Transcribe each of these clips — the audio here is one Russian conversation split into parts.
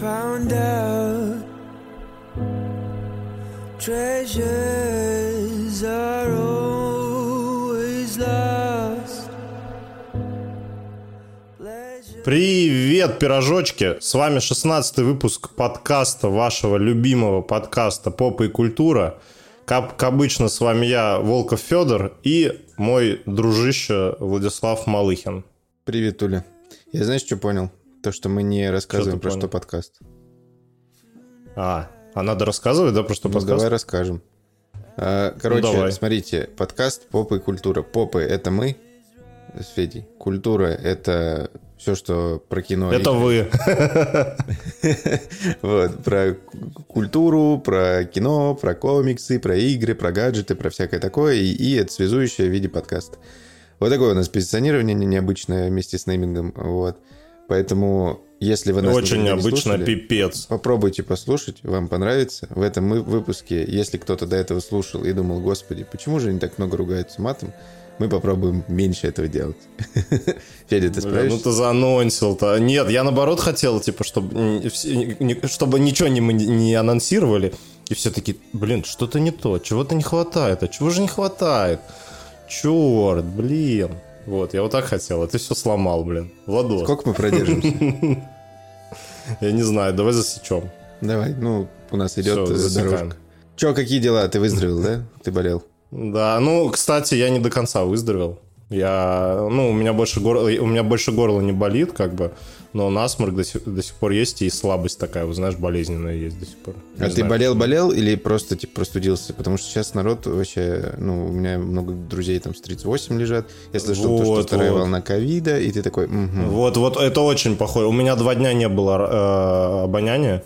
found out treasures are always lost. Привет, пирожочки! С вами 16 выпуск подкаста, вашего любимого подкаста «Попа и культура». Как обычно, с вами я, Волков Федор, и мой дружище Владислав Малыхин. Привет, Туля. Я знаешь, что понял? То, что мы не рассказываем про понял? что подкаст. А, а надо рассказывать, да, про что Ну, подкаст? давай расскажем. А, Короче, Ну, давай. смотрите, подкаст «Попа и культура». Попы — это мы с Федей. Культура — это все, что про кино. Это вы. Вот, про культуру, про кино, про комиксы, про игры, про гаджеты, про всякое такое. И, это связующее в виде подкаста. Вот такое у нас позиционирование не- необычное вместе с неймингом. Вот. Поэтому, если вы нас Очень не необычно, слушали, пипец. Попробуйте послушать, вам понравится. В этом выпуске, если кто-то до этого слушал и думал, господи, почему же они так много ругаются матом, мы попробуем меньше этого делать. Федя, ты ну справишься? ты заанонсил-то. Нет, я наоборот хотел, типа, чтобы, чтобы ничего не, не анонсировали. И все таки блин, что-то не то, чего-то не хватает. А чего же не хватает? Черт, блин. Вот, я вот так хотел, а ты все сломал, блин. Владос. Сколько мы продержимся? Я не знаю, давай засечем. Давай, ну, у нас идет дорожка. Че, какие дела? Ты выздоровел, да? Ты болел? Да, ну, кстати, я не до конца выздоровел. Я, ну, у меня больше горло, у меня больше горло не болит, как бы, но насморк до сих, до сих пор есть и слабость такая, вы знаешь, болезненная есть до сих пор. Не а ты болел-болел или просто, типа, простудился? Потому что сейчас народ вообще, ну, у меня много друзей там с 38 лежат. Я слышал, то, что Вот, вторая вот. волна ковида, и ты такой, «Мгм». Вот, вот это очень похоже. У меня два дня не было э, обоняния.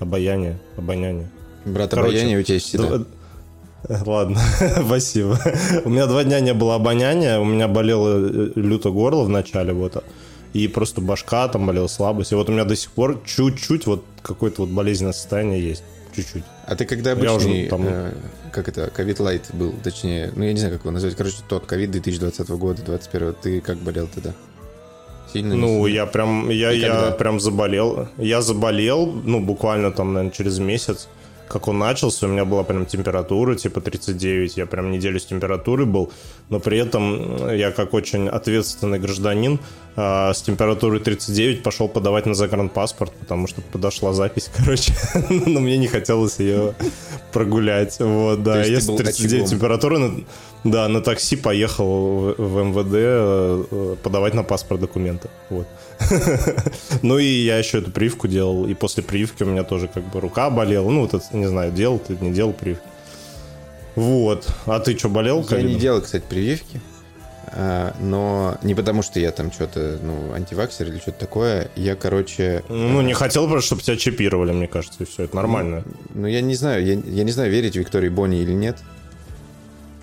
Обаяние, обоняние. Брат, Короче, обаяние у тебя есть всегда. Д- Ладно, спасибо. У меня два дня не было обоняния, у меня болело э, люто горло в начале, вот, и просто башка там болела, слабость. И вот у меня до сих пор чуть-чуть вот какое-то вот болезненное состояние есть. Чуть-чуть. А ты когда Я уже обычный, там- э, как это, ковид лайт был, точнее, ну, я не знаю, как его назвать, короче, тот ковид 2020 года, 21 ты как болел тогда? Сильно? Ну, я прям, я, я прям заболел. Я заболел, ну, буквально там, наверное, через месяц. Как он начался, у меня была прям температура, типа 39. Я прям неделю с температурой был. Но при этом я, как очень ответственный гражданин, а, с температурой 39 пошел подавать на загранпаспорт, потому что подошла запись, короче. Но мне не хотелось ее прогулять. Вот, да. Если был 39 очагом. температура, да, на такси поехал в, в МВД э, э, подавать на паспорт документы. Вот. Ну и я еще эту прививку делал, и после прививки у меня тоже как бы рука болела. Ну, вот это, не знаю, делал ты, не делал прививку. Вот. А ты что, болел? Я не делал, кстати, прививки, а, но не потому, что я там что-то, ну, антиваксер или что-то такое. Я, короче, Ну, не хотел просто, чтобы тебя чипировали, мне кажется, и все. Это нормально. ну, я не знаю, я, я не знаю, верить Виктории Бонни или нет.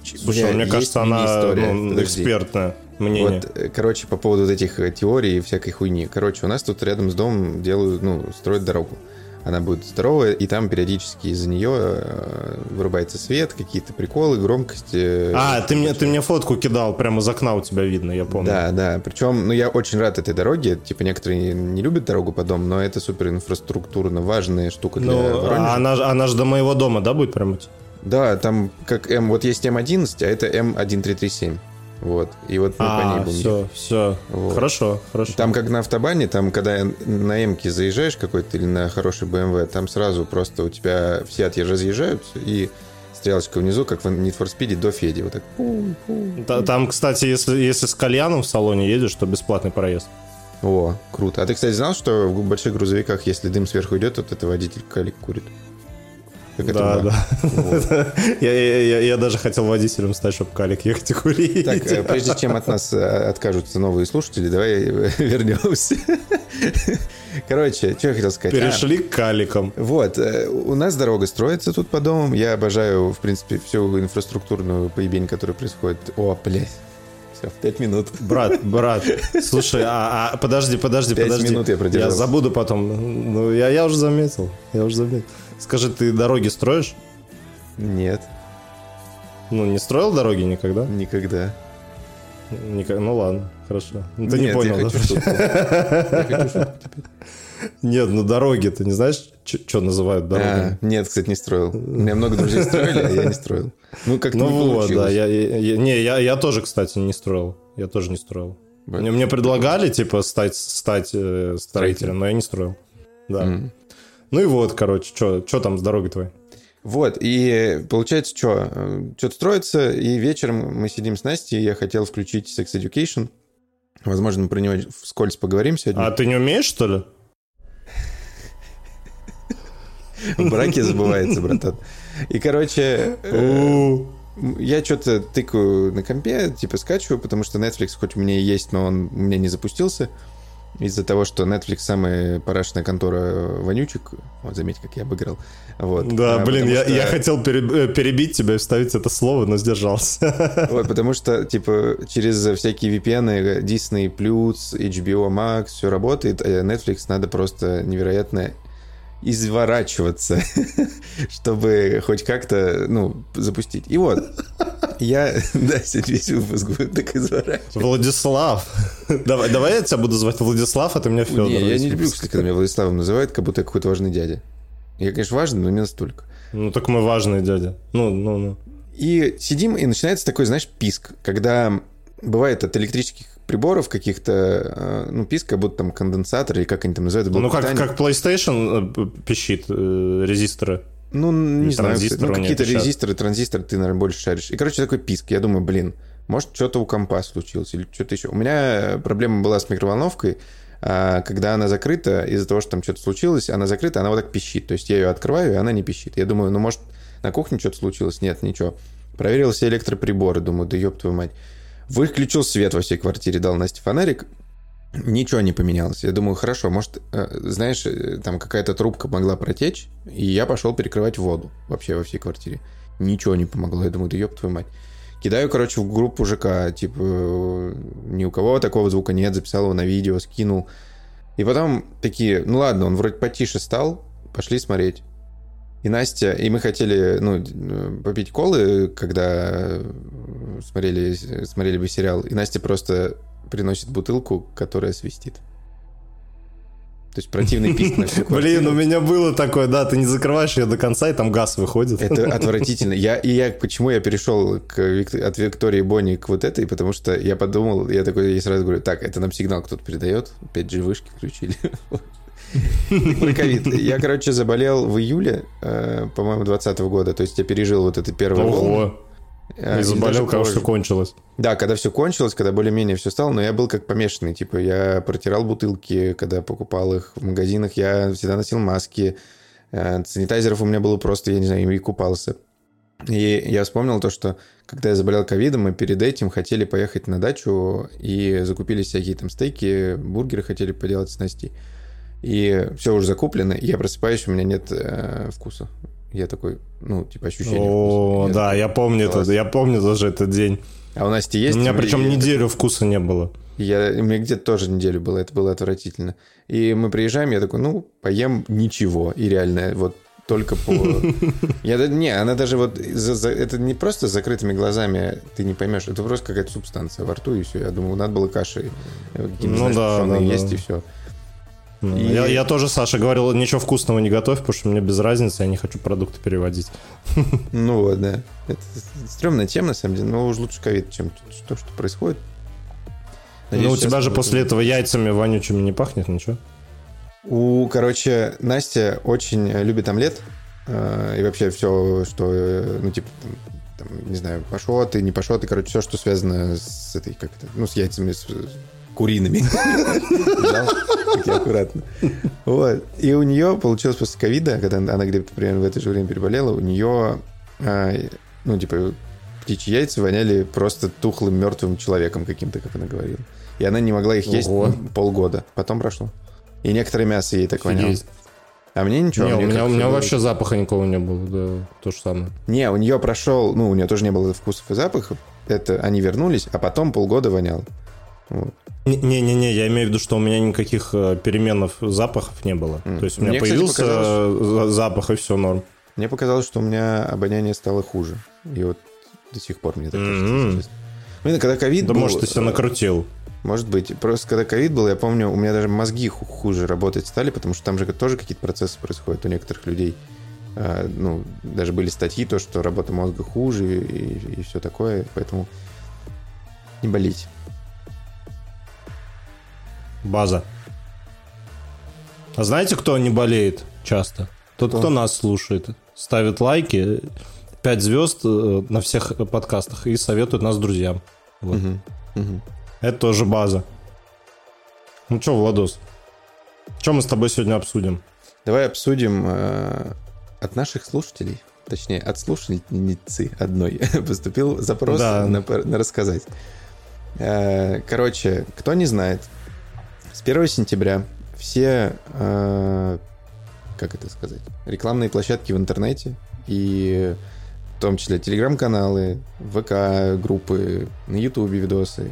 Слушай, бля, мне кажется, она ну, Подожди. Мнение. Вот, э, короче, по поводу вот этих э, теорий и всякой хуйни. Короче, у нас тут рядом с домом делают, ну, строят дорогу. Она будет здоровая, и там периодически из-за нее э, вырубается свет, какие-то приколы, громкость. А, ты мне, ты мне фотку кидал, прямо из окна у тебя видно, я помню. Да, да. Причем, ну, я очень рад этой дороге. Типа, некоторые не любят дорогу по дому, но это супер инфраструктурно важная штука для Ну, Воронежа. она, она же до моего дома, да, будет прям? Да, там как М, вот есть М11, а это М1337. Вот. И вот мы по ней А, будем все, все. Вот. Хорошо, хорошо. Там как на автобане, там когда на М-ке заезжаешь какой-то или на хороший BMW, там сразу просто у тебя все отъезж- разъезжаются, и стрелочка внизу, как в Need for Speed, до Феди. Вот так. пум, пум. Та- Там, кстати, если, если с кальяном в салоне едешь, то бесплатный проезд. О, круто. А ты, кстати, знал, что в больших грузовиках, если дым сверху идет, то это водитель калик курит? Как это да, было? да. я, я- я- я даже хотел водителем стать, чтобы калик ехать и курить. Так, э, прежде чем от нас э, откажутся новые слушатели, давай э, вернемся. Короче, что я хотел сказать? А, Перешли к каликам. Вот, у нас дорога строится тут по домам. Я обожаю, в принципе, всю инфраструктурную поебень, которая происходит. О, блядь. Все, в пять минут. Брат, брат, слушай, а, а, подожди, подожди, Пять подожди. минут я продержался. забуду потом. Ну, я, я уже заметил. Я уже заметил. Скажи, ты дороги строишь? Нет, Ну, не строил дороги никогда? никогда. Никак- Ну ладно, хорошо. Ну, Ты не Нет, понял, я хочу шутку. Я хочу шутку теперь. Нет, ну дороги, ты не знаешь, что называют А, дорогами? нет, кстати, не строил. У меня много друзей строили, а я не строил. Ну, как-то Ну не вот, да. Я, я- не, я, я тоже, кстати, не строил. Я тоже не строил. Мне, мне предлагали, типа, стать, стать э, строителем, но я не строил. Да. Мгм. Ну и вот, короче, что там с дорогой твоей? Вот, и получается, что? Что-то строится, и вечером мы сидим с Настей, и я хотел включить Sex Education. Возможно, мы про него вскользь поговорим сегодня. А ты не умеешь, что ли? В браке забывается, братан. И, короче, э, я что-то тыкаю на компе, типа скачиваю, потому что Netflix хоть у меня и есть, но он у меня не запустился. Из-за того, что Netflix самая парашная контора вонючек. Вот, заметь, как я обыграл. Вот. Да, А, блин, я, что- я хотел э, перебить тебя и вставить это слово, но сдержался. Вот, потому что, типа, через всякие VPN, Disney+, HBO Max, все работает, а Netflix надо просто невероятно изворачиваться, чтобы хоть как-то, ну, запустить. И вот, я, да, весь выпуск будет так изворачиваться. Владислав. Давай, давай я тебя буду звать Владислав, а ты меня Федор. Не, я не люблю, кстати, когда меня Владиславом называют, как будто какой-то важный дядя. Я, конечно, важный, но не настолько. Ну так мы важные дядя. Ну, ну, ну. И сидим, и начинается такой, знаешь, писк, когда бывает от электрических приборов каких-то, э, ну, писк, как будто там конденсатор, или как они там называют. Ну как, как PlayStation э, пищит э, резисторы. Ну, не знаю, ну, какие-то резисторы, транзисторы, ты, наверное, больше шаришь. И, короче, такой писк. Я думаю, блин, может, что-то у компа случилось или что-то еще. У меня проблема была с микроволновкой, а, когда она закрыта, из-за того, что там что-то случилось, она закрыта, она вот так пищит. То есть я ее открываю, и она не пищит. Я думаю, ну, может, на кухне что-то случилось? Нет, ничего. Проверил все электроприборы, думаю, да ёб твою мать. Выключил свет во всей квартире, дал Насте фонарик, Ничего не поменялось. Я думаю, хорошо, может, э, знаешь, э, там какая-то трубка могла протечь, и я пошел перекрывать воду вообще во всей квартире. Ничего не помогло. Я думаю, да ёб твою мать. Кидаю, короче, в группу ЖК, типа, ни у кого такого звука нет, записал его на видео, скинул. И потом такие, ну ладно, он вроде потише стал, пошли смотреть. И Настя, и мы хотели, ну, э, попить колы, когда э, смотрели, смотрели бы сериал, и Настя просто приносит бутылку, которая свистит. То есть противный писк на всю Блин, у меня было такое, да, ты не закрываешь ее до конца, и там газ выходит. Это отвратительно. Я, и я, почему я перешел к от Виктории Бонни к вот этой, потому что я подумал, я такой, я сразу говорю, так, это нам сигнал кто-то передает, 5G вышки включили. Про ковид. Я, короче, заболел в июле, э, по-моему, 2020 года, то есть я пережил вот это первое волну. Э, и заболел, когда все кончилось. Да, когда все кончилось, когда более-менее все стало, но я был как помешанный. Типа, я протирал бутылки, когда покупал их в магазинах, я всегда носил маски, э, санитайзеров у меня было просто, я не знаю, ими и купался. И я вспомнил то, что когда я заболел ковидом, мы перед этим хотели поехать на дачу и закупили всякие там стейки, бургеры хотели поделать с Настей. И все уже закуплено, и я просыпаюсь, у меня нет э, вкуса. Я такой, ну, типа, ощущение О, вкуса. Да, я помню это, я помню даже этот день. А у Насти есть? У меня причем И- неделю вкуса не было. Я, у меня где-то тоже неделю было, это было отвратительно. И мы приезжаем, я такой, ну, поем ничего. И реально, вот только по... Я, да- не, она даже вот... за- за- это не просто с закрытыми глазами ты не поймешь, это просто какая-то субстанция во рту, и все. Я думаю, надо было кашей э, Ну знаешь, да, да, да. есть, и все. Ну, И- Я, я тоже, Саша, говорил, ничего вкусного не готовь, потому что мне без разницы, я не хочу продукты переводить. Ну вот, да. Это стрёмная тема, на самом деле, но уж лучше ковид, чем то, что происходит. Надеюсь, ну, у тебя же после этого яйцами вонючими не пахнет ничего? У, короче, Настя очень любит омлет. э, И вообще все, что, э, ну, типа, там, не знаю, пашоты, не пашоты, короче, все, что связано с этой, как это, ну, с яйцами, с куриными. Я аккуратно. Вот. И у нее получилось после ковида, когда она где-то примерно в это же время переболела, у нее, а, ну, типа, птичьи яйца воняли просто тухлым мертвым человеком каким-то, как она говорила. И она не могла их есть полгода. Потом прошло. И некоторое мясо ей так воняло. А мне ничего. Не, у мне меня, как у меня вообще запаха никого не было, да, то же самое. Не, у нее прошел, ну, у нее тоже не было вкусов и запахов. Это они вернулись, а потом полгода вонял. Вот. Не-не-не, я имею в виду, что у меня никаких э, переменов запахов не было. М. То есть у меня Мне, кстати, появился показалось- э, за- запах, и все норм. Мне показалось, что у меня обоняние стало хуже. И вот до сих пор мне так кажется. Если честно. Блин, когда ковид Да был, может, ты себя э, накрутил. Может быть. Просто когда ковид был, я помню, у меня даже мозги ху- хуже работать стали, потому что там же тоже какие-то процессы происходят у некоторых людей. Ну, даже были статьи, то, что работа мозга хуже и, и все такое, поэтому не болеть. База. А знаете, кто не болеет часто? Тот, кто, Кто? нас слушает. Ставит лайки, 5 звезд э, на всех подкастах и советует нас друзьям. Вот. Мгм. Мгм. Это тоже база. Ну что, Владос, что мы с тобой сегодня обсудим? Давай обсудим э, от наших слушателей, точнее, от слушательницы одной поступил запрос Да. на, на рассказать. Э, короче, кто не знает, с 1 сентября все, э, как это сказать, рекламные площадки в интернете и в том числе телеграм-каналы, ВК-группы, на ютубе видосы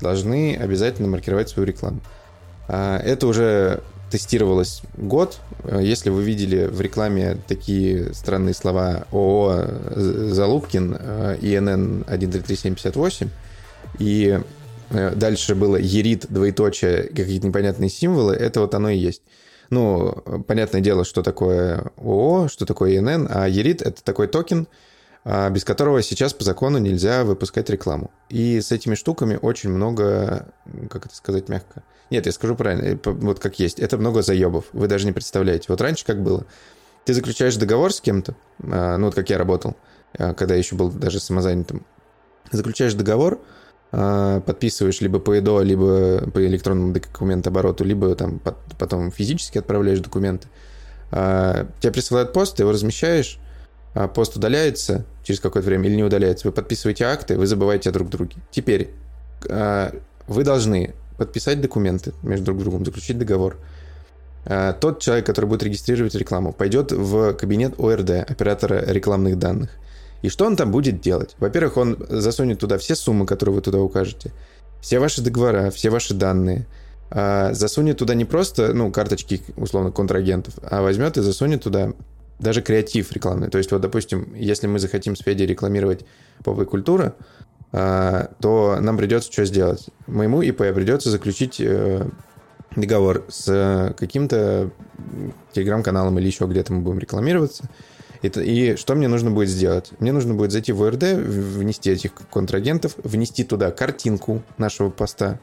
должны обязательно маркировать свою рекламу. А, Это уже тестировалось год. Э, Если вы видели в рекламе такие странные слова ООО Залубкин, э, ИНН 133758, и дальше было ЕРИТ, двоеточие, какие-то непонятные символы, это вот оно и есть. Ну, э, понятное дело, что такое ООО, что такое ИНН, а ЕРИТ — это такой токен, а, без которого сейчас по закону нельзя выпускать рекламу. И с этими штуками очень много, как это сказать мягко, нет, я скажу правильно, э, вот как есть. Это много заебов. Вы даже не представляете. Вот раньше как было? Ты заключаешь договор с кем-то, а, ну вот как я работал, а, когда я еще был даже самозанятым. Заключаешь договор, подписываешь либо по ЭДО, либо по электронному документообороту, либо там пот- потом физически отправляешь документы. А, Тебе присылают пост, ты его размещаешь, а пост удаляется через какое-то время или не удаляется, вы подписываете акты, вы забываете о друг друге. Теперь а, вы должны подписать документы между друг другом, заключить договор. А, Тот человек, который будет регистрировать рекламу, пойдет в кабинет ОРД, оператора рекламных данных. И что он там будет делать? Во-первых, он засунет туда все суммы, которые вы туда укажете, все ваши договора, все ваши данные, а, засунет туда не просто, ну, карточки, условно, контрагентов, а возьмет и засунет туда даже креатив рекламный. То есть, вот, допустим, если мы захотим с Федей рекламировать поп и культура, а, то нам придется что сделать? Моему ИП придется заключить э, договор с каким-то телеграм-каналом или еще где-то мы будем рекламироваться. И, и что мне нужно будет сделать? Мне нужно будет зайти в ОРД, внести этих контрагентов, внести туда картинку нашего поста,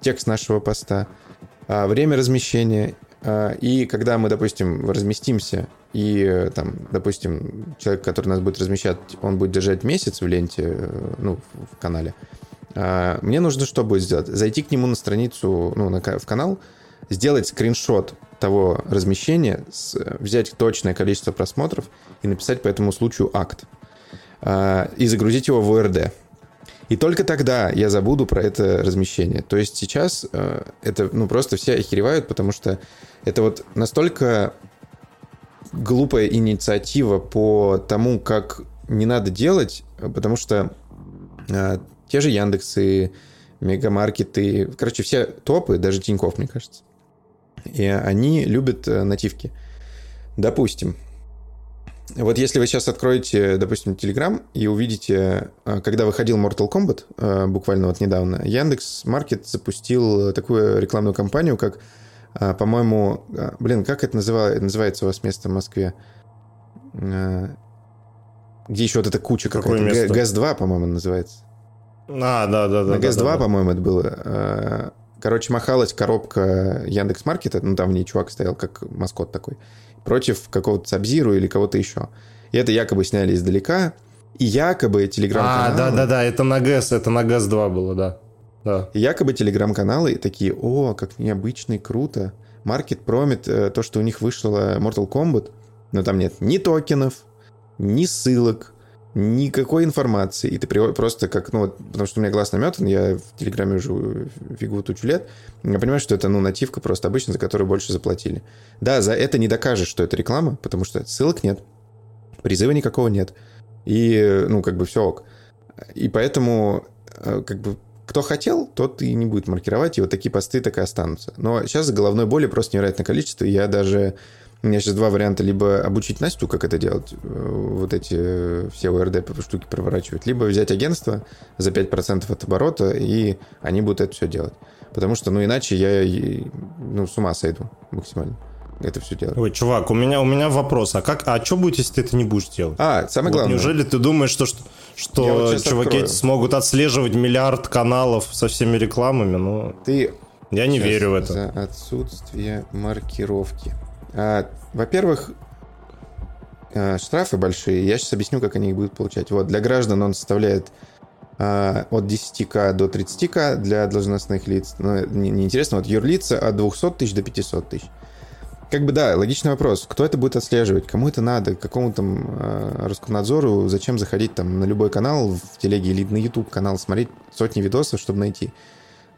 текст нашего поста, а, время размещения. а, И когда мы, допустим, разместимся, и э, там, допустим, человек, который нас будет размещать, он будет держать месяц в ленте, э, ну, в канале, а, мне нужно что будет сделать? Зайти к нему на страницу, ну, на, в канал, сделать скриншот того размещения, с- взять точное количество просмотров и написать по этому случаю акт. А, И загрузить его в ОРД. И только тогда я забуду про это размещение. То есть сейчас э, это, ну, просто все охеревают, потому что это вот настолько глупая инициатива по тому, как не надо делать, потому что э, те же Яндексы, Мегамаркеты, короче, все топы, даже Тинькофф, мне кажется, и они любят э, нативки. Допустим, вот если вы сейчас откроете, допустим, Telegram и увидите, э, когда выходил Mortal Kombat, э, буквально вот недавно, Яндекс Маркет запустил такую рекламную кампанию, как, по-моему, блин, как это называ- называется у вас место в Москве? Где еще вот эта куча какая-то? место? ГЭС-2, по-моему, называется. А, да, да, да. На да, ГЭС-2, да, да. по-моему, это было. Короче, махалась коробка Яндекс Маркета, ну там в ней чувак стоял как маскот такой, против какого-то Сабзиру или кого-то еще. И это якобы сняли издалека, и якобы А, телеграм-каналы... да, да, да, это на ГЭС, это на ГЭС-2 было, да. Да. И якобы телеграм-каналы такие, о, как необычно и круто. Маркет промит э, то, что у них вышло Mortal Kombat, но там нет ни токенов, ни ссылок, никакой информации. И ты просто как, ну, потому что у меня глаз наметан, я в Телеграме уже фигу тучу лет, я понимаю, что это, ну, нативка просто обычно, за которую больше заплатили. Да, за это не докажешь, что это реклама, потому что ссылок нет, призыва никакого нет. И, ну, как бы все ок. И поэтому, э, как бы, кто хотел, тот и не будет маркировать, и вот такие посты так и останутся. Но сейчас головной боли просто невероятное количество, и я даже У меня сейчас два варианта. Либо обучить Настю, как это делать, э, вот эти э, все ОРД штуки проворачивать, либо взять агентство за 5% от оборота, и они будут это все делать. Потому что, ну, иначе я ну, с ума сойду максимально это все делать. Ой, чувак, у меня, у меня вопрос. А как, а что будет, если ты это не будешь делать? А, самое Вот главное. неужели ты думаешь, что, что, что вот чуваки открою. смогут отслеживать миллиард каналов со всеми рекламами? Ну, Ты я не верю в это. За отсутствие маркировки. А, во-первых, а, штрафы большие. Я сейчас объясню, как они их будут получать. Вот, для граждан он составляет а, от 10к до 30к для должностных лиц. Ну, не- неинтересно, вот юрлица от 200 тысяч до 500 тысяч. Как бы да, логичный вопрос. Кто это будет отслеживать? Кому это надо? Какому там э, Роскомнадзору? Зачем заходить там на любой канал в телеге или на YouTube канал, смотреть сотни видосов, чтобы найти?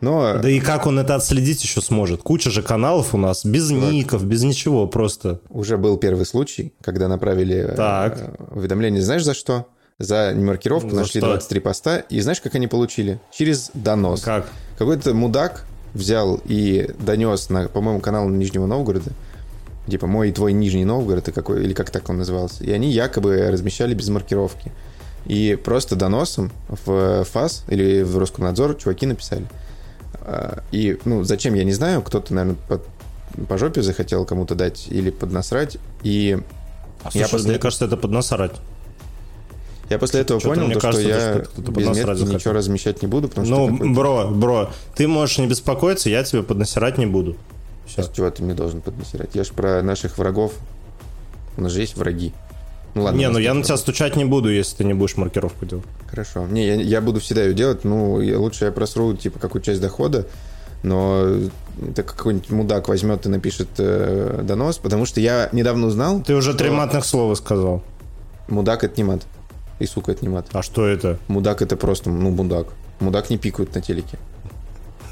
Но Да и как он это отследить еще сможет? Куча же каналов у нас, без ников, без ничего, просто. Уже был первый случай, когда направили э, Так. э, уведомление, знаешь, за что? За немаркировку За нашли что? 23 поста. И знаешь, как они получили? Через донос. Как? Какой-то мудак взял и донес на, по-моему, канал Нижнего Новгорода. Типа мой и твой Нижний Новгород, и какой, или как так он назывался. И они якобы размещали без маркировки. И просто доносом в ФАС или в Роскомнадзор чуваки написали. А, И, ну, зачем, я не знаю. Кто-то, наверное, по, по жопе захотел кому-то дать или поднасрать. И А, Я слушай, после- мне кажется, это поднасрать. я после этого Что-то понял, мне то, кажется, что то, я что без метки захотел. ничего размещать не буду, потому что Ну, бро, бро, ты можешь не беспокоиться, я тебе поднасирать не буду. Все. С чего ты мне должен поднасирать? Я ж про наших врагов. У нас же есть враги. Ну ладно. Не, ну я на тебя стучать не буду, если ты не будешь маркировку делать. Хорошо. Не, я, я буду всегда ее делать. Ну, я- лучше я просру, типа, какую часть дохода, но это какой-нибудь мудак возьмет и напишет э, донос, потому что я недавно узнал, Ты уже три Что? матных слова сказал. мудак это не мат. И сука это не мат. А что это? Мудак это просто, ну, мудак. Мудак не пикают на телеке.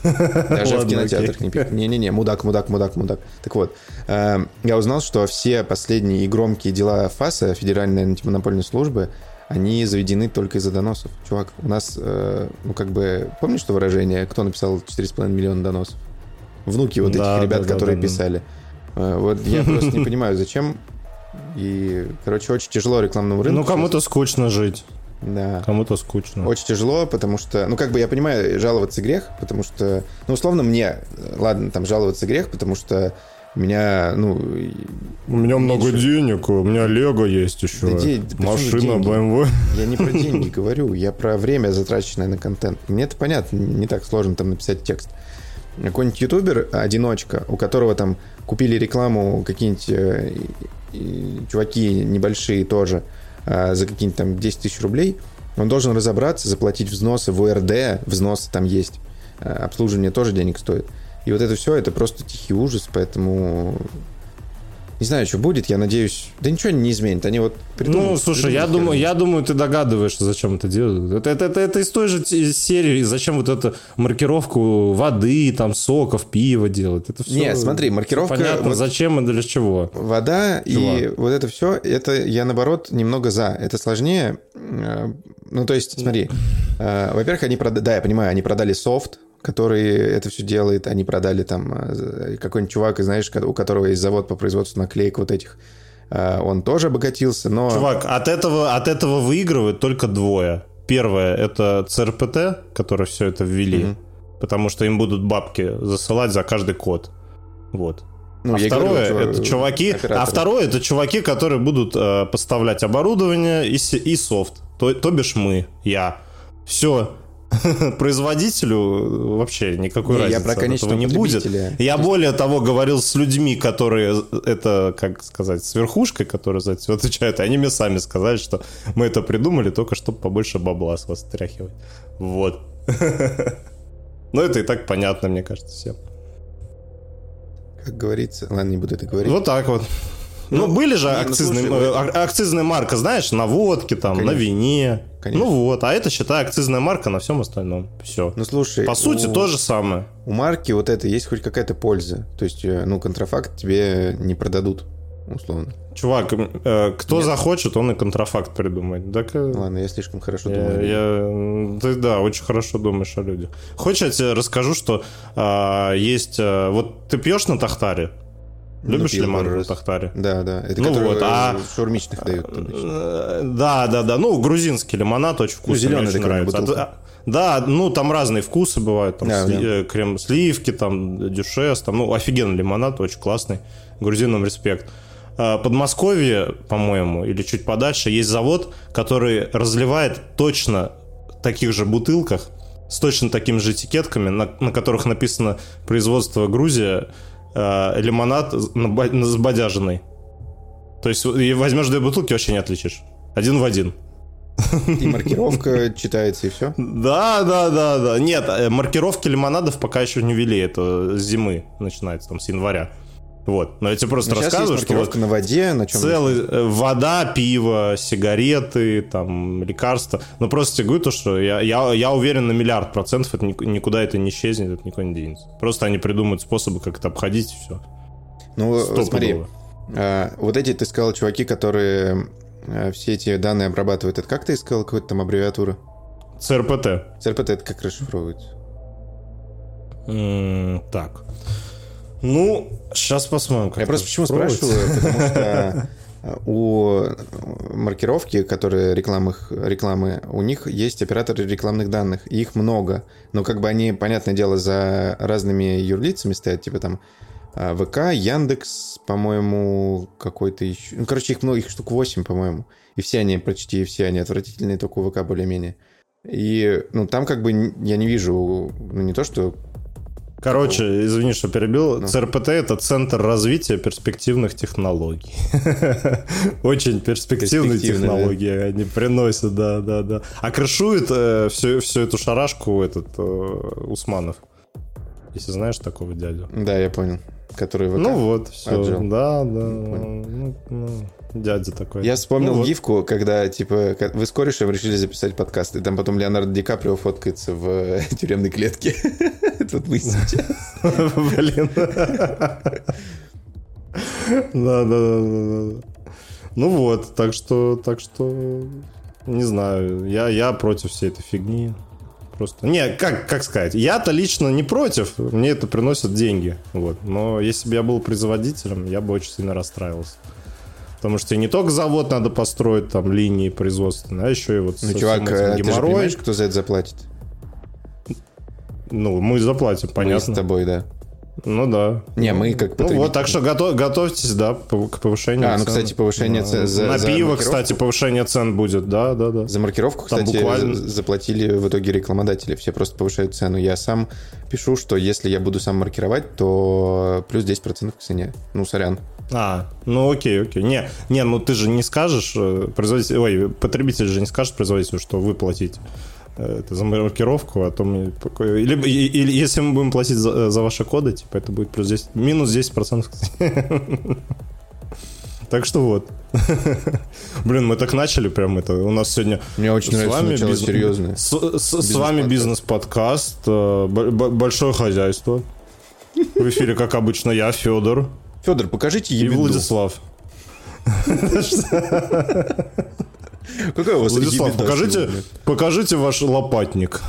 Даже в Ладно, кинотеатрах окей. не пикают. Не-не-не, мудак, мудак, мудак, мудак. Так вот, э, я узнал, что все последние и громкие дела ФАСа, Федеральной антимонопольной службы, они заведены только из-за доносов. Чувак, у нас, э, ну, как бы, помнишь что выражение, кто написал 4,5 миллиона доносов? Внуки вот Да, этих ребят, да, да, которые писали. Э, Вот я просто не понимаю, зачем. И, короче, очень тяжело рекламному рынку. Ну, кому-то скучно жить. Да. кому-то скучно. Очень тяжело, потому что, ну, как бы я понимаю, жаловаться грех, потому что, ну, условно, мне, ладно, там, жаловаться грех, потому что меня, ну, У меня много меньше. денег, у меня Лего есть еще. Да де- Машина деньги? BMW. я не про деньги говорю, я про время, затраченное на контент. Мне это понятно, не так сложно там написать текст. Какой-нибудь ютубер, одиночка, у которого там купили рекламу какие-нибудь э, чуваки небольшие тоже за какие-нибудь там 10 тысяч рублей, он должен разобраться, заплатить взносы в ОРД, взносы там есть, а, обслуживание тоже денег стоит. И вот это все, это просто тихий ужас, поэтому не знаю, что будет, я надеюсь, да ничего не изменит, они вот придумают- Ну, слушай, я думаю, я думаю, ты догадываешься, зачем это делают. Это, это, это, это из той же серии, зачем вот эту маркировку воды, там, соков, пива делать. Это все Не, смотри, маркировка Понятно, вот- зачем и для чего. Вода и Чувак. вот это все, это я наоборот немного за. Это сложнее. Э, Ну, то есть, смотри, э, во-первых, они продали, да, я понимаю, они продали софт, который это все делает, они продали там э, какой-нибудь чувак, знаешь, у которого есть завод по производству наклеек вот этих, э, он тоже обогатился, но... Чувак, от этого, от этого выигрывают только двое. Первое – это ЦРПТ, которые все это ввели, Мгм. потому что им будут бабки засылать за каждый код. Вот. ну, а второе говорю, это чувак, чуваки, а операторы. второе это чуваки, которые будут э, поставлять оборудование и, и софт. То, то бишь мы, я. Все. Производителю вообще никакой Не, я разницы про от конечного этого не будет. Я более того говорил с людьми, которые это, как сказать, с верхушкой, которые за это отвечают, и они мне сами сказали, что мы это придумали только чтобы побольше бабла с вас стряхивать. Вот. Ну, это и так понятно, мне кажется, всем. Как говорится, ладно, не буду это говорить. Вот так вот. Ну, были же ну, акцизные, слушай, э, ак- акцизная марка, знаешь, на водке, там, на Конечно. вине. Конечно. Ну вот, а это, считай, акцизная марка на всем остальном. Все. Ну, слушай, По сути, у- то же самое. У марки вот это есть хоть какая-то польза. То есть, э, ну, контрафакт тебе не продадут, условно. Чувак, э, кто Нет. захочет, он и контрафакт придумает. Так, э, Ладно, я слишком хорошо я, думаю. я- ты, да, очень хорошо думаешь о людях. Хочешь, я тебе расскажу, что а, есть... а, вот ты пьешь на Тахтаре? Любишь лиман пару в. Тахтаре? Да, да. Это Ну вот, а- в шаурмичных дают обычно. Э, Да, да, да. Ну, грузинский лимонад очень вкусный. зелёный мне очень нравится. бутылка. А, Да, ну там разные вкусы бывают. Там Да, сли- да. э, крем сливки, там дюшес, там, ну, офигенный лимонад, очень классный. Грузинам респект. А, Подмосковье, по-моему, или чуть подальше, есть завод, который разливает точно в таких же бутылках с точно такими же этикетками, на, на которых написано производство Грузия, э, лимонад забодяженный. То есть возьмешь две бутылки, вообще не отличишь. Один в один. И маркировка читается, и все. Да, да, да, да. Нет, э, маркировки лимонадов пока еще не ввели. Это с зимы начинается, там, с января. Вот. Но я тебе просто есть рассказываю, что вот на воде, на чем целый э, вода, пиво, сигареты, там, лекарства. Ну, просто тебе говорю то, что я, я, я уверен на миллиард процентов, это ник- никуда это не исчезнет, это никуда не денется. Просто они придумают способы, как это обходить, и все. Ну, смотри, Стопудово. а, вот эти, ты сказал, чуваки, которые а, все эти данные обрабатывают, это как ты искал какую-то там аббревиатуру? ЦРПТ. ЦРПТ это как расшифровывается? М, Так. Ну, сейчас посмотрим. как Я просто почему спрашиваю, потому что а, у маркировки, которые рекламы, рекламы, у них есть операторы рекламных данных, и их много. Но как бы они, понятное дело, за разными юрлицами стоят, типа там а, ВК, Яндекс, по-моему, какой-то еще. Ну, короче, их много, их штук 8, по-моему. И все они, почти все они отвратительные, только у ВК более-менее. И, ну, там как бы я не вижу, ну, не то, что... Короче, извини, что перебил. Ну. ЦРПТ это Центр развития перспективных технологий. Очень перспективные технологии они приносят, да, да, да. А крышует э, всю, эту шарашку этот э, Усманов. Если знаешь такого дядю. Да, я понял. Который. Ну вот, все. Да, да. Дядя такой. Я вспомнил Ну вот. гифку, когда, типа, вы с корешем решили записать подкаст, и там потом Леонардо Ди Каприо фоткается в э, тюремной клетке. Вот мы сейчас. Блин. Да, да, да, да, да. Ну вот, так что, так что, не знаю, я, я против всей этой фигни. Просто. Не, как, как сказать, я-то лично не против, мне это приносит деньги. Вот. Но если бы я был производителем, я бы очень сильно расстраивался. Потому что не только завод надо построить, там, линии производственные, а еще и вот Ну, чувак, э, ты же понимаешь, кто за это заплатит? Ну, мы заплатим, Мы понятно. с тобой, да. Ну да. Не, мы как Ну вот, так что готов- готовьтесь, да, к повышению А, ну, цен. кстати, повышение Да. цен за- На за пиво, маркировку? кстати, повышение цен будет, да, да, да. За маркировку, Там кстати, буквально- за- заплатили в итоге рекламодатели. Все просто повышают цену. Я сам пишу, что если я буду сам маркировать, то плюс 10% к цене. Ну, сорян. А, ну окей, окей. Не, не, ну ты же не скажешь, э, производитель, ой, потребитель же не скажет производителю, что вы платите э, это за маркировку, а то покой- Или, или если мы будем платить за, за ваши коды, типа, это будет плюс 10, минус 10%. Так что вот. Блин, мы так начали прям это. У нас сегодня Мне очень с нравится вами начало биз- серьезное. С, с- с вами бизнес-подкаст, э, большое хозяйство. В эфире, как обычно, я, Федор Федор, покажите и ебеду. Владислав. Какой у вас Владислав, покажите, покажите ваш лопатник.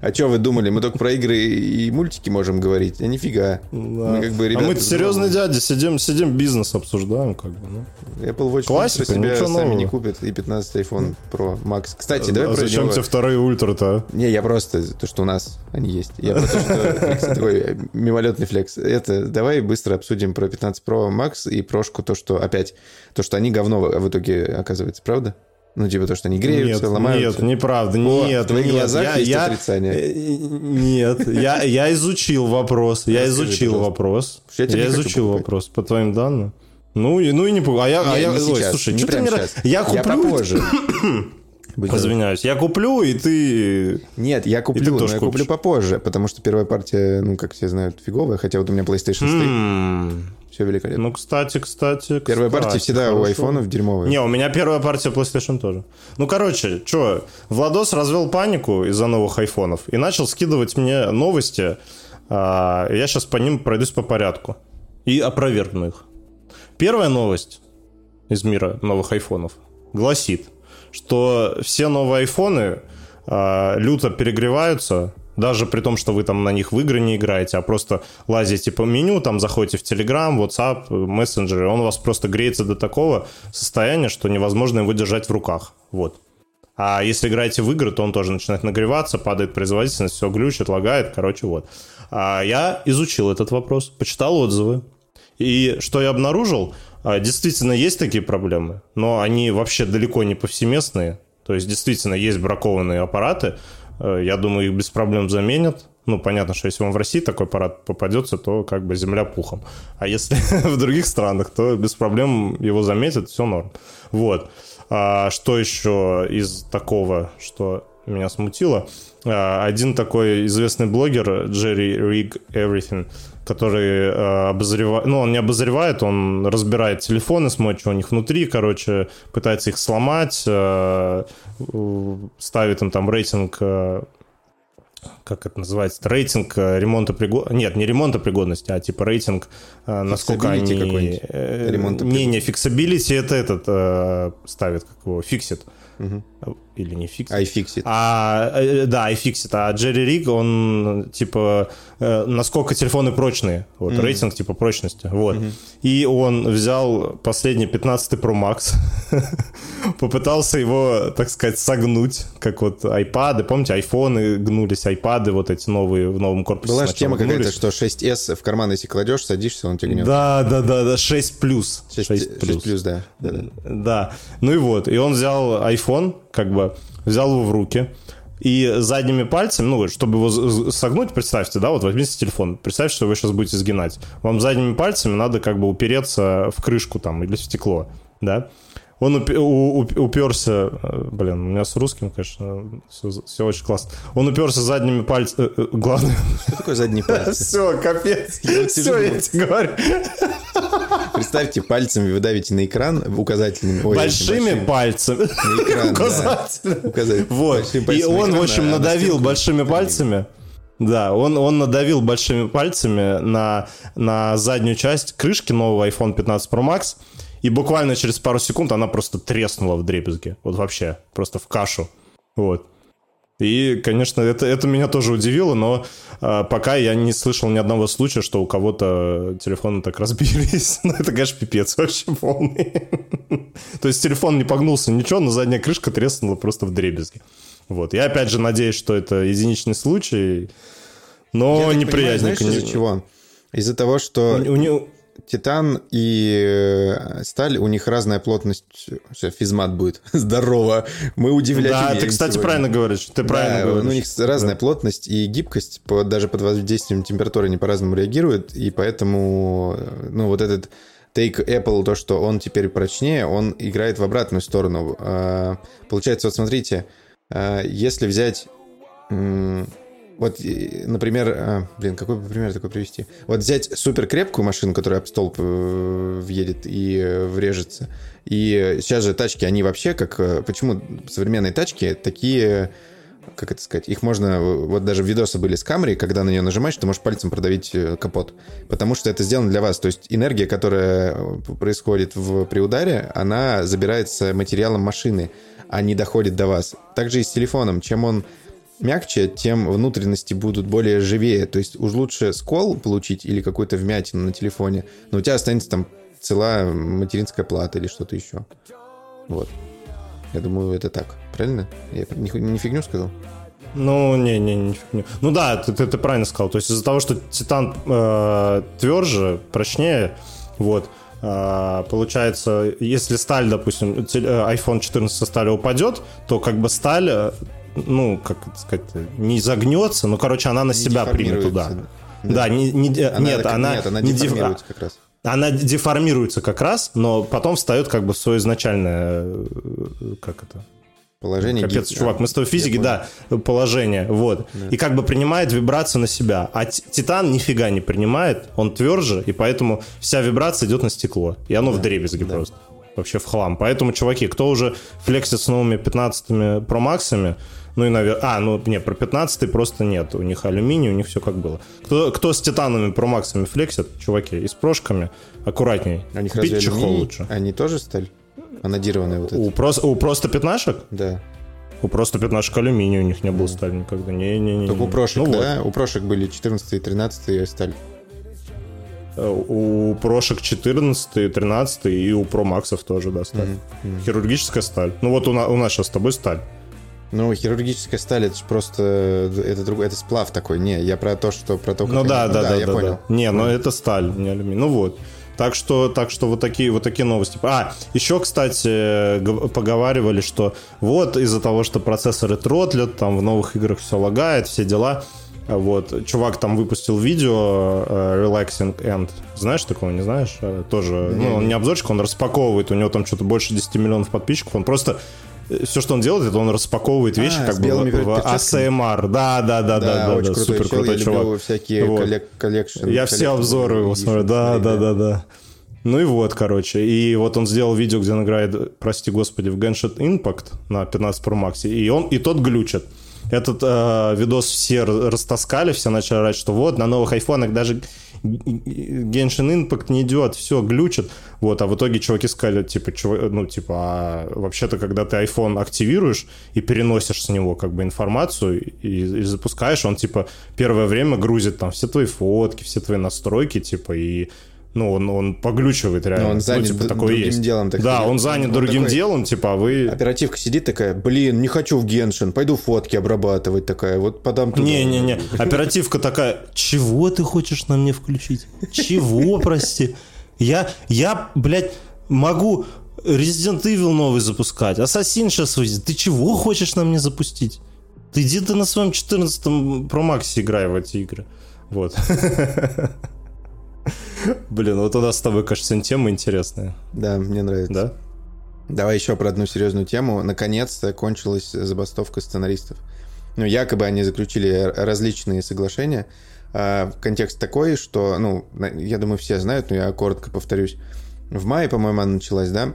А что вы думали? Мы только про игры и мультики можем говорить? А нифига. Мы как бы а ребята мы серьезные дяди, сидим, сидим, бизнес обсуждаем, как бы. Ну. Apple Watch Классика, про себя сами нового. не купят. И 15 iPhone Pro Max. Кстати, давай а про зачем тебе вторые ультра-то? Не, я просто, то, что у нас они есть. Я про то, что такой мимолетный флекс. Это, давай быстро обсудим про 15 Pro Max и прошку, то, что опять, то, что они говно в итоге оказывается, правда? Ну, типа то, что они греются, нет, ломаются. нет, неправда, О, нет. в твоих нет, глазах я, есть я- отрицание. Нет, я, я изучил вопрос, я Расскажи, изучил пожалуйста. вопрос. Я Я изучил вопрос по твоим данным. Ну и, ну и не А я, а Не, я не ой, слушай, не что ты мне сейчас. Я куплю, попозже. Будь здоров. извиняюсь, я куплю, и ты... Нет, я куплю, но тоже я куплю купишь. попозже, потому что первая партия, ну, как все знают, фиговая, хотя вот у меня PlayStation стоит, М, все великолепно. Ну, кстати, кстати, Первая кстати, партия всегда у хорошо. айфонов дерьмовая. Не, у меня первая партия PlayStation тоже. Ну, короче, что, Владос развел панику из-за новых айфонов и начал скидывать мне новости. А, я сейчас по ним пройдусь по порядку и опровергну их. Первая новость из мира новых айфонов гласит, что все новые айфоны а, люто перегреваются Даже при том, что вы там на них в игры не играете, а просто лазите по меню, там заходите в Telegram, WhatsApp, мессенджеры, он у вас просто греется до такого состояния, что невозможно его держать в руках. Вот. А если играете в игры, то он тоже начинает нагреваться, падает производительность, все глючит, лагает, короче, вот. А я изучил этот вопрос, почитал отзывы. И что я обнаружил, а, действительно есть такие проблемы, но они вообще далеко не повсеместные. То есть действительно есть бракованные аппараты, я думаю, их без проблем заменят. Ну, понятно, что если вам в России такой аппарат попадется, то как бы земля пухом. А если в других странах, то без проблем его заметят, все норм. Вот. А что еще из такого, что меня смутило? А, один такой известный блогер, Джерри Rig Everything, который э, обозревает, ну, он не обозревает, он разбирает телефоны, смотрит, что у них внутри, короче, пытается их сломать, э, ставит им там рейтинг э, как это называется, рейтинг э, ремонтопригодности, нет, не ремонтопригодности, а типа рейтинг, э, насколько они... Э, не, не, fixability это этот э, ставит, как его, Fixit. Угу или не Fixit. iFixit. А, э, да, iFixit. А JerryRig, он, типа, э, насколько телефоны прочные. Вот, mm-hmm. рейтинг, типа, прочности. Вот. Mm-hmm. И он взял последний 15 Pro Max, попытался его, так сказать, согнуть, как вот iPad, помните, айфоны гнулись, iPad вот эти новые в новом корпусе. Была же тема какая-то, что 6s в карман, если кладешь, садишься, он тебе гнет. Да, да, да, да, 6 плюс. 6, 6 плюс. 6 плюс. Да, да. да. Ну и вот, и он взял iPhone, как бы взял его в руки, и задними пальцами, ну, чтобы его согнуть, представьте, да, вот возьмите телефон, представьте, что вы сейчас будете сгинать. Вам задними пальцами надо как бы упереться в крышку там или в стекло, да. Он уперся, э, блин, у меня с русским, конечно, все, все очень классно. Он уперся задними пальцами, э, э, главное... Что такое задние пальцы? Все, капец. Все, я тебе говорю. Представьте, пальцами вы давите на экран указательными. Ой, большими, большими пальцами. На экран, указательными. Да. Указатель. Вот. И он, в общем, надавил большими пальцами. Да, он, он надавил большими пальцами на, на заднюю часть крышки нового iPhone 15 Pro Max, и буквально через пару секунд она просто треснула в дребезги. Вот вообще, просто в кашу. Вот. И, конечно, это, это меня тоже удивило, но э, пока я не слышал ни одного случая, что у кого-то телефоны так разбились. ну, это, конечно, пипец вообще полный. То есть телефон не погнулся, ничего, но задняя крышка треснула просто в дребезги. Вот. Я опять же надеюсь, что это единичный случай, но неприязнь. Знаешь, из-за чего? Из-за того, что... У, у, Титан и э, сталь, у них разная плотность. Все, физмат будет. Здорово. Мы удивляем. Да, ты, кстати, сегодня. правильно говоришь. Ты правильно да, говоришь. У них разная да. плотность и гибкость, по, даже под воздействием температуры они по-разному реагируют, и поэтому, э, ну, вот этот Take Apple, то, что он теперь прочнее, он играет в обратную сторону. А, получается, вот смотрите, а, если взять вот, например, а, блин, какой бы пример такой привести? Вот взять супер крепкую машину, которая об столб э, въедет и э, врежется. И сейчас же тачки, они вообще как... Э, почему современные тачки такие как это сказать, их можно, вот даже видосы были с камерой, когда на нее нажимаешь, ты можешь пальцем продавить капот, потому что это сделано для вас, то есть энергия, которая происходит в, при ударе, она забирается материалом машины, а не доходит до вас. Также и с телефоном, чем он мягче, тем внутренности будут более живее. То есть уж лучше скол получить или какую-то вмятину на телефоне, но у тебя останется там целая материнская плата или что-то еще. Вот. Я думаю, это так. Правильно? Я не, не фигню сказал? Ну, не, не, не фигню. Ну да, ты, ты, ты правильно сказал. То есть из-за того, что титан э, тверже, прочнее, вот, э, получается, если сталь, допустим, э, iPhone 14 со стали упадет, то как бы сталь э, ну, как сказать, не загнется, но, короче, она на не себя примет удар. Да, да не, не, она, нет, она, нет, она не деформируется как раз. Она деформируется как раз, но потом встает как бы в свое изначальное, э, как это, Положение Капец, гиб... чувак, мы с тобой физики, да, положение, вот. Да. И как бы принимает вибрацию на себя. А титан нифига не принимает, он тверже, и поэтому вся вибрация идет на стекло. И оно да. в дребезги да. просто. Вообще в хлам. Поэтому, чуваки, кто уже флексит с новыми 15-ми Pro Max, ну и, наверное... А, ну, нет, про 15 просто нет. У них алюминий, у них все как было. Кто, кто с титановыми промаксами флексит, чуваки, и с прошками, аккуратней. А Купить чехол лучше. Они тоже сталь? Анодированная вот эта? У, прос, у просто пятнашек? Да. У просто пятнашек алюминия у них не было стали никогда. Не-не-не. Только у прошек, ну, да? Вот. У прошек были 14 и 13 сталь. Э, у прошек 14, 13 и у Maxов тоже, да, сталь. Mm-hmm. Хирургическая сталь. Ну вот у, на, у нас сейчас с тобой сталь. Ну, хирургическая сталь, это же просто... Это, друг, это сплав такой. Не, я про то, что... Про то, ну да, да, да, да, я да, понял. Да. Не, но это сталь, не алюминий. Ну вот. Так что, так что вот такие, вот такие новости. А, еще, кстати, поговаривали, что вот из-за того, что процессоры тротлят, там в новых играх все лагает, все дела, вот, чувак там выпустил видео э, Relaxing End. Знаешь такого, не знаешь? Uh, тоже, mm-hmm. ну, он не обзорчик, он распаковывает, у него там что-то больше 10 миллионов подписчиков, он просто э, все, что он делает, это он распаковывает вещи а, как бы в, ASMR. Да, да, да, да, да, да, да супер крутой я чувак. всякие вот. коллек- collection. Я все обзоры его смотрю, да, да, да, да. Ну и вот, короче. И вот он сделал видео, где он играет, прости господи, в Genshin Impact на 15 Pro Max, и он и тот глючит этот э, видос все растаскали, все начали орать, что вот, на новых айфонах даже Genshin Impact не идет, все, глючит. Вот, а в итоге чуваки сказали, типа, чувак, ну, типа, а вообще-то, когда ты iPhone активируешь и переносишь с него, как бы, информацию и, и запускаешь, он, типа, первое время грузит там все твои фотки, все твои настройки, типа, и ну, он, он поглючивает реально. Но он занят ну, типа, такое другим есть. делом. Так да, он занят он другим такой... делом, типа, а вы... Оперативка сидит такая, блин, не хочу в Геншин, пойду фотки обрабатывать такая, вот подам туда. Не-не-не, оперативка такая, чего ты хочешь на мне включить? Чего, прости? Я, я, блядь, могу Resident Evil новый запускать, Ассасин сейчас выйдет, ты чего хочешь на мне запустить? Ты иди ты на своем 14-м Pro Max играй в эти игры. Вот. Блин, вот у нас с тобой, кажется, тема интересная. Да, мне нравится. Да? Давай еще про одну серьезную тему. Наконец-то кончилась забастовка сценаристов. Ну, якобы они заключили различные соглашения. А, контекст такой, что, ну, я думаю, все знают, но я коротко повторюсь. В мае, по-моему, она началась, да?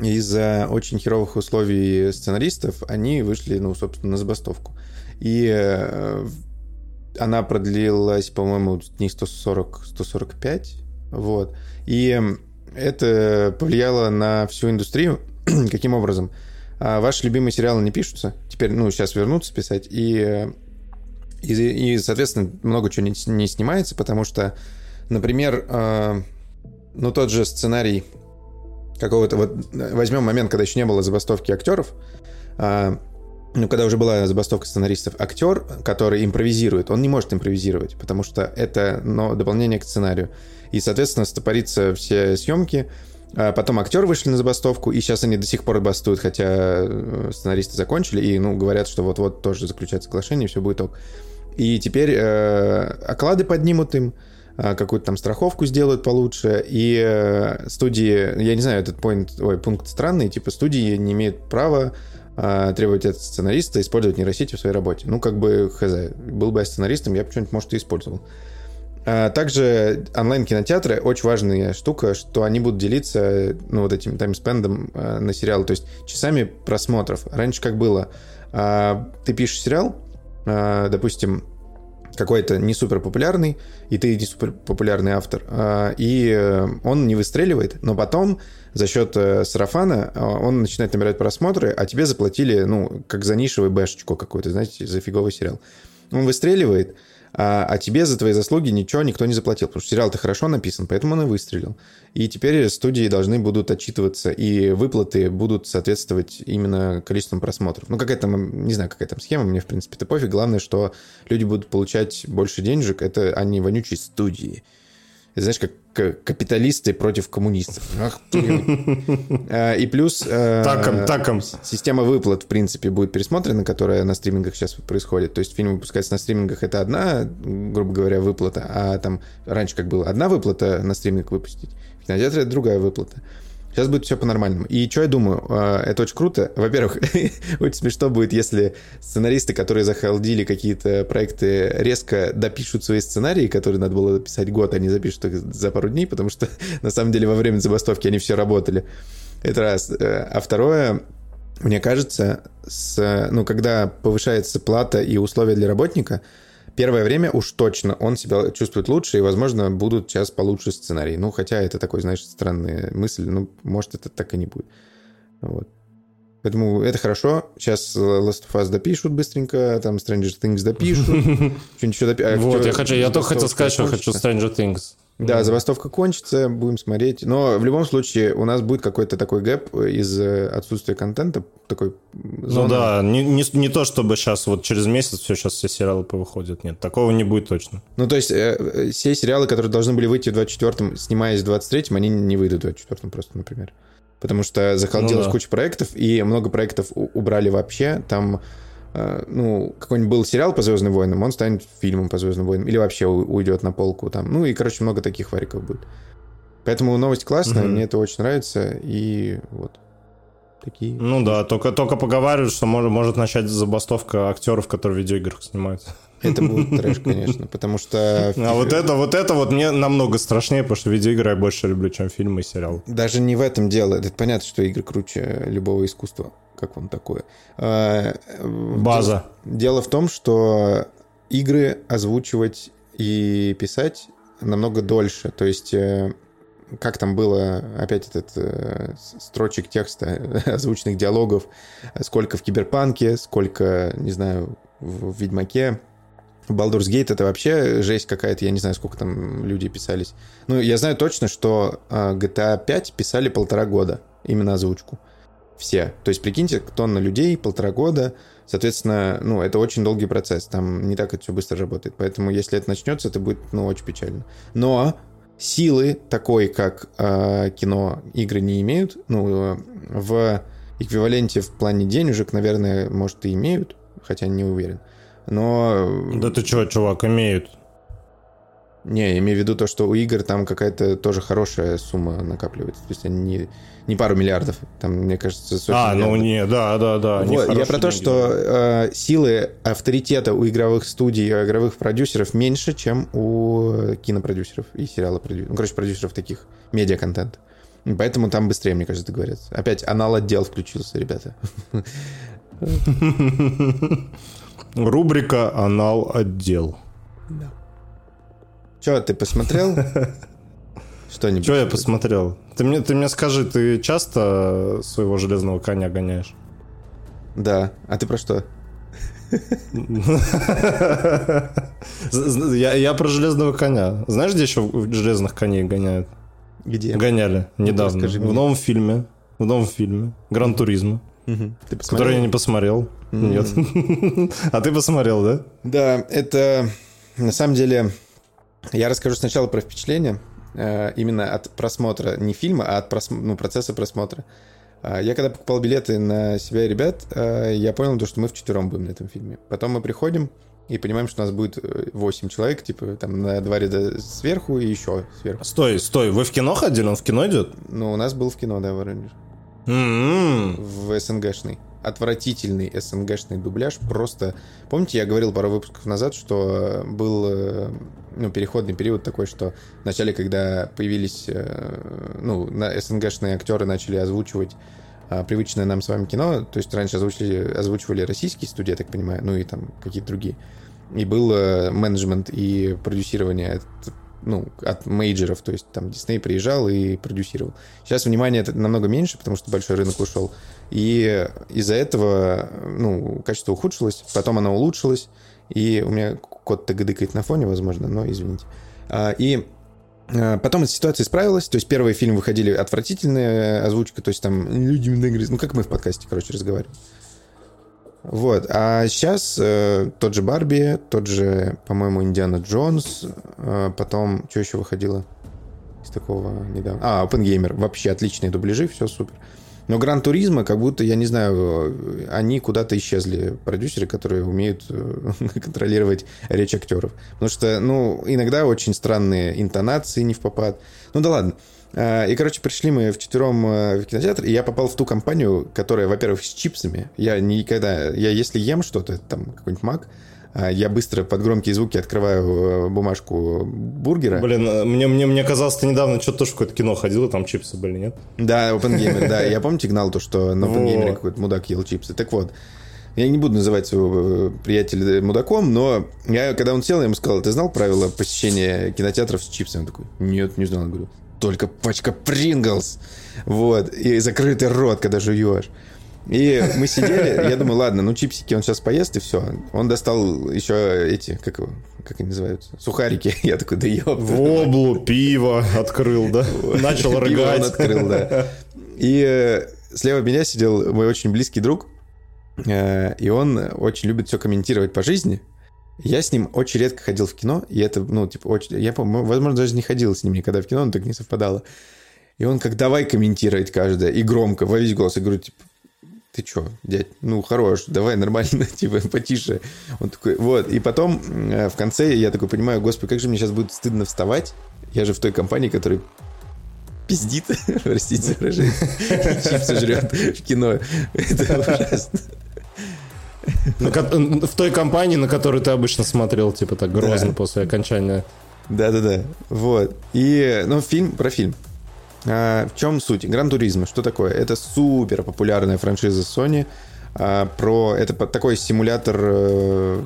Из-за очень херовых условий сценаристов они вышли, ну, собственно, на забастовку. И э, она продлилась, по-моему, дней 140-145. Вот. И это повлияло на всю индустрию. Каким образом? А ваши любимые сериалы не пишутся. Теперь, ну, сейчас вернутся писать. И, и, и соответственно, много чего не, не снимается, потому что, например, э, ну, тот же сценарий какого-то... Вот возьмем момент, когда еще не было забастовки актеров. Э, ну, когда уже была забастовка сценаристов, актер, который импровизирует, он не может импровизировать, потому что это но, дополнение к сценарию. И, соответственно, стопорится все съемки. А потом актеры вышли на забастовку, и сейчас они до сих пор бастуют, хотя э, сценаристы закончили, и, ну, говорят, что вот-вот тоже заключат соглашение, и все будет ок. И теперь э, оклады поднимут им, э, какую-то там страховку сделают получше, и э, студии, я не знаю, этот point, ой, пункт странный, типа студии не имеют права а, требовать от сценариста использовать нейросети в своей работе. Ну, как бы, хз, был бы я сценаристом, я бы что-нибудь, может, и использовал. А также онлайн-кинотеатры очень важная штука, что они будут делиться, ну, вот этим таймспендом а, на сериал, то есть часами просмотров. Раньше как было? А, ты пишешь сериал, а, допустим, какой-то не супер популярный, и ты не супер популярный автор, а, и э, он не выстреливает, но потом за счет э, сарафана а, он начинает набирать просмотры, а тебе заплатили, ну, как за нишевый бэшечку какой-то, знаете, за фиговый сериал. Он выстреливает, а, а тебе за твои заслуги ничего никто не заплатил, потому что сериал-то хорошо написан, поэтому он и выстрелил. И теперь студии должны будут отчитываться, и выплаты будут соответствовать именно количеством просмотров. Ну, какая там, не знаю, какая там схема, мне, в принципе, это пофиг. Главное, что люди будут получать больше денежек, это они вонючие студии знаешь, как капиталисты против коммунистов. Ах, а, и плюс э, таком, таком. система выплат, в принципе, будет пересмотрена, которая на стримингах сейчас происходит. То есть фильм выпускается на стримингах, это одна, грубо говоря, выплата, а там раньше как было одна выплата на стриминг выпустить, в кинотеатре это другая выплата. Сейчас будет все по-нормальному. И что я думаю? А, это очень круто. Во-первых, очень смешно будет, если сценаристы, которые захалдили какие-то проекты, резко допишут свои сценарии, которые надо было писать год, они запишут их за пару дней, потому что на самом деле во время забастовки они все работали. Это раз. Э, а второе, мне кажется, с, ну, когда повышается плата и условия для работника, первое время уж точно он себя чувствует лучше, и, возможно, будут сейчас получше сценарии. Ну, хотя это такой, знаешь, странная мысль, ну, может, это так и не будет. Вот. Поэтому это хорошо. Сейчас Last of Us допишут быстренько, там Stranger Things допишут. Что-нибудь еще допишут. Вот, я хочу, я только хотел сказать, что хочу Stranger Things. Да, забастовка кончится, будем смотреть. Но в любом случае у нас будет какой-то такой гэп из э, отсутствия контента, такой Ну да, не, не, не то, чтобы сейчас вот через месяц все, сейчас все сериалы повыходят. Нет, такого не будет точно. Ну то есть э, э, все сериалы, которые должны были выйти в 24-м, снимаясь в 23-м, они не выйдут в 24-м просто, например. Потому что захалдилась Ну да. куча проектов, и много проектов убрали вообще. Там, э, ну, какой-нибудь был сериал по Звездным войнам, он станет фильмом по Звездным войнам, или вообще уйдет на полку там. Ну и, короче, много таких вариков будет. Поэтому новость классная, Мгм. мне это очень нравится, и вот такие. Ну да, только, только поговаривают, что может, может начать забастовка актеров, которые в видеоиграх снимают. Это будет трэш, конечно, потому что... А вот это, вот это вот мне намного страшнее, потому что видеоигры я больше люблю, чем фильмы и сериалы. Даже не в этом дело. Это понятно, что игры круче любого искусства. Как вам такое? А, База. Дело в том, что игры озвучивать и писать намного дольше. То есть, э, как там было, опять этот э, строчек текста, озвученных диалогов, сколько в Киберпанке, сколько, не знаю, в Ведьмаке. Baldur's Gate это вообще жесть какая-то, я не знаю, сколько там люди писались. Ну, я знаю точно, что э, GTA 5 писали полтора года, именно озвучку. Все. То есть, прикиньте, тонна людей, полтора года. Соответственно, ну, это очень долгий процесс. Там не так это все быстро работает. Поэтому, если это начнется, это будет, ну, очень печально. Но силы такой, как э, кино, игры не имеют. Ну, э, в эквиваленте в плане денежек, наверное, может, и имеют, хотя не уверен. Но Да ты чего, чувак, имеют. не, имею в виду то, что у игр там какая-то тоже хорошая сумма накапливается. То есть они не, не пару миллиардов. Там, мне кажется, сотни А, ну миллиардов. не, да, да, да. Вот, я про то, деньги что э, силы авторитета у игровых студий, у игровых продюсеров меньше, чем у кинопродюсеров и сериала продюсеров. Ну, короче, продюсеров таких медиа-контента. И Поэтому там быстрее, мне кажется, договорятся. Опять анал-отдел включился, ребята. Рубрика «Анал-отдел». Че, ты посмотрел? Что-нибудь? Что я посмотрел? Ты мне, ты мне скажи, ты часто своего железного коня гоняешь? Да. А ты про что? Я, я про железного коня. Знаешь, где еще железных коней гоняют? Где? Гоняли недавно. расскажи В новом фильме. В новом фильме. Гран Туризма. Ты Который я не посмотрел. Нет. А ты посмотрел, да? Да, это на самом деле я расскажу сначала про впечатление э, именно от просмотра не фильма, а от прос- ну, процесса просмотра. А, Я когда покупал билеты на себя и ребят, э, я понял, то, что мы вчетвером будем на этом фильме. Потом мы приходим и понимаем, что у нас будет 8 человек, типа там на два ряда сверху и еще сверху. Стой, стой, вы в кино ходили? Он в кино идет? Ну, у нас был в кино, да, Воронеж. М-м. в СНГшный. Отвратительный СНГшный дубляж. Просто... Помните, я говорил пару выпусков назад, что был э, ну, переходный период такой, что вначале, когда появились э, ну, на СНГшные актеры начали озвучивать а, привычное нам с вами кино, то есть раньше озвучили, озвучивали российские студии, я так понимаю, ну и там какие-то другие. И был э, менеджмент и продюсирование ну, от мейджеров, то есть там Дисней приезжал и продюсировал. Сейчас внимание это намного меньше, потому что большой рынок ушел. И из-за этого, ну, качество ухудшилось, потом оно улучшилось, и у меня кот тыгдыкает на фоне, возможно, но извините. А, И а, Потом эта ситуация исправилась, то есть первый фильм выходили отвратительная озвучка, то есть там люди, ну как мы в подкасте, короче, разговариваем. Вот, а сейчас э, тот же Барби, тот же, по-моему, Индиана Джонс, э, потом, что еще выходило из такого недавно? А, Опенгеймер, вообще отличные дубляжи, все супер. Но Гран Туризма, как будто, я не знаю, они куда-то исчезли, продюсеры, которые умеют э, контролировать речь актеров. Потому что, ну, иногда очень странные интонации не в попад. Ну да ладно. А, И, короче, пришли мы вчетвером э, в кинотеатр, и я попал в ту компанию, которая, во-первых, с чипсами. Я никогда... Я если ем что-то, там, какой-нибудь мак, а, я быстро под громкие звуки открываю э, бумажку бургера. Блин, э, мне, мне, мне казалось, ты недавно что-то тоже в какое-то кино ходил, и там чипсы были, нет? Да, OpenGamer, да. Я помните гнал то, что на OpenGamer Вот. какой-то мудак ел чипсы. Так вот, я не буду называть своего приятеля мудаком, но я, когда он сел, я ему сказал, ты знал правила посещения кинотеатров с чипсами? Он такой, нет, не знал. Я говорю, только пачка Принглс. Вот. И закрытый рот, когда жуешь. И мы сидели, я думаю, ладно, ну чипсики он сейчас поест, и все. Он достал еще эти, как как они называются, сухарики. Я такой, да ёпта. Воблу, пиво открыл, да? Начал Пиво он рыгать. открыл, да. И э, слева меня сидел мой очень близкий друг, э, и он очень любит все комментировать по жизни. Я с ним очень редко ходил в кино, и это, ну, типа, очень... Я, по-моему, возможно, даже не ходил с ним никогда в кино, но так не совпадало. И он как давай комментировать каждое, и громко, во весь голос. Я говорю, типа, ты чё, дядь, ну, хорош, давай нормально, типа, потише. Он такой, вот. И потом э, в конце я такой понимаю, господи, как же мне сейчас будет стыдно вставать. Я же в той компании, которая пиздит, простите выражение, чипсы жрет в кино. Это ужасно. На В той компании, на которую ты обычно смотрел, типа так грозно Да. после окончания. Да-да-да, вот. И, ну, фильм про фильм. А, в чем суть? Гран Туризмо, что такое? Это супер популярная франшиза Sony. а, про это такой симулятор, э,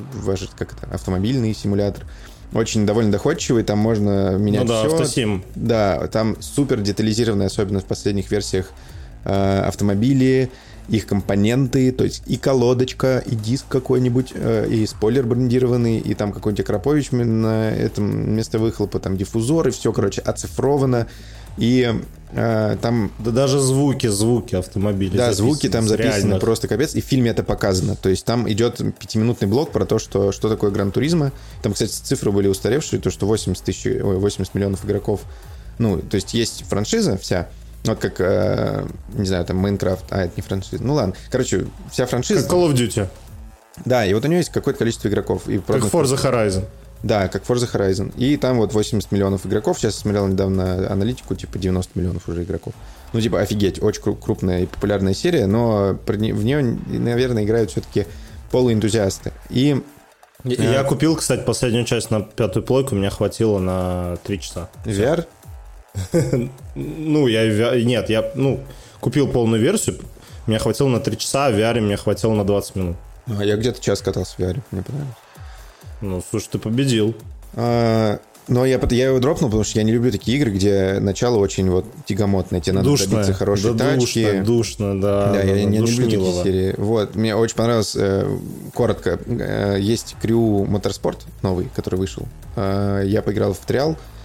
как это, автомобильный симулятор. Очень довольно доходчивый, там можно менять Ну да, все. автосим. Да, там супер детализированные, особенно в последних версиях, э, автомобили, их компоненты, то есть и колодочка, и диск какой-нибудь, э, и спойлер брендированный, и там какой-нибудь Акропович на этом место выхлопа, там диффузор, и все, короче, оцифровано. И э, там Да даже звуки, звуки автомобилей. да, звуки там записаны реальных. просто капец, и в фильме это показано. То есть там идет пятиминутный блок про то, что, что такое Гран Туризма. Там, кстати, цифры были устаревшие, то, что 80, тысяч, ой, 80 миллионов игроков. Ну, то есть есть франшиза вся, вот как, э, не знаю, там Майнкрафт, а, это не франшиза. Ну ладно, короче, вся франшиза. Как Call of Duty. Да, и вот у нее есть какое-то количество игроков. И Как Forza Horizon. Да, как Forza Horizon. И там вот 80 миллионов игроков. Сейчас смотрел недавно аналитику, типа 90 миллионов уже игроков. Ну, типа, офигеть, очень кру- крупная и популярная серия, но в нее, наверное, играют все-таки полуэнтузиасты. И Я, я купил, кстати, последнюю часть на пятую плойку, меня хватило на 3 часа. VR, Ну, я... Нет, я, ну, купил полную версию, меня хватило на 3 часа, а в VR мне хватило на 20 минут. а я где-то час катался в VR, мне понравилось. Ну, слушай, ты победил. А, но я, я его дропнул, потому что я не люблю такие игры, где начало очень вот тягомотное, тебе надо душно. добиться хорошей да, тачки. Душно, душно, да. Да, я, да, я не люблю такие серии. Вот, мне очень понравилось, э, коротко, э, есть Крю Моторспорт новый, который вышел. Э, я поиграл в триал, э,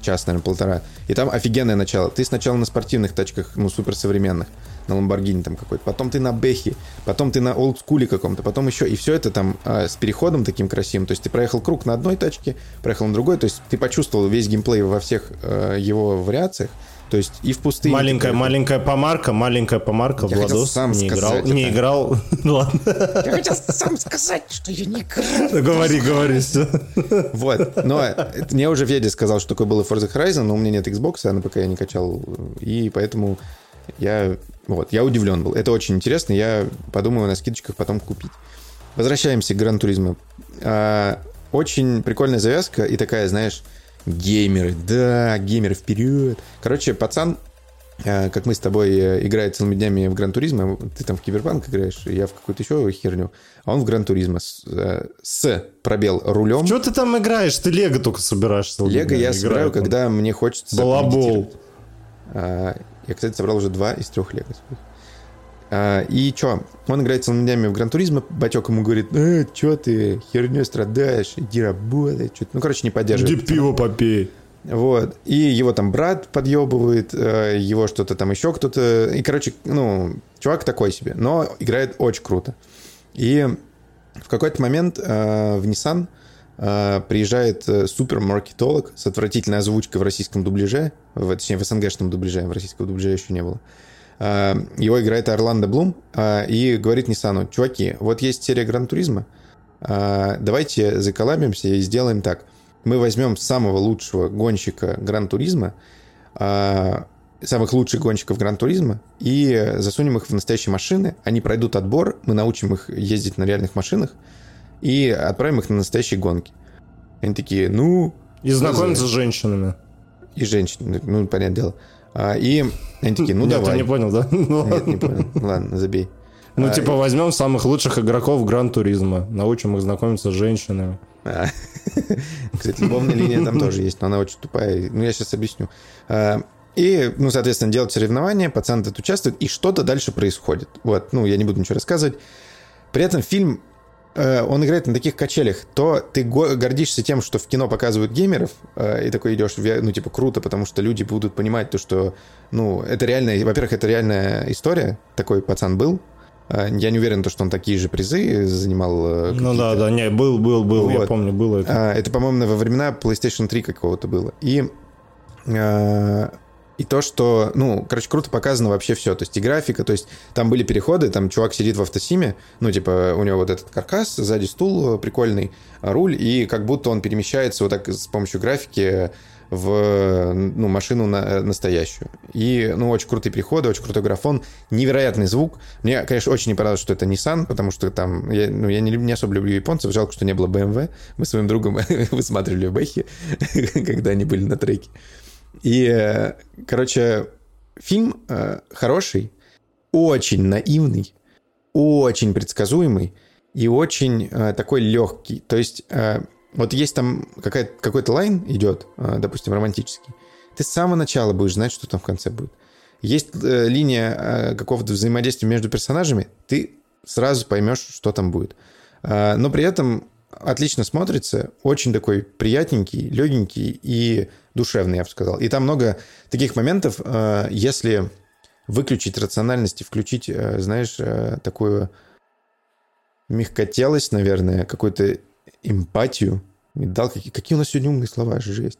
час, наверное, полтора, и там офигенное начало. Ты сначала на спортивных тачках, ну, суперсовременных, на Ламборгини там какой-то, потом ты на Бэхе, потом ты на олдскуле каком-то, потом еще, и все это там э, с переходом таким красивым, то есть ты проехал круг на одной тачке, проехал на другой, то есть ты почувствовал весь геймплей во всех э, его вариациях, то есть и в пустыне... ты Маленькая, маленькая помарка, маленькая помарка, Я хотел Владос сам не играл. сказать Не это. играл. Ладно, Я хотел сам сказать, что я не играл. Ну, говори, говори. Вот. Но это мне уже Федя сказал, что такое было Forza Horizon, но у меня нет Xbox, а на ПК я не качал. И поэтому я, вот, я удивлен был. Это очень интересно. Я подумаю на скидочках потом купить. Возвращаемся к Гран Туризму. Очень прикольная завязка и такая, знаешь, геймеры. Да, геймеры вперед. Короче, пацан э, как мы с тобой э, играет целыми днями в Гран Туризмо, ты там в Киберпанк играешь, я в какую-то еще херню, а он в Гран Туризмо с, э, с пробел рулем. Чего ты там играешь? Ты Лего только собираешь. Лего я Играй собираю, там. когда мне хочется Балабол. А, Я, кстати, собрал уже два из трех лего. своих. А, И что? Он играет целыми днями в Гран Туризмо, батек ему говорит, э, что ты херней страдаешь, иди работай. чё-то». Ну, короче, не Иди поддерживает. пиво попей. Вот. И его там брат подъебывает, э, его что-то там еще кто-то. И, короче, ну, чувак такой себе, но играет очень круто. И в какой-то момент э, в Nissan э, приезжает супермаркетолог с отвратительной озвучкой в российском дубляже, в, точнее, в СНГшном дубляже, в российском дубляже еще не было. Э, Его играет Орландо Блум э, и говорит Ниссану, чуваки, вот есть серия Gran Turismo, э, давайте заколабимся и сделаем так. Мы возьмем самого лучшего гонщика Gran Turismo, э, самых лучших гонщиков Gran Turismo и засунем их в настоящие машины. Они пройдут отбор, мы научим их ездить на реальных машинах и отправим их на настоящие гонки. Они такие, ну, И знакомиться с женщинами. и женщины, ну, понятное дело. А, И они такие, ну, Нет, давай. ты не понял, да? Ну, Нет, не понял. Ладно, забей. Ну, А, типа, возьмем самых лучших игроков Гран Туризма, научим их знакомиться с женщинами. А, Кстати, любовная линия там тоже есть, но она очень тупая. Ну, я сейчас объясню. А, И, ну, соответственно, делают соревнования, пацан тут участвует, и что-то дальше происходит. Вот, ну, я не буду ничего рассказывать. При этом фильм, он играет на таких качелях. То ты го- гордишься тем, что в кино показывают геймеров, э, и такой идешь, ну, типа, круто, потому что люди будут понимать то, что, ну, это реальная, во-первых, это реальная история. Такой пацан был. Э, Я не уверен, то, что он такие же призы занимал. э, Ну да, да, не, был, был, был, я Вот. помню, было это. а, Это, по-моему, во времена PlayStation 3 какого-то было. И, и то, что, ну, короче, круто показано вообще все. То есть и графика, то есть там были переходы, там чувак сидит в автосиме, ну, типа, у него вот этот каркас, сзади стул э, прикольный, а руль, и как будто он перемещается вот так с помощью графики в ну, машину на, настоящую. И, ну, очень крутые переходы, очень крутой графон, невероятный звук. Мне, конечно, очень не понравилось, что это Nissan, потому что там, я, ну, я не, не особо люблю японцев, жалко, что не было BMW. Мы с своим другом высматривали в Бэхе, когда они были на треке. И, э, короче, фильм э, хороший, очень наивный, очень предсказуемый и очень э, такой легкий. То есть э, вот есть там какая- какой-то лайн идет, э, допустим, романтический, ты с самого начала будешь знать, что там в конце будет. Есть э, линия э, какого-то взаимодействия между персонажами, ты сразу поймешь, что там будет. Э, но при этом отлично смотрится, очень такой приятненький, легенький и душевный, я бы сказал. И там много таких моментов, э, если выключить рациональность и включить, э, знаешь, э, такую мягкотелость, наверное, какую-то эмпатию. И Дал какие, какие у нас сегодня умные слова, жесть.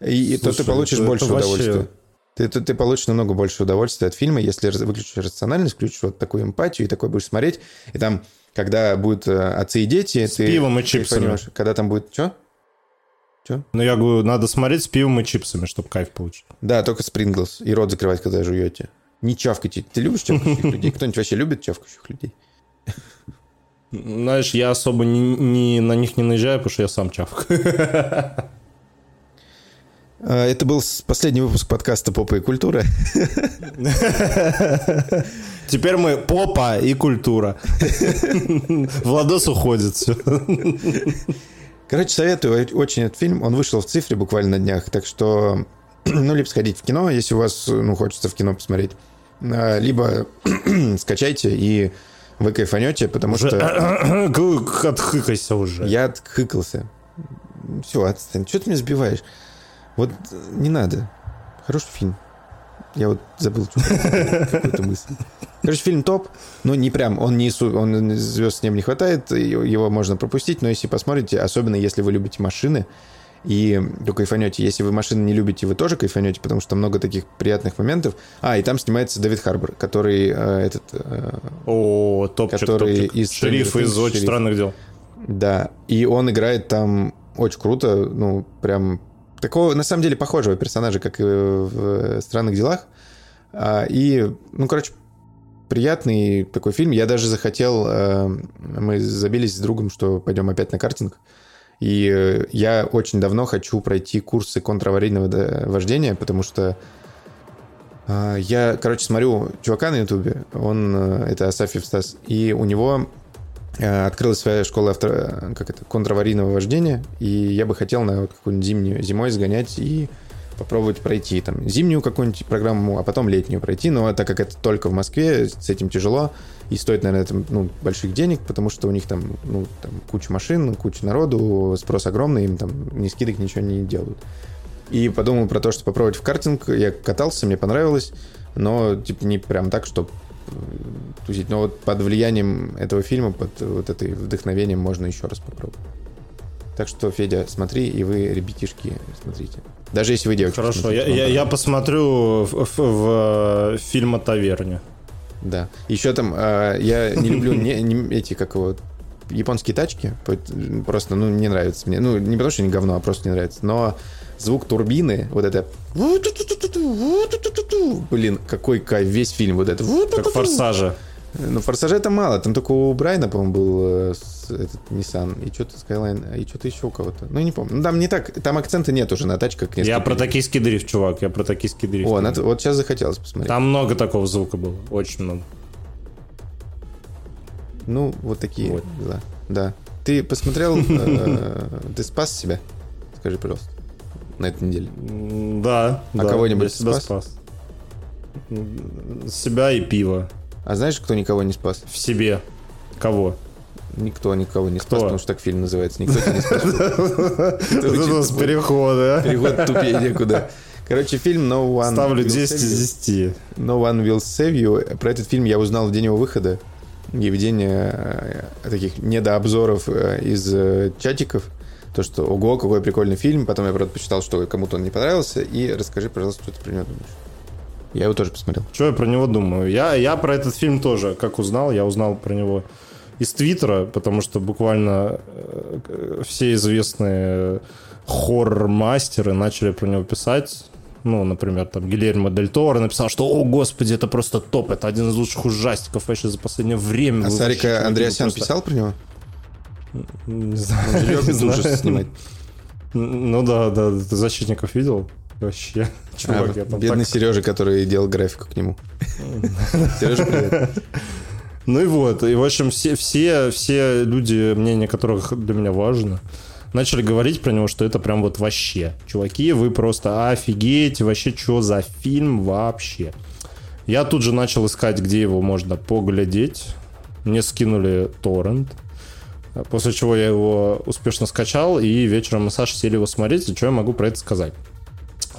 И, и то ты Слушай, получишь это- больше это вообще- удовольствия. Ты, ты, ты получишь намного больше удовольствия от фильма, если выключишь рациональность, включишь вот такую эмпатию и такой будешь смотреть. И там, когда будут э, отцы и дети, С ты пивом и чипсами. кайфанешь. Когда там будет... Что? Ну, я говорю, надо смотреть с пивом и чипсами, чтобы кайф получить. Да, только Спринглс. И рот закрывать, когда жуете. Не чавкайте. Ты любишь чавкающих людей? Кто-нибудь вообще любит чавкающих людей? Знаешь, я особо не, не- на них не наезжаю, потому что я сам чавкаю. А, Это был последний выпуск подкаста «Попа и культура». Теперь мы попа и культура. Владос уходит, все. Короче, советую очень этот фильм. Он вышел в цифре буквально на днях, так что, ну, либо сходить в кино, если у вас, ну, хочется в кино посмотреть, а, либо скачайте и вы кайфанете, потому что Отхыкайся уже. я отхыкался. Все, отстань. Что ты меня сбиваешь? Вот не надо. Хороший фильм. Я вот забыл какую-то мысль. Короче, фильм топ, но не прям, он не он звезд с ним не хватает, его можно пропустить, но если посмотрите, особенно если вы любите машины, и то кайфанете. Если вы машины не любите, вы тоже кайфанете, потому что много таких приятных моментов. А, и там снимается Дэвид Харбор, который э, этот... э, О, топчик, Который топчик. из Шериф из «Очень шериф. странных дел». Да, и он играет там очень круто, ну, прям такого, на самом деле, похожего персонажа, как и в «Странных делах». А, И, ну, короче, приятный такой фильм. Я даже захотел, э, мы забились с другом, что пойдем опять на картинг. И э, я очень давно хочу пройти курсы контраварийного вождения, потому что а, я, короче, смотрю чувака на ютубе, он, э, это Асафьев Стас, и у него э, открылась своя школа авто, как это, контраварийного вождения, и я бы хотел на какую-нибудь зимнюю, зимой сгонять и попробовать пройти там зимнюю какую-нибудь программу, а потом летнюю пройти, но так как это только в Москве, с этим тяжело, и стоит, наверное, это, ну, больших денег, потому что у них там, ну, там куча машин, куча народу, спрос огромный, им там ни скидок, ничего не делают. И подумал про то, что попробовать в картинг. Я катался, мне понравилось, но типа не прям так, чтобы тусить. Но вот под влиянием этого фильма, под вот этой вдохновением можно еще раз попробовать. Так что, Федя, смотри, и вы, ребятишки, смотрите. Даже если вы девочки. Хорошо, я, смотрите, я, я понравится. посмотрю в, в- в, э, фильм о таверне. Да. Еще там, э, я не люблю не- не эти, как его, японские тачки. Просто, ну, не нравится мне. Ну, не потому что они говно, а просто не нравится. Но звук турбины, вот это... Блин, какой кайф, весь фильм вот это. Как форсажа. Ну, форсажа это мало. Там только у Брайна, по-моему, был э, этот Nissan. И что-то Skyline, и что-то еще у кого-то. Ну, не помню. Ну, там не так, там акцента нет уже на тачках. Я про токийский дрифт, чувак. Я про токийский дрифт. О, надо- вот сейчас захотелось посмотреть. Там много такого звука было. Очень много. Ну, вот такие Вот. дела. Да. Ты посмотрел, э, ты спас себя? Скажи, пожалуйста, на этой неделе. Да. А кого-нибудь я спас? Себя и пиво. А знаешь, кто никого не спас? В себе. Кого? Никто никого не спас, Кто? потому что так фильм называется. Никто тебя не спас. Это у нас переход, а? Переход тупее некуда. Короче, фильм No One Ставлю Will 10 Save из You. 10. No One Will Save You. Про этот фильм я узнал в день его выхода. Евгения э, таких недообзоров э, из э, чатиков. То, что ого, какой прикольный фильм. Потом я, правда, почитал, что кому-то он не понравился. И расскажи, пожалуйста, что ты про него думаешь. Я его тоже посмотрел. Что я про него думаю? Я, я про этот фильм тоже, как узнал, я узнал про него из Твиттера, потому что буквально э, все известные хоррор-мастеры начали про него писать. Ну, например, там Гильермо Дель Торо написал, что, о, господи, это просто топ, это один из лучших ужастиков вообще за последнее время. А Сарика Андреасян просто- писал про него? Не знаю, Он же снимать. Ну да, да, ты защитников видел? Вообще, чувак, А, я там бедный так Сережа, который делал графику к нему. Сережа, привет. Ну и вот, и в общем все, все, все люди, мнение которых для меня важно, начали говорить про него, что это прям вот вообще. Чуваки, вы просто офигеете, вообще что за фильм вообще. Я тут же начал искать, где его можно поглядеть. Мне скинули торрент. После чего я его успешно скачал, и вечером мы с Сашей сели его смотреть, и что я могу про это сказать?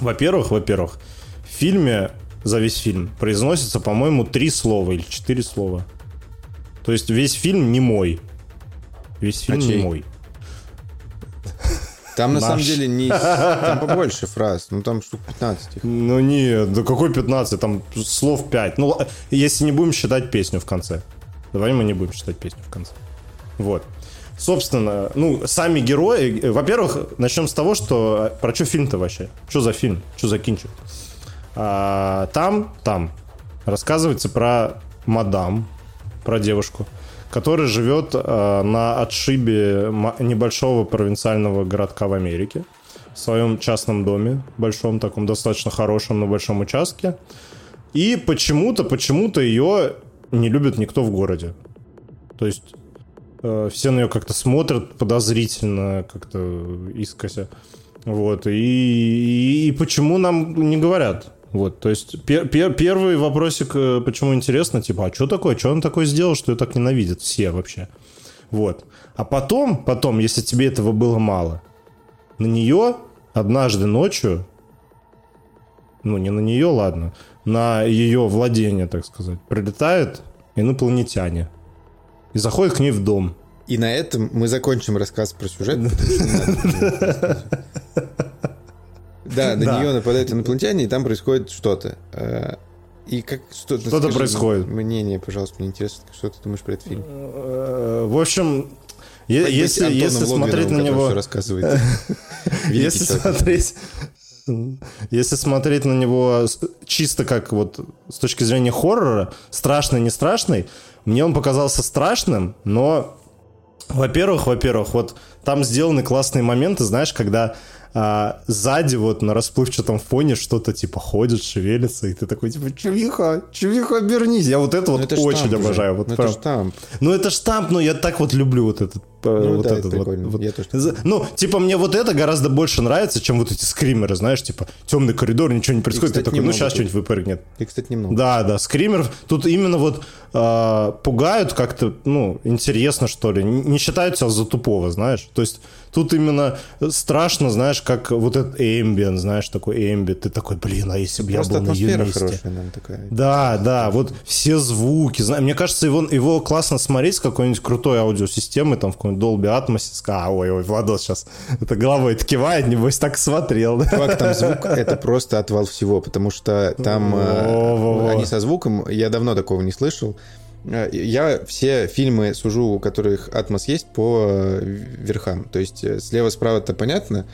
Во-первых, во-первых, в фильме за весь фильм произносится, по-моему, три слова или четыре слова. То есть весь фильм не мой. Весь фильм не чей? мой. Там на Наш. самом деле не... Там побольше фраз. Ну там штук 15 их. Ну нет, да какой 15, там слов 5. Ну, если не будем считать песню в конце. Давай мы не будем считать песню в конце. Вот. Собственно, ну, сами герои... э, Во-первых, начнем с того, что... э, Про что фильм-то вообще? Что за фильм? Что за кинчик? А, там, там рассказывается про мадам, про девушку, которая живет э, на отшибе небольшого провинциального городка в Америке в своем частном доме, большом таком, достаточно хорошем, на большом участке. И почему-то, почему-то ее не любит никто в городе. То есть все на нее как-то смотрят подозрительно, как-то искося. Вот. И, и, и почему нам не говорят? Вот, то есть пер- пер- первый вопросик, э, почему интересно, типа, а что такое, что он такое сделал, что ее так ненавидят все вообще? Вот. А потом, потом, если тебе этого было мало, на нее однажды ночью, ну не на нее, ладно, на ее владение, так сказать, прилетают инопланетяне и заходят к ней в дом. И на этом мы закончим рассказ про сюжет. что. Да, на нее нападают инопланетяне, и там происходит что-то. Э, И как что-то... Скажи происходит. Мнение, пожалуйста, мне интересно, что ты думаешь про этот фильм? Э, В общем, если, если смотреть на него... рассказывает. Если смотреть... Если смотреть на него чисто как вот с точки зрения хоррора, страшный, не страшный, мне он показался страшным, но, во-первых, во-первых, вот там сделаны классные моменты, знаешь, когда а, сзади вот на расплывчатом фоне что-то типа ходит, шевелится, и ты такой типа, чувиха, чувиха, обернись. Я вот это Ну, вот это очень уже. обожаю. Вот Ну, прям. это штамп. Ну, это штамп, но я так вот люблю вот этот. Э, Ну вот да, это этот вот- прикольно. вот. Я тоже Ну, типа, мне вот это гораздо больше нравится, чем вот эти скримеры, знаешь, типа, темный коридор, ничего не происходит. кстати, Ты такой, ну, сейчас что-нибудь выпрыгнет. И, кстати, немного. Да, да, скримеров тут именно вот э, пугают как-то, ну, интересно, что ли. Не не считают себя за тупого, знаешь. То есть тут именно страшно, знаешь, как вот этот эмбиент, знаешь, такой эмбиент. Ты такой, блин, а если бы я был на ее месте? хорошая нам такая. Да, да, вот все звуки. Зна- Мне кажется, его, его классно смотреть с какой-нибудь крутой аудиосистемой, там в какой-нибудь Dolby Atmos. А, ой, ой, Владос сейчас это головой кивает, небось так смотрел, да? Чувак, там звук это просто отвал всего, потому что там э, Во-во-во. они со звуком, я давно такого не слышал. Э, Я все фильмы сужу, у которых Атмос есть, по э, верхам. То есть э, слева-справа это понятно,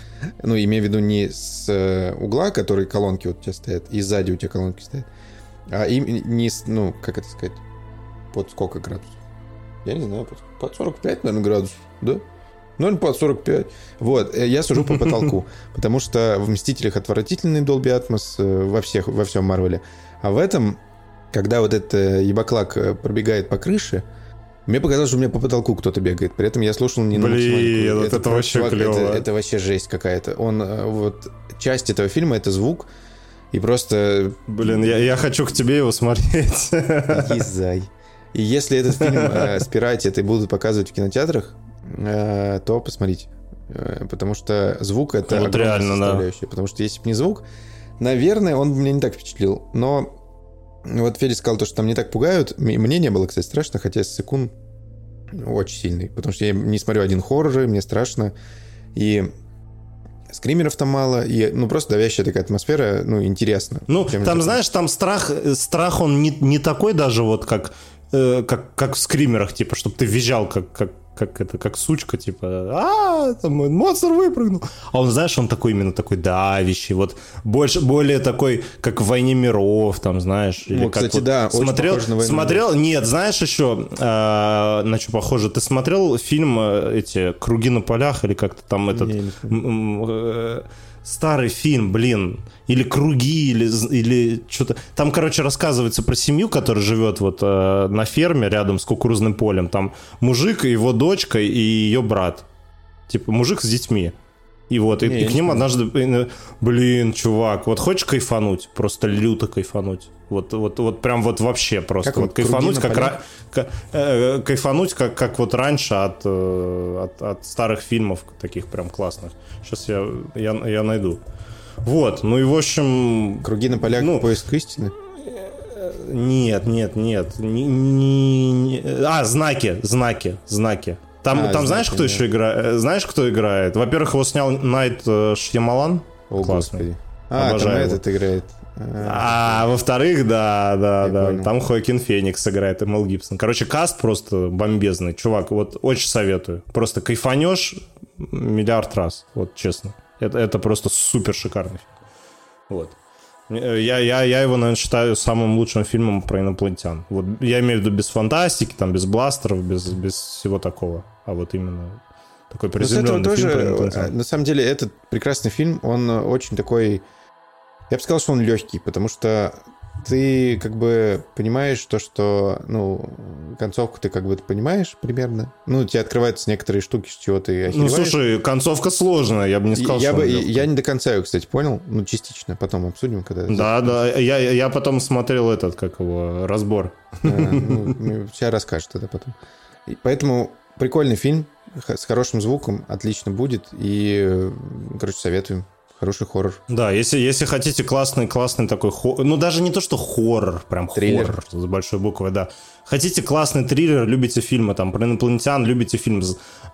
ну, имею в виду не с угла, который колонки вот у тебя стоят, и сзади у тебя колонки стоят, а им не с, ну, как это сказать, под сколько градусов? Я не знаю, под, под 45, наверное, градусов, да? Ну, под 45. Вот, э, я сужу по потолку, потому что в «Мстителях» отвратительный Dolby Atmos э, во, всех, во всем Марвеле. А в этом, когда вот этот э, ебаклак пробегает по крыше, мне показалось, что у меня по потолку кто-то бегает. При этом я слушал не на Блин, вот это просто, вообще клёво. Это, это вообще жесть какая-то. Он, вот, часть этого фильма — это звук, И просто Блин, я, я хочу к тебе его смотреть. езай. И если этот фильм э, спирать и будут показывать в кинотеатрах, э, то посмотрите. Э, Потому что звук это Вот реально, да. составляющая. Потому что если бы не звук, наверное, он бы меня не так впечатлил. Но вот Федя сказал то, что там не так пугают. Мне не было, кстати, страшно, хотя секунд очень сильный. Потому что я не смотрю один хоррор, мне страшно. И скримеров там мало. И, ну, просто давящая такая атмосфера, ну, интересно. Ну, там, знаешь, там страх, страх он не, не такой даже вот как, э, как, как в скримерах, типа, чтобы ты визжал, как, как, как это, как сучка, типа, а, там монстр выпрыгнул. А он, знаешь, он такой именно такой давящий, вот больше, более такой, как в «Войне миров», там, знаешь. Или Ну, как кстати, вот да, очень смотрел, похоже на «Войну смотрел, нет, знаешь еще, э, на что похоже, ты смотрел фильм э, эти «Круги на полях» или как-то там этот... Не, не старый фильм, блин, или круги, или, или что-то. Там, короче, рассказывается про семью, которая живет вот э, на ферме рядом с кукурузным полем. Там мужик, его дочка и ее брат. Типа мужик с детьми. И вот, и, Не, и я к ним однажды, блин, чувак, вот хочешь кайфануть? Просто люто кайфануть. Вот, вот, вот прям вот вообще просто. Как вот кайфануть, «Круги на как, ра- ка- э, кайфануть, как, как вот раньше от, э, от, от старых фильмов таких прям классных. Сейчас я, я, я найду. Вот, ну и в общем... Круги на полях Ну, поиск истины. Нет, нет, нет. не- не- не- А, знаки, знаки, знаки. Там, А, там знаешь, «Знаки», кто да. еще играет? Знаешь, кто играет? Во-первых, его снял Найт э, Шьямалан. О, Классный. господи. А, там Обожаю его. этот играет. А, во-вторых, да, да, Я да. понял. Там Хоакин Феникс играет и Мел Гибсон. Короче, каст просто бомбезный. Чувак, вот очень советую. Просто кайфанешь миллиард раз, вот честно. Это, это просто супер шикарный фильм. Вот. Я, я, я его, наверное, считаю самым лучшим фильмом про инопланетян. Вот я имею в виду без фантастики, там, без бластеров, без, без всего такого. А вот именно такой приземленный фильм про тоже, инопланетян. э, на самом деле, этот прекрасный фильм, он очень такой... Я бы сказал, что он легкий, потому что ты как бы понимаешь то, что, ну, концовку ты как бы понимаешь примерно. Ну, тебе открываются некоторые штуки, с чего ты Ну, охереваешь. слушай, концовка сложная, я бы не сказал, я, что бы, я не до конца ее, кстати, понял. Ну, частично. Потом обсудим, когда... Да, да, я, я потом смотрел этот, как его, разбор. А, ну, Сейчас расскажешь тогда потом. И поэтому прикольный фильм с хорошим звуком, отлично будет. И, короче, советуем. Хороший хоррор. Да, если, если хотите классный, классный такой хо- Ну, даже не то, что хоррор, прям Триллер. хоррор с большой буквы, да. Хотите классный триллер, любите фильмы там про инопланетян, любите фильм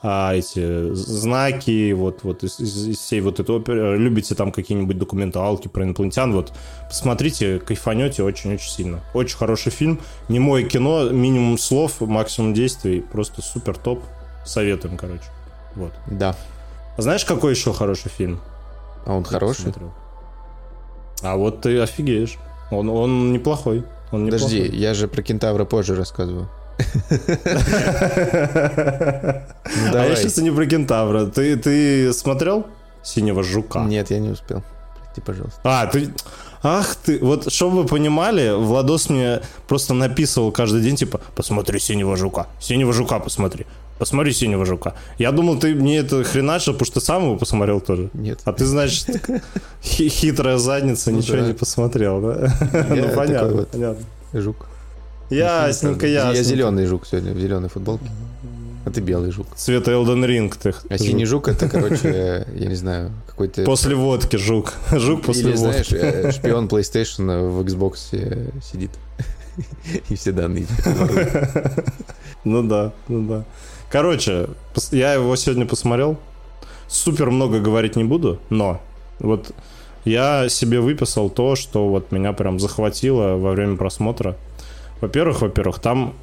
а, эти знаки, вот, вот из, из- из всей вот этой оперы, любите там какие-нибудь документалки про инопланетян, вот, посмотрите, кайфанете очень-очень сильно. Очень хороший фильм, не мое кино, минимум слов, максимум действий, просто супер топ. Советуем, короче. Вот. Да. А знаешь, какой еще хороший фильм? А он хороший? посмотрел. А вот ты офигеешь. Он, он неплохой. Он Подожди, неплохой. я же про кентавра позже рассказываю. А я сейчас не про кентавра. Ты, ты смотрел «Синего жука»? Нет, я не успел. Прости, пожалуйста. А, ты... Ах ты, вот чтобы вы понимали, Владос мне просто написывал каждый день, типа, посмотри «Синего жука», «Синего жука» посмотри, посмотри «Синего жука». Я думал, ты мне это хреначил, потому что ты сам его посмотрел тоже. Нет. А ты, значит, хи- хитрая задница, ничего да. не посмотрел, да? Я Ну, понятно, вот понятно. Жук. Ясненько, Я ясненько. зеленый жук сегодня, в зеленой футболке. А ты белый жук. Цвета Elden Ring ты. А синий жук это, короче, я не знаю, какой-то... После водки жук. Жук после Или, знаешь, водки. э, шпион PlayStation в Xbox э, сидит. И все данные. Ну да, ну да. Короче, я его сегодня посмотрел. Супер много говорить не буду, но вот я себе выписал то, что вот меня прям захватило во время просмотра. Во-первых, во-первых, там...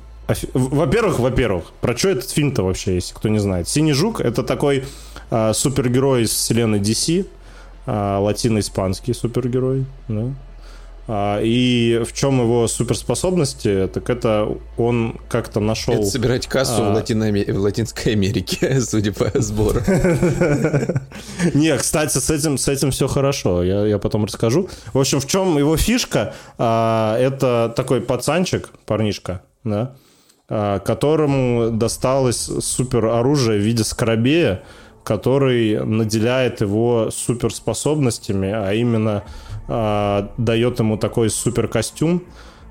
Во-первых, во-первых, про что этот фильм-то вообще, если кто не знает? «Синий жук» — это такой а, супергерой из вселенной DC, а, латино-испанский супергерой, да? А, и в чем его суперспособности, так это он как-то нашел... Это собирать кассу А. в, Латиноаме- в Латинской Америке, судя по сбору. Не, кстати, с этим, с этим все хорошо. Я, я потом расскажу. В общем, в чем его фишка? А, это такой пацанчик, парнишка, да, а, которому досталось супер оружие в виде скоробея, который наделяет его суперспособностями, а именно а, дает ему такой супер костюм,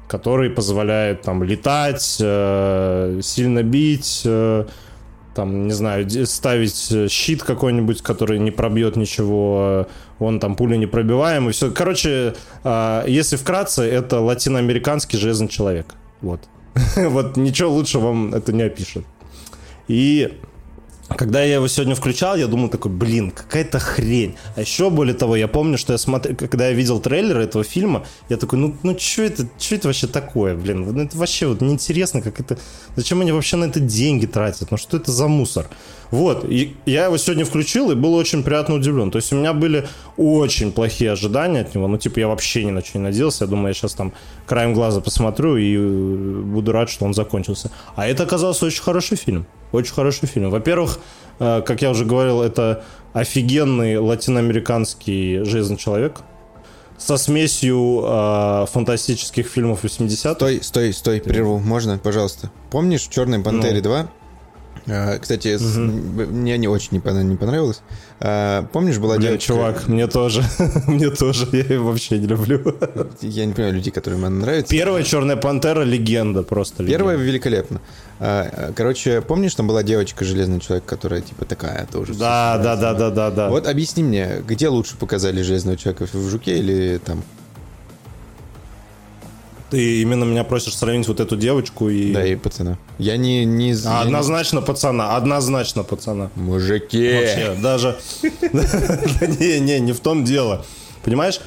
который позволяет там летать, э, сильно бить, э, там, не знаю, ставить щит какой-нибудь, который не пробьет ничего, он там пули непробиваемый, все. Короче, а, если вкратце, это латиноамериканский железный человек. Вот. Вот ничего лучше вам это не опишет. И когда я его сегодня включал, я думал такой, блин, какая-то хрень. А еще более того, я помню, что я смотрел, когда я видел трейлер этого фильма, я такой, ну, ну что это, что это вообще такое, блин? Это вообще вот неинтересно, как это, зачем они вообще на это деньги тратят? Ну что это за мусор? Вот, и я его сегодня включил и был очень приятно удивлен. То есть у меня были очень плохие ожидания от него. Ну, типа, я вообще ни на что не надеялся. Я думаю, я сейчас там краем глаза посмотрю и э, буду рад, что он закончился. А это оказался очень хороший фильм. Очень хороший фильм. Во-первых, э, как я уже говорил, это офигенный латиноамериканский железный человек со смесью э, фантастических фильмов 80-х. Стой, стой, стой, прерву. Можно, пожалуйста? Помнишь в «Черной пантере Ну. 2»? А, Кстати, с- мне не очень не понравилось. А, Помнишь, была Блин, девочка... чувак, мне тоже. мне тоже. Я его вообще не люблю. Я не понимаю людей, которым она нравится. Первая Черная пантера легенда просто. легенда. Первая великолепно. А, а, Короче, помнишь, там была девочка Железный человек, которая типа такая тоже. Да, да, да, да, да, да. Вот объясни мне, где лучше показали Железного человека в Жуке или там? Ты именно меня просишь сравнить вот эту девочку и... Да, и пацана. Я не... не А, я не- однозначно пацана, однозначно пацана. Мужики! Вообще, даже... Да Не, не, не в том дело. Понимаешь?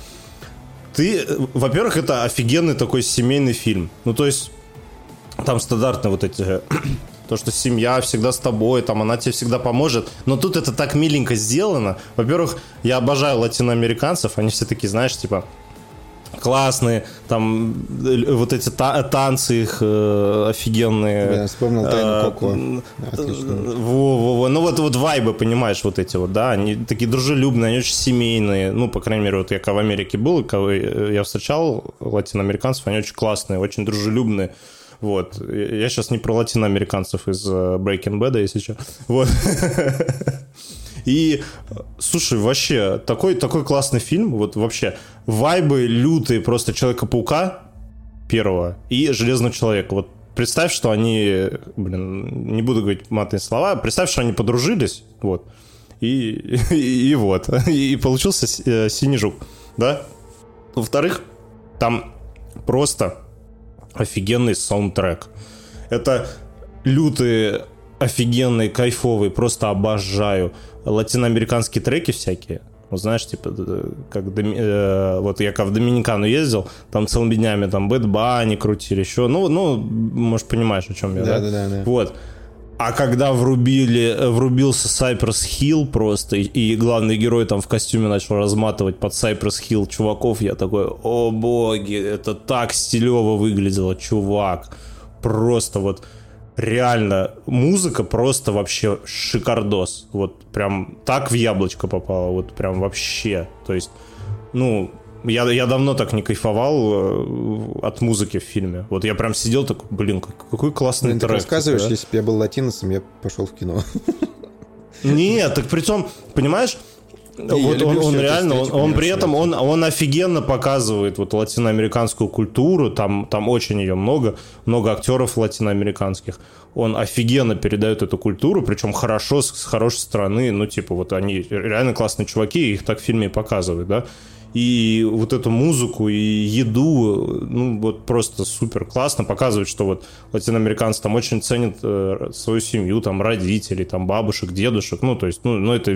Ты, во-первых, это офигенный такой семейный фильм. Ну, то есть, там стандартно вот эти... То, что семья всегда с тобой, там она тебе всегда поможет. Но тут это так миленько сделано. Во-первых, я обожаю латиноамериканцев. Они все такие, знаешь, типа классные, там вот эти та- танцы их э, офигенные. Я вспомнил «Тайну Э, Коко». Отлично. во, во, во. Ну вот, вот вайбы, понимаешь, вот эти вот, да, они такие дружелюбные, они очень семейные. Ну, по крайней мере, вот я когда в Америке был, кого э, я встречал латиноамериканцев, они очень классные, очень дружелюбные. Вот. Я сейчас не про латиноамериканцев из э, Breaking Bad, если что. Вот. И, слушай, вообще, такой, такой классный фильм, вот вообще, вайбы лютые просто Человека-паука первого и Железного Человека. Вот представь, что они, блин, не буду говорить матные слова, представь, что они подружились, вот, и, и, и вот, и, получился с- э, синий жук, да? Во-вторых, там просто офигенный саундтрек. Это лютые, офигенные, кайфовые, просто обожаю латиноамериканские треки всякие. Вот знаешь, типа, как Доми- э, вот я когда в Доминикану ездил, там целыми днями там Бэт Банни крутили, еще, ну, ну, может, понимаешь, о чем я, да? Да-да-да, да. Вот. А когда врубили, э, врубился Cypress Hill просто, и, и главный герой там в костюме начал разматывать под Cypress Hill чуваков, я такой, о боги, это так стилево выглядело, чувак. Просто вот реально музыка просто вообще шикардос. Вот прям так в яблочко попало, вот прям вообще. То есть, ну, я, я давно так не кайфовал э, от музыки в фильме. Вот я прям сидел такой, блин, как- какой классный Блин, ты трек. рассказываешь, типа, да? если бы я был латиносом, я пошел в кино. Нет, так при том, понимаешь, вот он, он реально, он, эстетику, он при этом, он, он офигенно показывает вот латиноамериканскую культуру, там, там очень ее много, много актеров латиноамериканских. Он офигенно передает эту культуру, причем хорошо, с, с хорошей стороны, ну, типа, вот они реально классные чуваки, их так в фильме и показывают, да. И вот эту музыку и еду, ну, вот просто супер классно показывает, что вот латиноамериканцы там очень ценят э, свою семью, там, родителей, там, бабушек, дедушек, ну, то есть, ну, ну это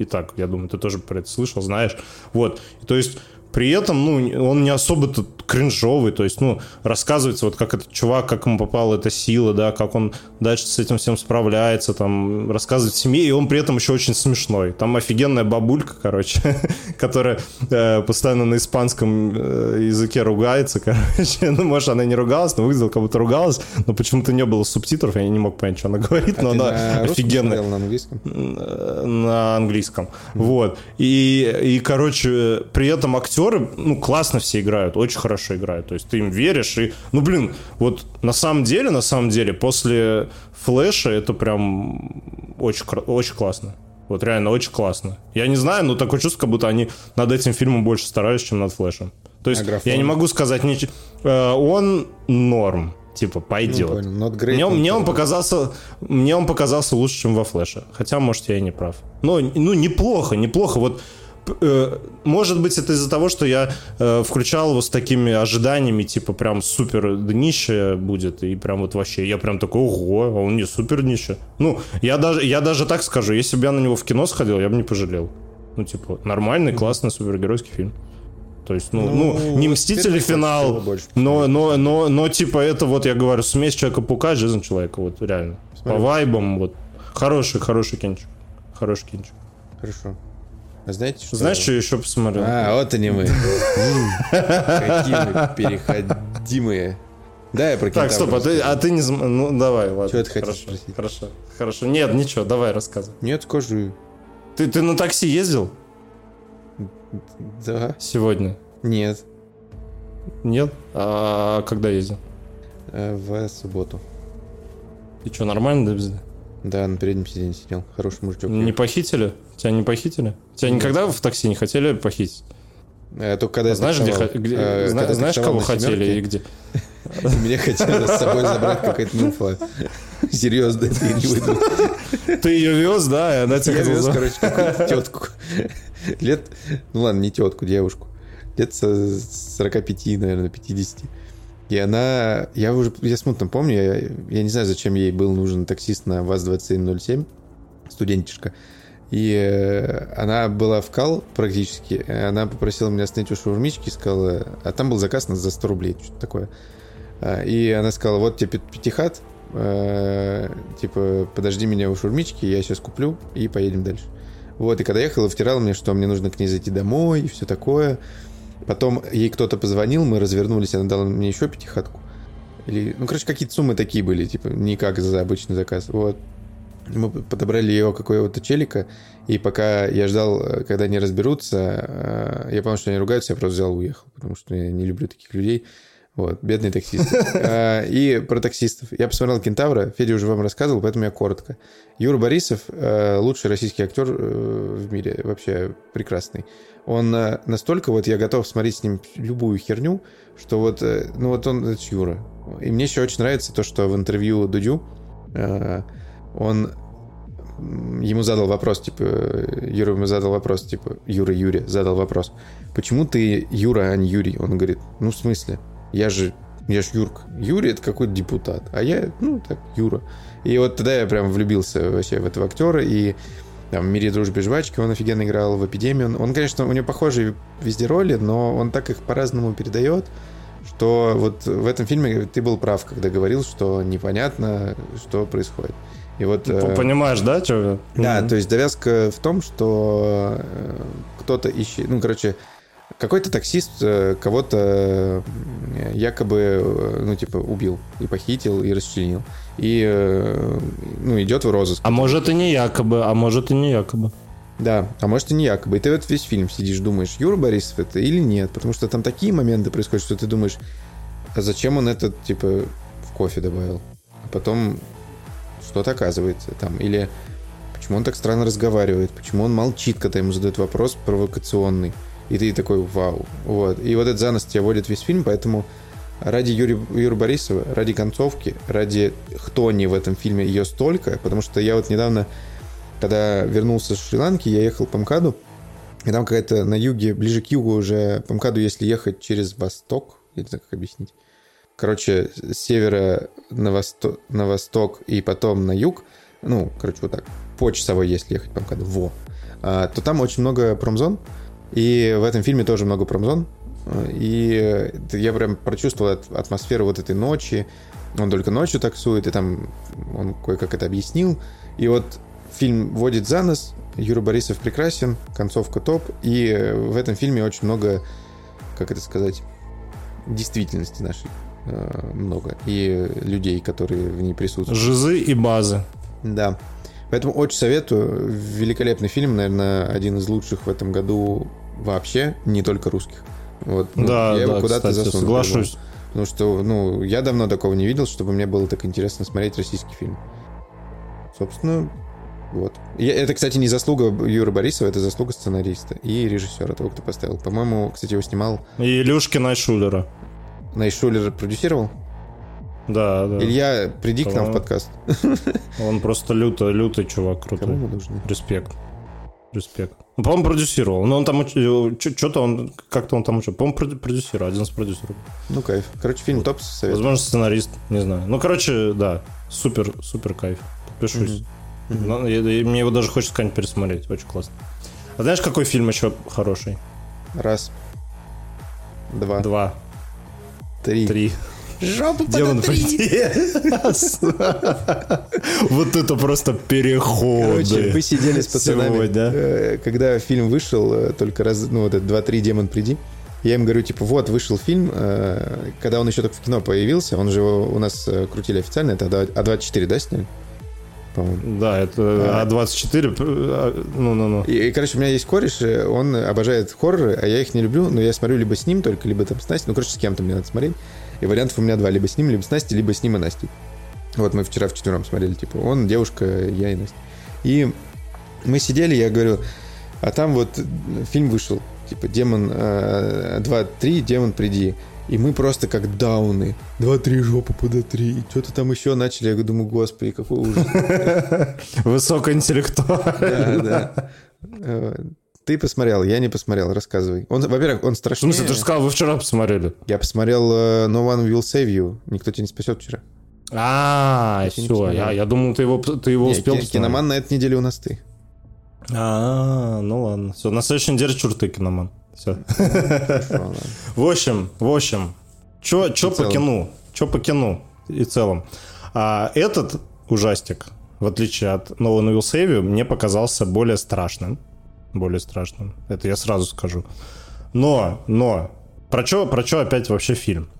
и так, я думаю, ты тоже про это слышал, знаешь. Вот, то есть при этом, ну, он не особо тут кринжовый, то есть, ну, рассказывается вот как этот чувак, как ему попала эта сила, да, как он дальше с этим всем справляется, там, рассказывает семье, и он при этом еще очень смешной. Там офигенная бабулька, короче, которая э, постоянно на испанском э, языке ругается, короче. Ну, может, она не ругалась, но выглядела, как будто ругалась, но почему-то не было субтитров, я не мог понять, что она говорит, А но она на офигенная на английском? на английском. Вот. И, и, короче, при этом актеры, ну, классно все играют, очень хорошо играют. То есть ты им веришь. И, ну, блин, вот на самом деле, на самом деле, после Флэша это прям очень, очень классно. Вот реально очень классно. Я не знаю, но такое чувство, как будто они над этим фильмом больше старались, чем над Флэшем. То есть А я не могу сказать ничего. Он норм. Типа, пойдет. Ну, great, мне, мне он показался, мне он показался лучше, чем во Флэше. Хотя, может, я и не прав. Но, ну, неплохо, неплохо. Вот, э, может быть, это из-за того, что я э, включал его с такими ожиданиями, типа, прям супер днище будет, и прям вот вообще, я прям такой, ого, а он не супер днище. Ну, я даже, я даже так скажу, если бы я на него в кино сходил, я бы не пожалел. Ну, типа, нормальный, классный супергеройский фильм. То есть, ну, Ну, ну, не Мстители финал, больше но, но, но, но, типа, это вот, я говорю, смесь Человека-паука и Железного Человека, вот, реально. По вайбам, вот. Хороший, хороший кинчик. Хороший кинчик. Хорошо. А знаете, что... Знаешь, что еще посмотрел? А, вот они мы. Какие мы переходимые. Да, я про так, стоп, а ты, а ты не... Ну, давай, ладно. Чего ты хотел хорошо, спросить? Хорошо, хорошо. Нет, ничего, давай, рассказывай. Нет, скажи. Ты, ты на такси ездил Да. сегодня? Нет. Нет? А когда ездил? Э, В субботу. И что, нормально да? Да, на переднем сиденье сидел. Хороший мужичок. Не похитили? Тебя не похитили? Тебя никогда в такси не хотели похитить? Э, Только когда я Знаешь, где, таксовал. где- Э, когда знаешь, кого хотели и где? Меня хотели с собой забрать какая-то муфа. Серьезно, ты не выйду. Ты ее вез, да, и она тебя Я вез, короче, какую-то тетку. Лет, ну ладно, не тетку, девушку. Лет со 45, наверное, 50. И она, я уже, я смутно помню, я, я не знаю, зачем ей был нужен таксист на ВАЗ-2707, студентишка. И э, она была в кал практически. Она попросила меня остановить у шаурмички и сказала... А там был заказ на за 100 рублей, что-то такое. А, И она сказала, вот тебе пят- пятихат, э, типа, подожди меня у шаурмички, я сейчас куплю и поедем дальше. Вот, и когда ехала, втирала мне, что мне нужно к ней зайти домой и все такое. Потом ей кто-то позвонил, мы развернулись, она дала мне еще пятихатку. Или, ну, короче, какие-то суммы такие были, типа, не как за обычный заказ. Вот. Мы подобрали ее какого-то челика, и пока я ждал, э, когда они разберутся, э, я понял, что они ругаются, я просто взял и уехал, потому что я не люблю таких людей. Вот, бедный таксист. А, И про таксистов. Я посмотрел «Кентавра», Федя уже вам рассказывал, поэтому я коротко. Юра Борисов, э, лучший российский актер в мире, вообще прекрасный. Он настолько, вот я готов смотреть с ним любую херню, что вот, ну вот он, это Юра. И мне еще очень нравится то, что в интервью Дудю он ему задал вопрос, типа, Юра ему задал вопрос, типа, Юра Юре задал вопрос, почему ты Юра, а не Юрий? Он говорит, ну, в смысле, я же, я же Юрк. Юрий это какой-то депутат, а я, ну, так, Юра. И вот тогда я прям влюбился вообще в этого актера, и там, в «Мире дружбы и жвачки» он офигенно играл, в «Эпидемии». Он, он, конечно, у него похожие везде роли, но он так их по-разному передает, что вот в этом фильме ты был прав, когда говорил, что непонятно, что происходит. И вот... П- э, Понимаешь, да, что? да, то есть довязка в том, что э, кто-то ищет, ну, короче, какой-то таксист э, кого-то якобы, ну, типа, убил и похитил, и расчленил. И, ну, идет в розыск. А может и не якобы, а может и не якобы. Да, а может и не якобы. И ты вот весь фильм сидишь, думаешь, Юра Борисов это или нет, потому что там такие моменты происходят, что ты думаешь, а зачем он это, типа, в кофе добавил? А потом что-то оказывается там. Или почему он так странно разговаривает, почему он молчит, когда ему задают вопрос провокационный. И ты такой, вау. Вот. И вот этот занос тебя водит весь фильм, поэтому ради Юри, Юры Борисова, ради концовки, ради Хтони в этом фильме ее столько, потому что я вот недавно, когда вернулся с Шри-Ланки, я ехал по МКАДу, и там какая-то на юге, ближе к югу уже, по МКАДу, если ехать через восток, я не знаю, как объяснить, короче, с севера на, восто- на восток и потом на юг, ну, короче, вот так, по часовой, если ехать по МКАДу, во, а, то там очень много промзон, и в этом фильме тоже много промзон, и э, я прям прочувствовал атмосферу вот этой ночи, он только ночью таксует, и там он кое-как это объяснил, и вот фильм вводит за нос, Юра Борисов прекрасен, концовка топ, и э, в этом фильме очень много, как это сказать, действительности нашей много, и людей, которые в ней присутствуют. Жизы и базы. Да. Поэтому очень советую. Великолепный фильм, наверное, один из лучших в этом году вообще, не только русских. Вот, ну, да, я его да, куда-то кстати, засуну. соглашусь. Потому что, ну, я давно такого не видел, чтобы мне было так интересно смотреть российский фильм. Собственно, Вот. Я- это, кстати, не заслуга Юры Борисова, это заслуга сценариста и режиссера, того, кто поставил. По-моему, кстати, его снимал И Илюшкина Шулера. Найшулер продюсировал. Да, да. Илья, приди к нам в подкаст. Он просто люто, лютый чувак, Кому крутой. мы нужны? Респект. Респект. Ну, по-моему, продюсировал. Но он там что-то он как-то он там учил. По-моему, продюсировал, один из продюсеров. Ну, кайф. Короче, фильм топ совет. Возможно, сценарист, не знаю. Ну, короче, да, супер, супер кайф. Подпишусь. Ну, и- и мне его даже хочется как-нибудь пересмотреть. Очень классно. А знаешь, какой фильм еще хороший? Раз. Два. Два, Три. три. Жопу Демон Вот это просто переходы. Короче, мы сидели с пацанами, Сегодня. э, когда фильм вышел, э, только раз, ну, вот это 2-3 «Демон, приди». Я им говорю, типа, вот, вышел фильм, э, когда он еще только в кино появился, он же его у нас крутили официально, это А24, да, сняли? По-моему. Да, это А24. э, Ну, ну, ну. И, и, короче, у меня есть кореш, э, он обожает хорроры, а я их не люблю, но я смотрю либо с ним только, либо там с Настей, ну, короче, с кем-то мне надо смотреть. И вариантов у меня два, либо с ним, либо с Настей, либо с ним и Настей. Вот мы вчера вчетвером смотрели, типа, он, девушка, я и Настя. И мы сидели, я говорю, а там вот фильм вышел, типа, Демон 2-3, Демон, приди. И мы просто как дауны. 2-3, жопа под 3. И что-то там еще начали. Я думаю, господи, какой ужас. Высокоинтеллектуально. Да, да. Э, Ты посмотрел, я не посмотрел, рассказывай. Он, во-первых, он В страшнее. смысле, ты же сказал, вы вчера посмотрели. Я посмотрел э, No One Will Save You. Никто тебя не спасет вчера. А, все, я, я думал, ты его, ты его Не, успел ки- посмотреть. киноман на этой неделе у нас ты. А, ну ладно. Все, на следующей неделе чурты киноман. Все. В общем, в общем, И по кино? Чё по кино и целом? А, этот ужастик, в отличие от One Will Save мне показался более страшным. Более страшным. Это я сразу скажу. Но, но, про чё, про чё опять вообще фильм?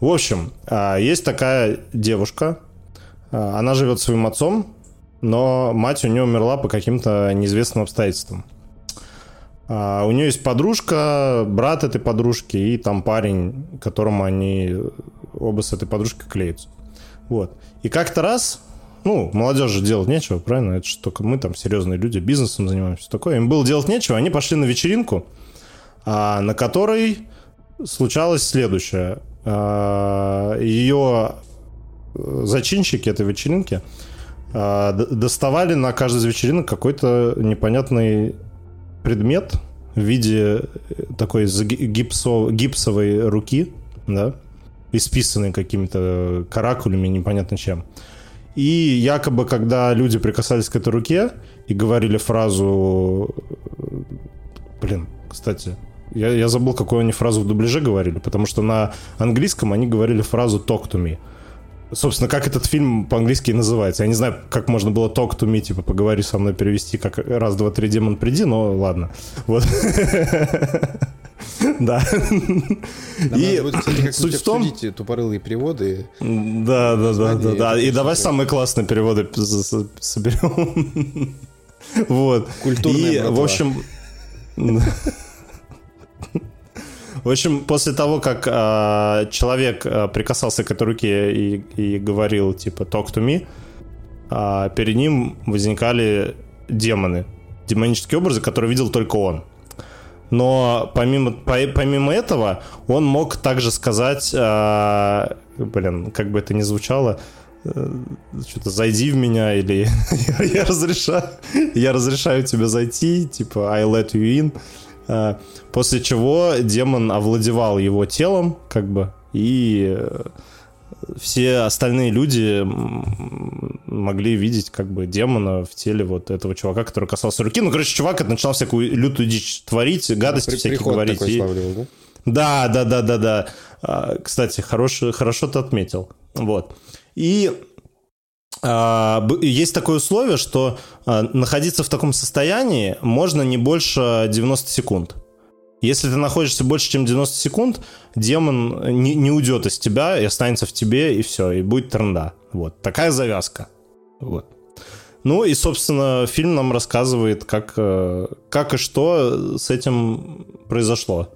В общем, а, есть такая девушка, а, она живет своим отцом, но мать у нее умерла по каким-то неизвестным обстоятельствам. А, у нее есть подружка, брат этой подружки и там парень, которому они оба с этой подружкой клеятся. Вот. И как-то раз, ну, молодежи делать нечего, правильно? Это же только мы там серьезные люди, бизнесом занимаемся, такое. Им было делать нечего, они пошли на вечеринку, а, на которой случалось следующее. А, Ее зачинщики этой вечеринки а, доставали на каждой из вечеринок какой-то непонятный предмет в виде э, такой заги- гипсо- гипсовой руки, да, исписанной какими-то каракулями, непонятно чем. И якобы, когда люди прикасались к этой руке и говорили фразу... э, Блин, кстати, я, я забыл, какую они фразу в дубляже говорили, потому что на английском они говорили фразу «talk to me». Собственно, как этот фильм по-английски называется. Я не знаю, как можно было talk to me, типа, поговори со мной, перевести, как раз, два, три, демон, приди, но ладно. Вот. Да. И суть в том... тупорылые переводы. Да, да, да, да, да. И давай самые классные переводы соберем. Вот. Культурная И, в общем... В общем, после того, как а, человек а, прикасался к этой руке и, и говорил, типа, talk to me, а, перед ним возникали демоны, демонические образы, которые видел только он. Но помимо, по- помимо этого, он мог также сказать, а, блин, как бы это ни звучало, э, что-то зайди в меня или я, я разрешаю, я разрешаю тебе зайти, типа I let you in. А, После чего демон овладевал его телом, как бы, и э, все остальные люди могли видеть как бы демона в теле вот этого чувака, который касался руки. Ну, короче, чувак это начинал всякую лютую дичь творить, гадости При- всякие говорить. такой и- славливый, да? да, да, да, да, да. А, Кстати, хорошо, хорошо ты отметил. Вот. И есть такое условие, что а, находиться в таком состоянии можно не больше 90 секунд. Если ты находишься больше, чем 90 секунд, демон не, не уйдет из тебя и останется в тебе, и все, и будет тренда. Вот. Такая завязка. Вот. Ну и, собственно, фильм нам рассказывает, как, э, как и что с этим произошло.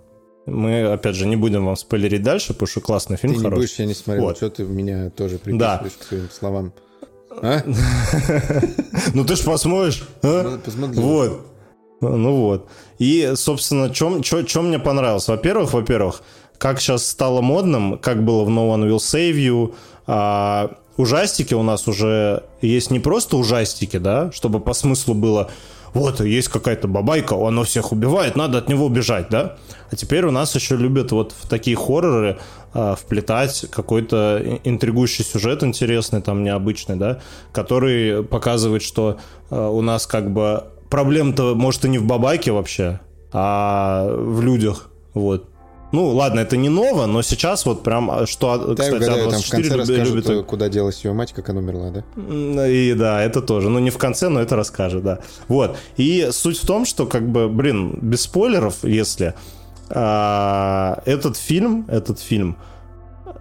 Мы, опять же, не будем вам спойлерить дальше, потому что классный фильм Ты не хороший. будешь, я не смотрел. Вот. Что ты меня тоже Да. приписываешь к своим словам? А? Ну ты ж посмотришь. а? Посмотрю. Вот. Ну вот. И, собственно, что мне понравилось? Во-первых, во-первых, как сейчас стало модным, как было в No One Will Save You, а, ужастики у нас уже есть не просто ужастики, да, чтобы по смыслу было вот, есть какая-то бабайка, оно всех убивает, надо от него бежать, да? А теперь у нас еще любят вот в такие хорроры э, вплетать какой-то интригующий сюжет интересный, там, необычный, да, который показывает, что э, у нас как бы проблема-то, может, и не в бабайке вообще, а в людях, вот. Ну, ладно, это не ново, но сейчас вот прям, а, что, Да, кстати, угадаю, там в А24 конце люби- расскажут, любит... куда делась ее мать, как она умерла, да? И да, это тоже. Ну, не в конце, но это расскажет, да. Вот. И суть в том, что, как бы, блин, без спойлеров, если а, этот фильм, этот фильм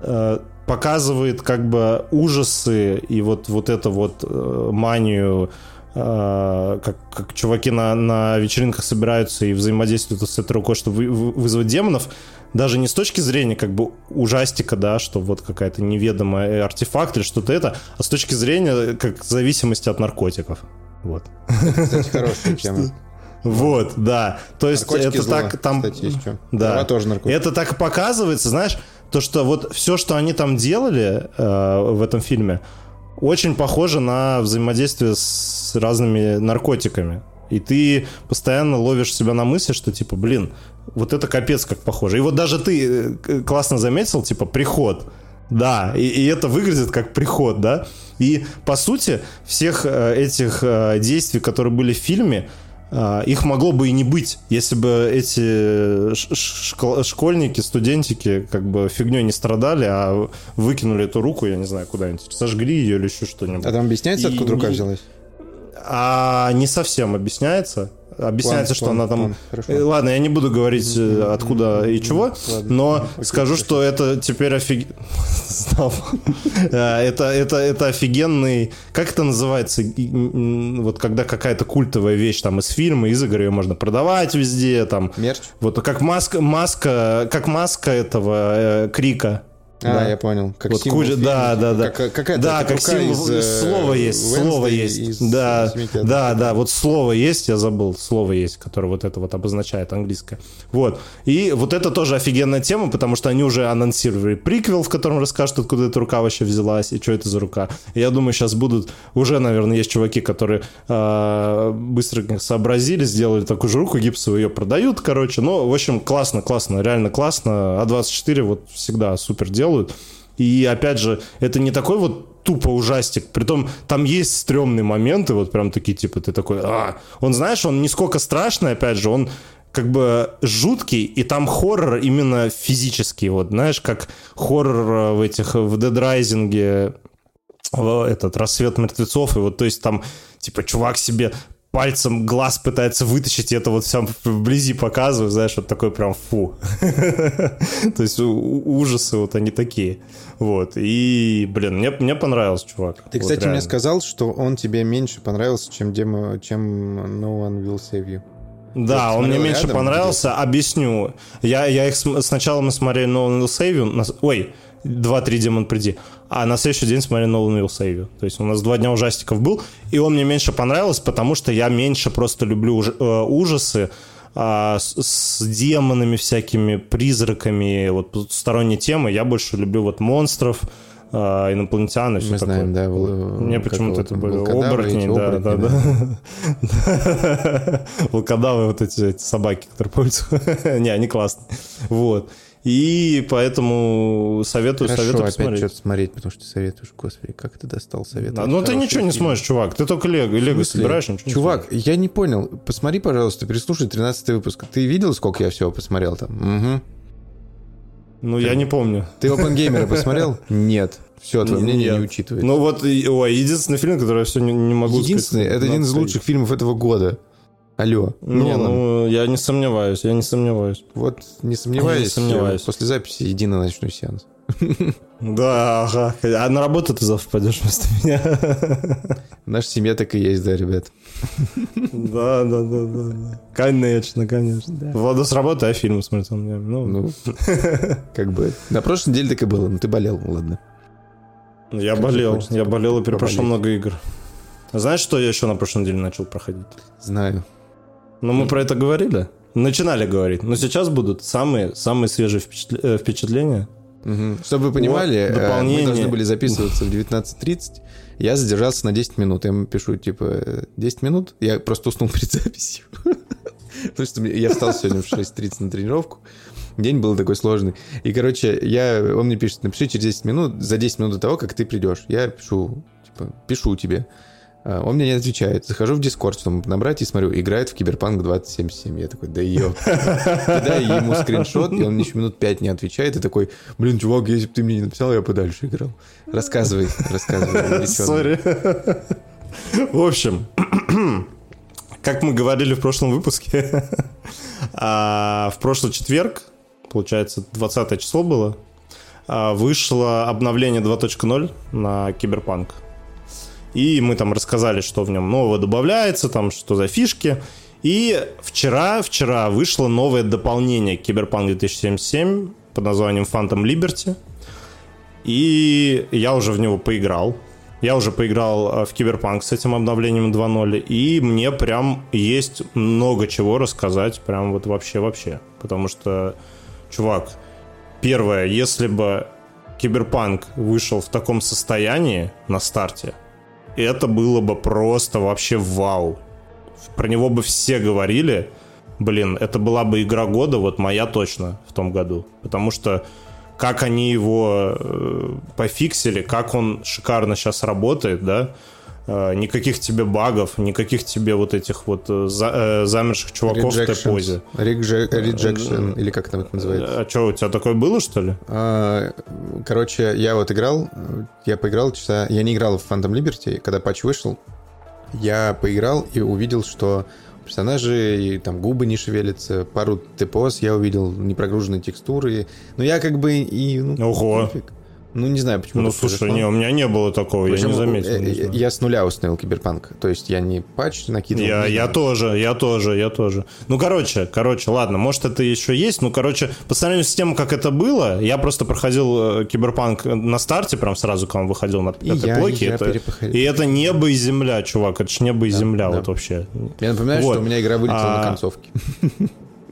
э, показывает, как бы, ужасы и вот, вот это вот э, манию э, как, как чуваки на, на вечеринках собираются и взаимодействуют с этой рукой, чтобы вы- вы- вызвать демонов, даже не с точки зрения как бы ужастика, да, что вот какая-то неведомая артефакт или что-то это, а с точки зрения как зависимости от наркотиков. Вот. Кстати, хорошая тема. Вот, да. То есть Наркотики это зло, так там... Кстати, есть что. Да. Трава тоже. Это так показывается, знаешь, то, что вот все, что они там делали э, в этом фильме, очень похоже на взаимодействие с разными наркотиками. И ты постоянно ловишь себя на мысли, что типа, блин, вот это капец как похоже. И вот даже ты э, классно заметил, типа, приход. Да, и, и это выглядит как приход, да. И по сути всех э, этих э, действий, которые были в фильме, их могло бы и не быть, если бы эти школ- школьники, студентики как бы фигней не страдали, а выкинули эту руку, я не знаю, куда-нибудь, сожгли ее или еще что-нибудь. А там объясняется, И откуда рука не- взялась? А не совсем объясняется. Объясняется, План, что план, она там... план. Э, Ладно, я не буду говорить, э, откуда и чего, Ладно. но Окей, скажу, хорошо. что это теперь офиг... Э, Это, это, это офигенный... Как это называется? Вот когда какая-то культовая вещь там из фильма, из игр, ее можно продавать везде, там... Мерч? Вот как маска, маска, как маска этого э, крика. А, Да. я понял. Как Вот символ куча- да, да, да. как- какая-то да, как символ, из, э, слово есть, слово Wednesday, есть, из да, «Семейки да, Адамс». да, вот слово есть, я забыл, слово есть, которое вот это вот обозначает английское, вот, и вот это тоже офигенная тема, потому что они уже анонсировали приквел, в котором расскажут, откуда эта рука вообще взялась, и что это за рука, И я думаю, сейчас будут, уже, наверное, есть чуваки, которые э, быстро сообразили, сделали такую же руку гипсовую, ее продают, короче, ну, в общем, классно, классно, реально классно, А24 вот всегда супер делают, и опять же, это не такой вот тупо ужастик. Притом там есть стрёмные моменты, вот прям такие, типа, ты такой, а. Он, знаешь, он не сколько страшный, опять же, он как бы жуткий, и там хоррор именно физический, вот, знаешь, как хоррор э, в этих, в Dead Rising, в этот рассвет мертвецов, и вот, то есть там, типа, чувак себе пальцем глаз пытается вытащить, и это вот все вблизи показывает, знаешь, вот такой прям фу. То есть ужасы вот они такие. Вот. И, блин, мне, мне понравился, чувак. Ты, кстати, мне сказал, что он тебе меньше понравился, чем, демо, чем No One Will Save You. Да, он мне меньше понравился. Объясню. Я, я их сначала мы смотрели No One Will Save You. ой, 2-3 Демон Приди. А на следующий день No One Will Save. То есть у нас два дня ужастиков был. И он мне меньше понравился, потому что я меньше просто люблю уж- э, ужасы а, с, с демонами всякими, призраками, вот сторонней темы. Я больше люблю вот монстров, а, инопланетян и все Мы такое. знаем, да. вол- Мне почему-то это были оборотни, да, да, оборотни, да. Волкодавы, вот эти, собаки, которые пользуются. Не, они классные. Вот. И поэтому советую, Хорошо, советую опять посмотреть. что-то смотреть, потому что ты советуешь. Господи, как ты достал совет? Да, Ну ты ничего не смотришь, чувак. Ты только Лего, Лего собираешь, ничего не Чувак, смотришь. я не понял. Посмотри, пожалуйста, переслушай 13 выпуск. Ты видел, сколько я всего посмотрел там? Угу. Ну я не помню. Ты OpenGamer посмотрел? Нет. Все, твое мнение не учитывается. Ну вот, ой, единственный фильм, который я все не, не могу Единственный, сказать. это один из лучших фильмов этого года. Алло. Не, Нолан. ну я не сомневаюсь, я не сомневаюсь. Вот не сомневаюсь, Не сомневаюсь. после записи иди на ночной сеанс. Да, ага. А на работу ты завтра пойдешь вместо меня. Наша семья так и есть, да, ребят. Да, да, да, да, да. Конечно, конечно. Влада с работы, а фильм смотрит он. Ну, Ну, как бы. На прошлой неделе так и было, но ты болел, ладно. Я Как болел, я болел и перепрошел много игр. Знаешь, что я еще на прошлой неделе начал проходить? Знаю. Ну, мы про это говорили. Начинали говорить. Но сейчас будут самые, самые свежие э, впечатления. Мгм. Чтобы вы понимали, э, дополнение. мы должны были записываться в 19.30. Я задержался на 10 минут. Я ему пишу, типа, э, 10 минут? Я просто уснул перед записью. Потому что я встал сегодня в 6.30 на тренировку. День был такой сложный. И, короче, я, он мне пишет, напиши через 10 минут, за 10 минут до того, как ты придешь. Я пишу, типа, пишу тебе. А, Он мне не отвечает. Захожу в Discord, чтобы набрать, и смотрю, играет в Киберпанк 2077. Я такой, да ё. Кидаю ему скриншот, и он еще минут 5 не отвечает, и такой, блин, чувак, если бы ты мне не написал, я бы дальше играл. Рассказывай, рассказывай. Sorry. В общем, как мы говорили в прошлом выпуске, а, в прошлый четверг, получается, 20 число было, а, вышло обновление 2.0 на Киберпанк. И мы там рассказали, что в нем нового добавляется, там что за фишки. И вчера, вчера вышло новое дополнение к Киберпанк 2077 под названием Phantom Liberty. И я уже в него поиграл. Я уже поиграл э, в Киберпанк с этим обновлением 2.0, и мне прям есть много чего рассказать, прям вот вообще-вообще. Потому что, чувак, первое, если бы Киберпанк вышел в таком состоянии на старте, это было бы просто вообще вау. Про него бы все говорили, блин, это была бы игра года, вот моя точно в том году. Потому что как они его э, пофиксили, как он шикарно сейчас работает, да, никаких тебе багов, никаких тебе вот этих вот э, за- э, замерших чуваков в той Rejections. позе. Reje- Rejection, или как там это называется. А что, у тебя такое было, что ли? А, Короче, я вот играл, я поиграл часа... Я не играл в Phantom Liberty, когда патч вышел. Я поиграл и увидел, что у персонажей там губы не шевелятся, пару ТПОС я увидел, непрогруженные текстуры. Но я как бы и... Ну, Ого. пофиг. Ну, не знаю, почему Ну, слушай, произошло. не, у меня не было такого, я Причем, не заметил. э, не э. Я с нуля установил Киберпанк. То есть я не патч накидывал. Я, я тоже, я тоже, я тоже. Ну, короче, короче, ладно, может, это еще есть. Ну, короче, по сравнению с тем, как это было, я просто проходил э, Киберпанк на старте, прям сразу, когда он выходил на И этой я- и плойке. я это, и это небо и земля, чувак, это ж небо и земля да. вот вообще. Я напоминаю, Вот. что у меня игра вылетела на А, концовке.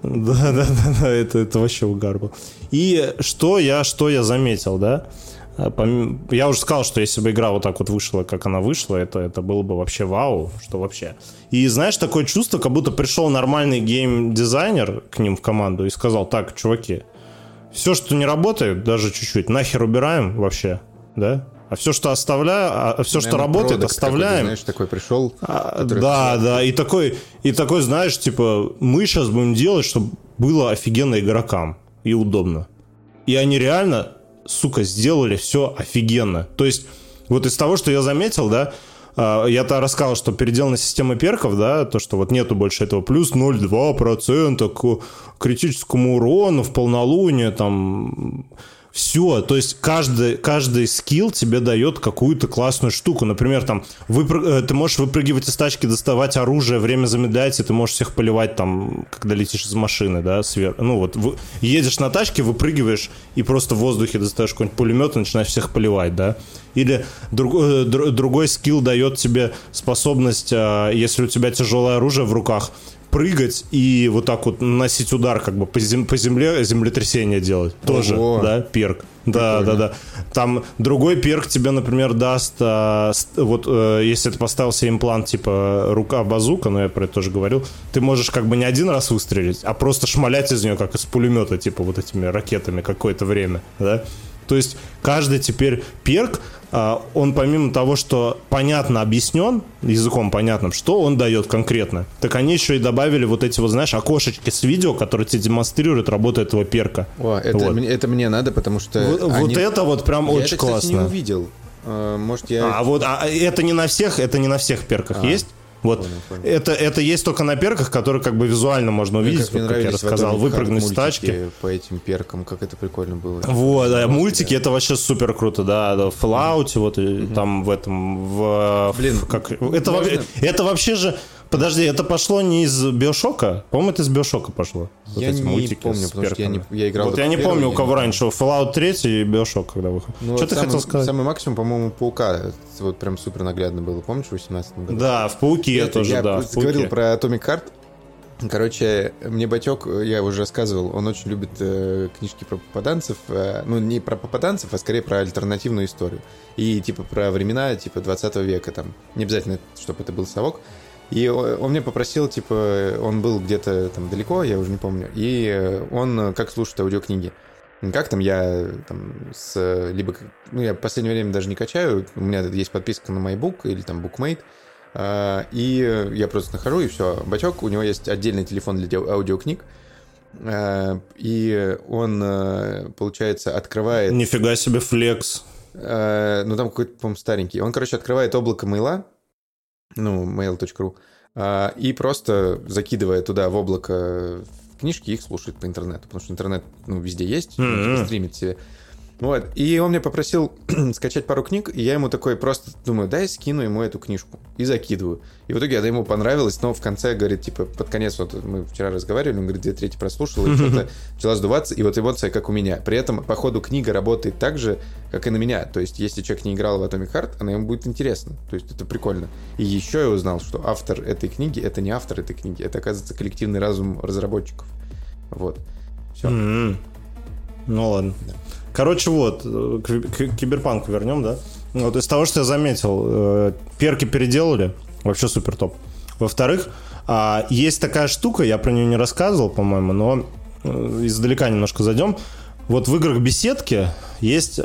Да, да, да, да, это, это вообще угар был. И что я, что я заметил, да? Помимо- Я уже сказал, что если бы игра вот так вот вышла, как она вышла, это, это было бы вообще вау, что вообще. И знаешь, такое чувство, как будто пришел нормальный гейм-дизайнер к ним в команду и сказал, так, чуваки, все, что не работает, даже чуть-чуть, нахер убираем вообще, да? А все, что оставляю, а все, что Наверное, работает, продакт какой-то, оставляем. Знаешь, такой пришел. А, Да, да, и такой, и такой, знаешь, типа, мы сейчас будем делать, чтобы было офигенно игрокам и удобно. И они реально, сука, сделали все офигенно. То есть, вот из того, что я заметил, да, а, я-то рассказал, что переделана система перков, да, то, что вот нету больше этого плюс 0,2% к критическому урону в полнолуние, там, все, то есть каждый, каждый скилл тебе дает какую-то классную штуку. Например, там выпры- э, ты можешь выпрыгивать из тачки, доставать оружие, время замедляется, ты можешь всех поливать там, когда летишь из машины, да, сверху. Ну вот, вы- едешь на тачке, выпрыгиваешь и просто в воздухе достаешь какой-нибудь пулемет и начинаешь всех поливать, да. Или друг- э, др- другой скилл дает тебе способность, а, если у тебя тяжелое оружие в руках, прыгать и вот так вот наносить удар как бы по, зем- по земле, землетрясение делать. Тоже, Ого. да, перк. Да, да, да. Там другой перк тебе, например, даст, а, вот э, если ты поставил себе имплант типа рука-базука, но я про это тоже говорил, ты можешь как бы не один раз выстрелить, а просто шмалять из нее, как из пулемета, типа вот этими ракетами какое-то время, да. То есть каждый теперь перк, он помимо того, что понятно объяснен, языком понятным, что он дает конкретно, так они еще и добавили вот эти вот, знаешь, окошечки с видео, которые тебе демонстрируют работу этого перка. О, это, Вот. мне, это мне надо, потому что... Вот, вот они- это вот прям Я очень это, кстати, не классно. увидел. А, Может, я... А вот а это не на всех, это не на всех перках А, есть. Вот понял, понял. это это есть только на перках, которые как бы визуально можно Мне увидеть, как мне вот как я рассказал, выпрыгнуть с тачки. По этим перкам, как это прикольно было. Вот, да, Господи, мультики это вообще супер круто, да, да, в Fallout, вот и там в этом, в, Блин, в- как это можно- это вообще же Подожди, это пошло не из Биошока? По-моему, это из Биошока пошло. Вот Я не помню, потому что я не- я играл Вот я не помню, у я кого раньше. Fallout 3 и Биошок, когда выходил. Ну, Что ты самый, хотел сказать? Самый максимум, по-моему, Паука. Вот прям супер наглядно было. Помнишь, в 18 году? Да, в Пауке Это тоже, я да. в говорил про Atomic Heart. Короче, мне Батек, я уже рассказывал, он очень любит э, книжки про попаданцев. э, ну, не про попаданцев, а скорее про альтернативную историю. И типа про времена типа 20 века там. Не обязательно, чтобы это был совок. И он мне попросил, типа, он был где-то там далеко, я уже не помню, и э, он э, как слушает аудиокниги. Как там я там с... Либо... Ну, я в последнее время даже не качаю. У меня есть подписка на MyBook или там BookMate. А, И э, я просто нахожу, и все. Бачок, у него есть отдельный телефон для ди- аудиокниг. А, И он, получается, открывает... Нифига себе флекс. Ну, там какой-то, по-моему, старенький. Он, короче, открывает облако мейла, ну, mail.ru, а, и просто закидывая туда в облако книжки, их слушает по интернету, потому что интернет, ну, везде есть, типа, Мгм. стримит себе. Вот. И он мне попросил скачать пару книг, и я ему такой просто думаю, дай скину ему эту книжку. И закидываю. И в итоге это ему понравилось, но в конце, говорит, типа, под конец, вот мы вчера разговаривали, он говорит, две трети прослушал, и что-то начала сдуваться, и вот эмоция, как у меня. При этом, по ходу, книга работает так же, как и на меня. То есть, если человек не играл в Atomic Heart, она ему будет интересна. То есть, это прикольно. И еще я узнал, что автор этой книги, это не автор этой книги, это, оказывается, коллективный разум разработчиков. Вот. Все. М. Ну ладно. Короче, вот, э, к, киберпанку вернем, да? Вот из того, что я заметил, э, перки переделали, вообще супер топ. Во-вторых, а, есть такая штука, я про нее не рассказывал, по-моему, но э, издалека немножко зайдем. Вот в играх беседки есть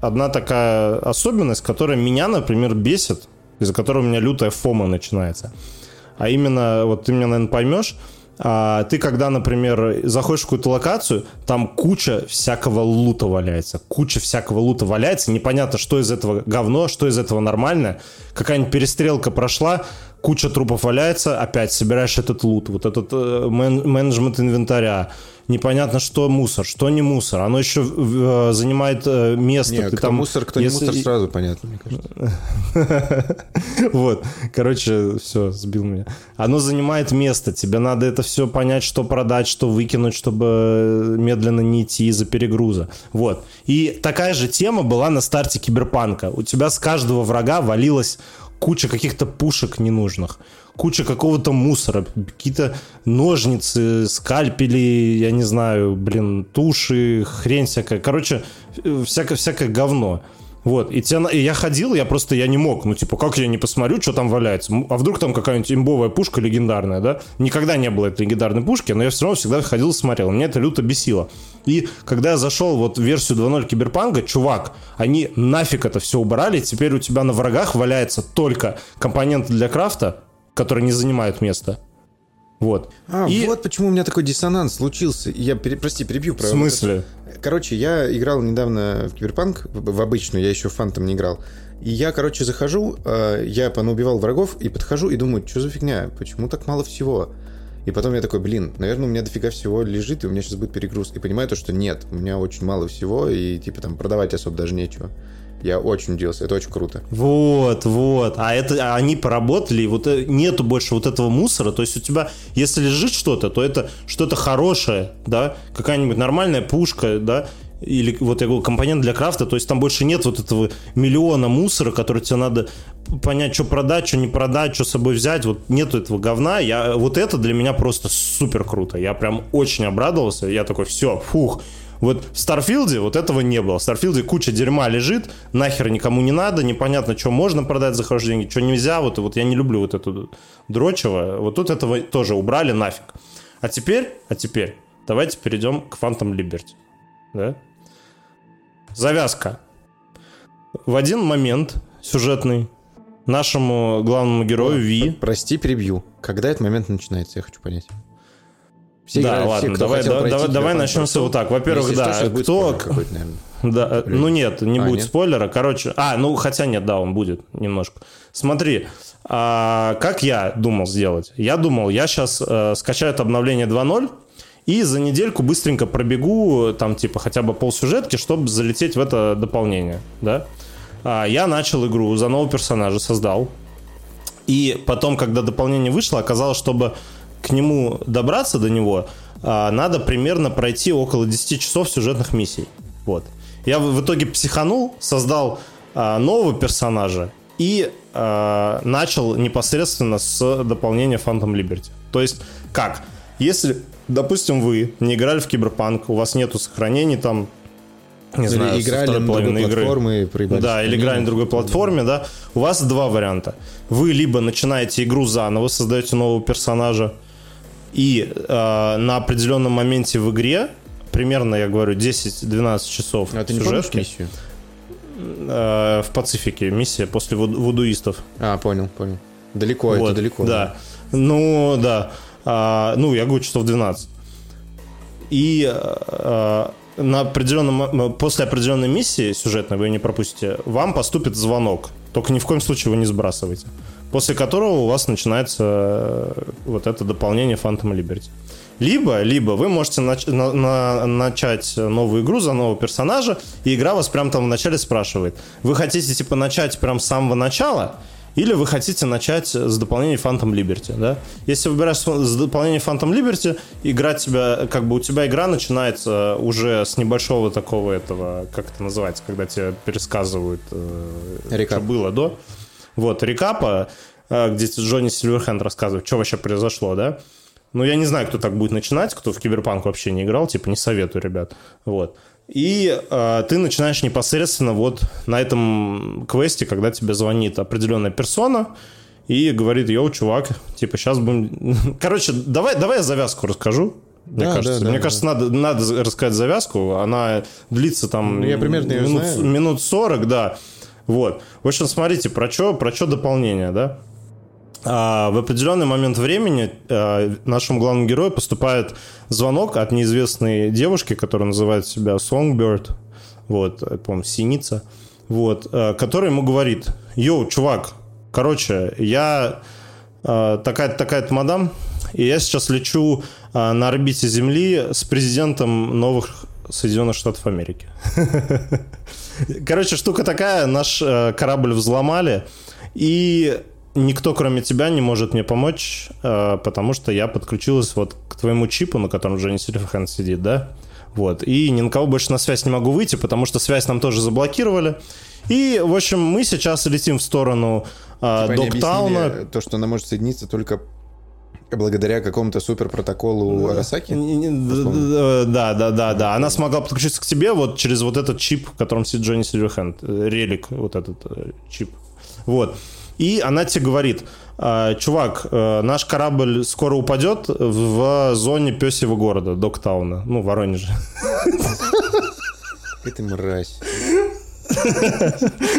одна такая особенность, которая меня, например, бесит, из-за которой у меня лютая фома начинается. А именно, вот ты меня, наверное, поймешь, а, ты когда, например, заходишь в какую-то локацию, там куча всякого лута валяется. Куча всякого лута валяется. Непонятно, что из этого говно, что из этого нормальное. Какая-нибудь перестрелка прошла, куча трупов валяется, опять собираешь этот лут, вот этот э, мен- менеджмент инвентаря. Непонятно, что мусор, что не мусор. Оно еще э, занимает э, место. Не, кто там, мусор, кто если- не мусор, сразу понятно, мне кажется. Вот, короче, все, сбил меня. Оно занимает место, тебе надо это все понять, что продать, что выкинуть, чтобы медленно не идти из-за перегруза. Вот. И такая же тема была на старте Киберпанка. У тебя с каждого врага валилась куча каких-то пушек ненужных, куча какого-то мусора, какие-то ножницы, скальпели, я не знаю, блин, туши, хрень всякая. Короче, э, всякое, всякое говно. Вот, и, на- и я ходил, я просто, я не мог, ну, типа, как я не посмотрю, что там валяется? А вдруг там какая-нибудь имбовая пушка легендарная, да? Никогда не было этой легендарной пушки, но я все равно всегда ходил и смотрел. Меня это люто бесило. И когда я зашел вот в версию 2.0 Киберпанка, чувак, они нафиг это все убрали, теперь у тебя на врагах валяется только компоненты для крафта, которые не занимают места. Вот. А, И- вот почему у меня такой диссонанс случился. Я, пере- прости, перебью. В смысле? Короче, я играл недавно в Киберпанк, в в обычную, я еще в Фантом не играл. И я, короче, захожу, э, я понаубивал врагов, и подхожу и думаю, что за фигня, почему так мало всего? И потом я такой, блин, наверное, у меня дофига всего лежит, и у меня сейчас будет перегруз. И понимаю то, что нет, у меня очень мало всего, и типа там продавать особо даже нечего. Я очень удивился, это очень круто. Вот, вот. А это а они поработали, и вот э, нету больше вот этого мусора. То есть у тебя, если лежит что-то, то это что-то хорошее, да, какая-нибудь нормальная пушка, да, или вот я говорю, компонент для крафта, то есть там больше нет вот этого миллиона мусора, который тебе надо понять, что продать, что не продать, что с собой взять, вот нету этого говна, я, вот это для меня просто супер круто, я прям очень обрадовался, я такой, все, фух, вот в Старфилде вот этого не было. В Старфилде куча дерьма лежит, нахер никому не надо, непонятно, что можно продать за хорошие деньги, что нельзя. Вот, вот я не люблю вот эту дрочево. Вот тут этого тоже убрали нафиг. А теперь, а теперь, давайте перейдем к Phantom Liberty. Да? Завязка. В один момент сюжетный нашему главному герою Ви Прости, перебью. Когда этот момент начинается, я хочу понять. Все да, все, ладно, кто давай, хотел да- пройти давай, давай начнем с вот так. Во-первых, да, кто-. Да, э, ну нет, не А, будет нет? спойлера. Короче, а, ну хотя нет, да, он будет немножко. Смотри, а, как я думал сделать? Я думал, я сейчас скачаю это обновление 2.0 и за недельку быстренько пробегу там типа хотя бы полсюжетки, чтобы залететь в это дополнение, да? А, я начал игру, за нового персонажа создал. И потом, когда дополнение вышло, оказалось, чтобы к нему добраться до него, а, надо примерно пройти около 10 часов сюжетных миссий. Вот. Я в итоге психанул, создал а, нового персонажа и а, начал непосредственно с дополнения Phantom Liberty. То есть, как? Если, допустим, вы не играли в Киберпанк, у вас нету сохранений там, не Или знаю, играли на другой игры. платформе и проебались Да, или играли на другой платформе, да. У вас два варианта. Вы либо начинаете игру заново, создаете нового персонажа, и э, на определенном моменте в игре, примерно, я говорю, 10-12 часов А ты не сюжетки, миссию? э, в Пацифике миссия после вуд- вудуистов. А, понял, понял. Далеко, это Вот, далеко. Да. Ну, да. А, ну, я говорю, часов 12. И а, на определенном, после определенной миссии сюжетной, вы ее не пропустите, вам поступит звонок. Только ни в коем случае его не сбрасывайте. После которого у вас начинается э, вот это дополнение Phantom Liberty. Либо, либо вы можете нач- на- на- начать новую игру за нового персонажа, и игра вас прям там вначале спрашивает, вы хотите типа начать прям с самого начала, или вы хотите начать с дополнения Phantom Liberty, да? Если выбираешь с дополнения Phantom Liberty, игра тебя, как бы у тебя игра начинается уже с небольшого такого этого, как это называется, когда тебе пересказывают, э, что было до. Вот, рекапа, э, где Джонни Сильверхенд рассказывает, что вообще произошло, да? Ну, я не знаю, кто так будет начинать, кто в Киберпанк вообще не играл, типа, не советую, ребят. Вот. И э, ты начинаешь непосредственно вот на этом квесте, когда тебе звонит определенная персона и говорит, йоу, чувак, типа, сейчас будем... Короче, давай, давай я завязку расскажу. Мне Да, кажется, да, да, мне да. кажется, надо, надо рассказать завязку. Она длится там Ну, я примерно минут, знаю. минут 40, да. Вот. В общем, смотрите, про что про чё дополнение, да? А, в определенный момент времени а, нашему главному герою поступает звонок от неизвестной девушки, которая называет себя Songbird, вот, это, по-моему, Синица, вот, а, которая ему говорит, йоу, чувак, короче, я а, такая-то, такая-то мадам, и я сейчас лечу а, на орбите Земли с президентом новых Соединенных Штатов Америки. Короче, штука такая, наш э, корабль взломали, и никто, кроме тебя, не может мне помочь, э, потому что я подключилась вот к твоему чипу, на котором Джонни Сильверхенд сидит, да? Вот. И ни на кого больше на связь не могу выйти, потому что связь нам тоже заблокировали. И, в общем, мы сейчас летим в сторону э, Типа Доктауна. то, что она может соединиться только благодаря какому-то Арасаки. Не- д- д- Да, да, да, да. Она смогла подключиться к тебе вот через вот этот чип, в котором сидит Джонни Сильверхенд. э, Релик, вот этот э, чип. Вот. И она тебе говорит, «А, чувак, э, наш корабль скоро упадет в зоне песего города, Доктауна, ну, Воронеже. Это мразь.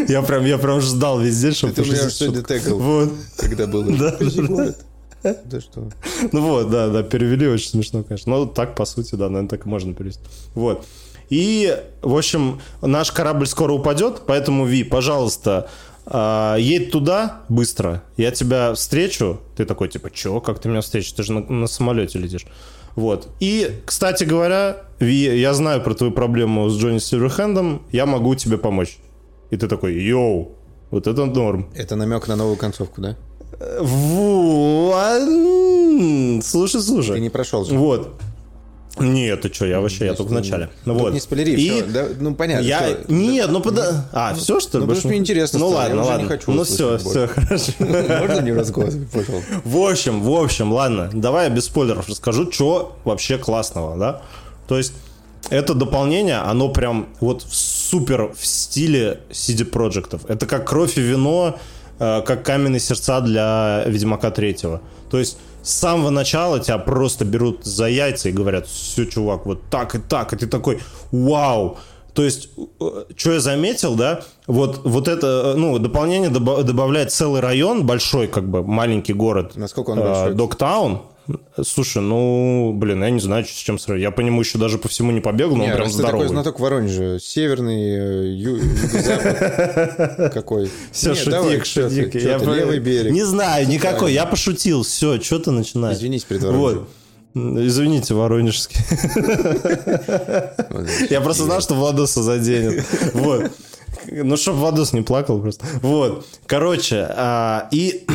Я прям, я прям ждал везде, чтобы у меня все Вот. когда был. Да, что? Ну вот, да, да, перевели очень смешно, конечно. Ну, так, по сути, да, наверное, так и можно перевести. Вот. И, в общем, наш корабль скоро упадет, поэтому, Ви, пожалуйста, а, едь туда быстро, я тебя встречу. Ты такой, типа, чё, как ты меня встретишь? Ты же на, на самолете летишь. Вот. И, кстати говоря, Ви, я знаю про твою проблему с Джонни Сильверхендом, я могу тебе помочь. И ты такой, йоу, вот это норм. Это намек на новую концовку, да? Во, а, м, Слушай, слушай. Ты не прошел же. Вот. Нет, ты что, я вообще, я только в начале. Ну вот. не спойлери, И да, ну понятно. я... что- Нет, ну пода... А, все, что ли? ну, потому что мне интересно Ну стало, я ладно, уже не ладно. хочу Ну все, все, хорошо. Можно не рассказывать, пожалуйста? В общем, в общем, ладно, давай я без спойлеров расскажу, что вообще классного, да? То есть, это дополнение, оно прям вот супер в стиле CD проектов. Это как кровь и вино, как каменные сердца для Ведьмака третьего. То есть, с самого начала тебя просто берут за яйца и говорят, все, чувак, вот так и так, и ты такой, вау, то есть, что я заметил, да, вот, вот это, э, ну, дополнение доба- добавляет целый район, большой, как бы, маленький город. Насколько он э, большой? Доктаун. Слушай, ну, блин, я не знаю, с чем сравнивать. Я по нему еще даже по всему не побегал, но Не, он прям раз ты такой здоровый. знаток Воронежа, северный, э, ю- юго-запад, какой? Все, Не, давай, шутник, чё ты, шутник. Я ты, про- левый берег. Не знаю, никакой. Я пошутил. Все, что ты начинаешь? Извинись перед Воронежем. Вот. Извините, воронежский. Я просто знал, что Владоса заденет. Вот. Ну, чтоб Владос не плакал просто. Вот. Короче, а, и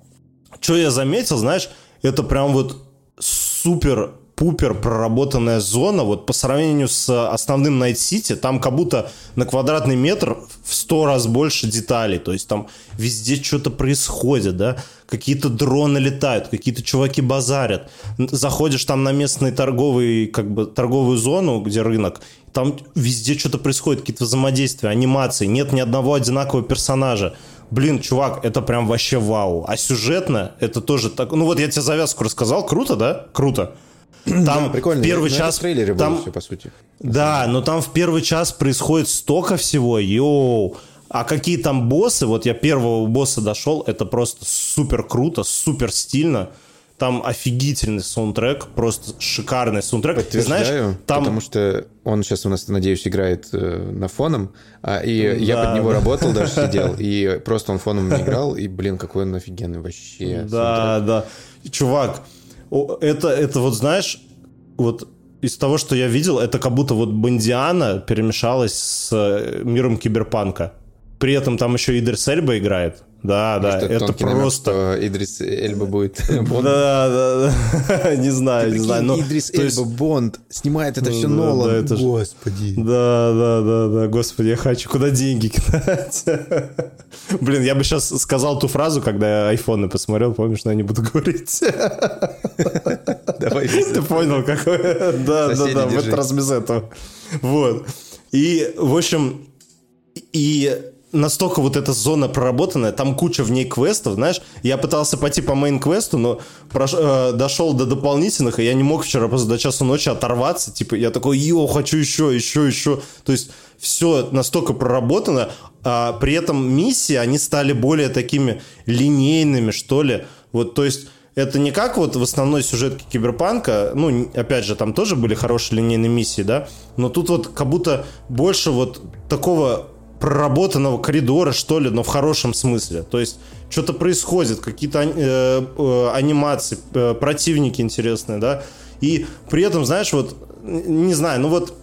что я заметил, знаешь, это прям вот супер пупер проработанная зона, вот по сравнению с основным Night City, там как будто на квадратный метр в сто раз больше деталей, то есть там везде что-то происходит, да, какие-то дроны летают, какие-то чуваки базарят, заходишь там на местный торговый, как бы, торговую зону, где рынок, там везде что-то происходит, какие-то взаимодействия, анимации, нет ни одного одинакового персонажа, блин, чувак, это прям вообще вау. А сюжетно это тоже так... Ну вот я тебе завязку рассказал, круто, да? Круто. Там Да, прикольно. первый Ну, это час... трейлере было там, все, по сути. да, но там в первый час происходит столько всего, йоу. А какие там боссы, вот я первого босса дошел, это просто супер круто, супер стильно. Там офигительный саундтрек, просто шикарный саундтрек. Ты знаешь, там... потому что он сейчас у нас, надеюсь, играет э, на фоном, а, и я Да, под него да. работал, даже сидел, и просто он фоном не играл, и, блин, какой он офигенный вообще. Да, да. Чувак, это, это вот знаешь, вот из того, что я видел, это как будто вот Бондиана перемешалась с э, миром киберпанка. При этом там еще Идрис Эльба играет. Да, да, это намек, просто... Идрис Эльба будет Бонд. Да, да, да. Не знаю, не знаю. но- Идрис то есть- Эльба Бонд снимает это Ну все да, Нолан. да, это Господи. Да, да, да, да, господи, я хочу куда деньги кидать. Блин, я бы сейчас сказал ту фразу, когда я айфоны посмотрел, помнишь, но я не буду говорить. Давай. Ты понял, какой? Да, да, да, в этот раз без этого. Вот. И, в общем, и настолько вот эта зона проработанная, там куча в ней квестов, знаешь, я пытался пойти по мейн-квесту, но прош- э, дошел до дополнительных, и я не мог вчера просто до часу ночи оторваться, типа, я такой, йо, хочу еще, еще, еще, то есть все настолько проработано, а при этом миссии, они стали более такими линейными, что ли, вот, то есть это не как вот в основной сюжетке Киберпанка, ну, опять же, там тоже были хорошие линейные миссии, да, но тут вот как будто больше вот такого проработанного коридора, что ли, но в хорошем смысле. То есть что-то происходит, какие-то э, э, анимации, э, противники интересные, да, и при этом, знаешь, вот, не знаю, ну вот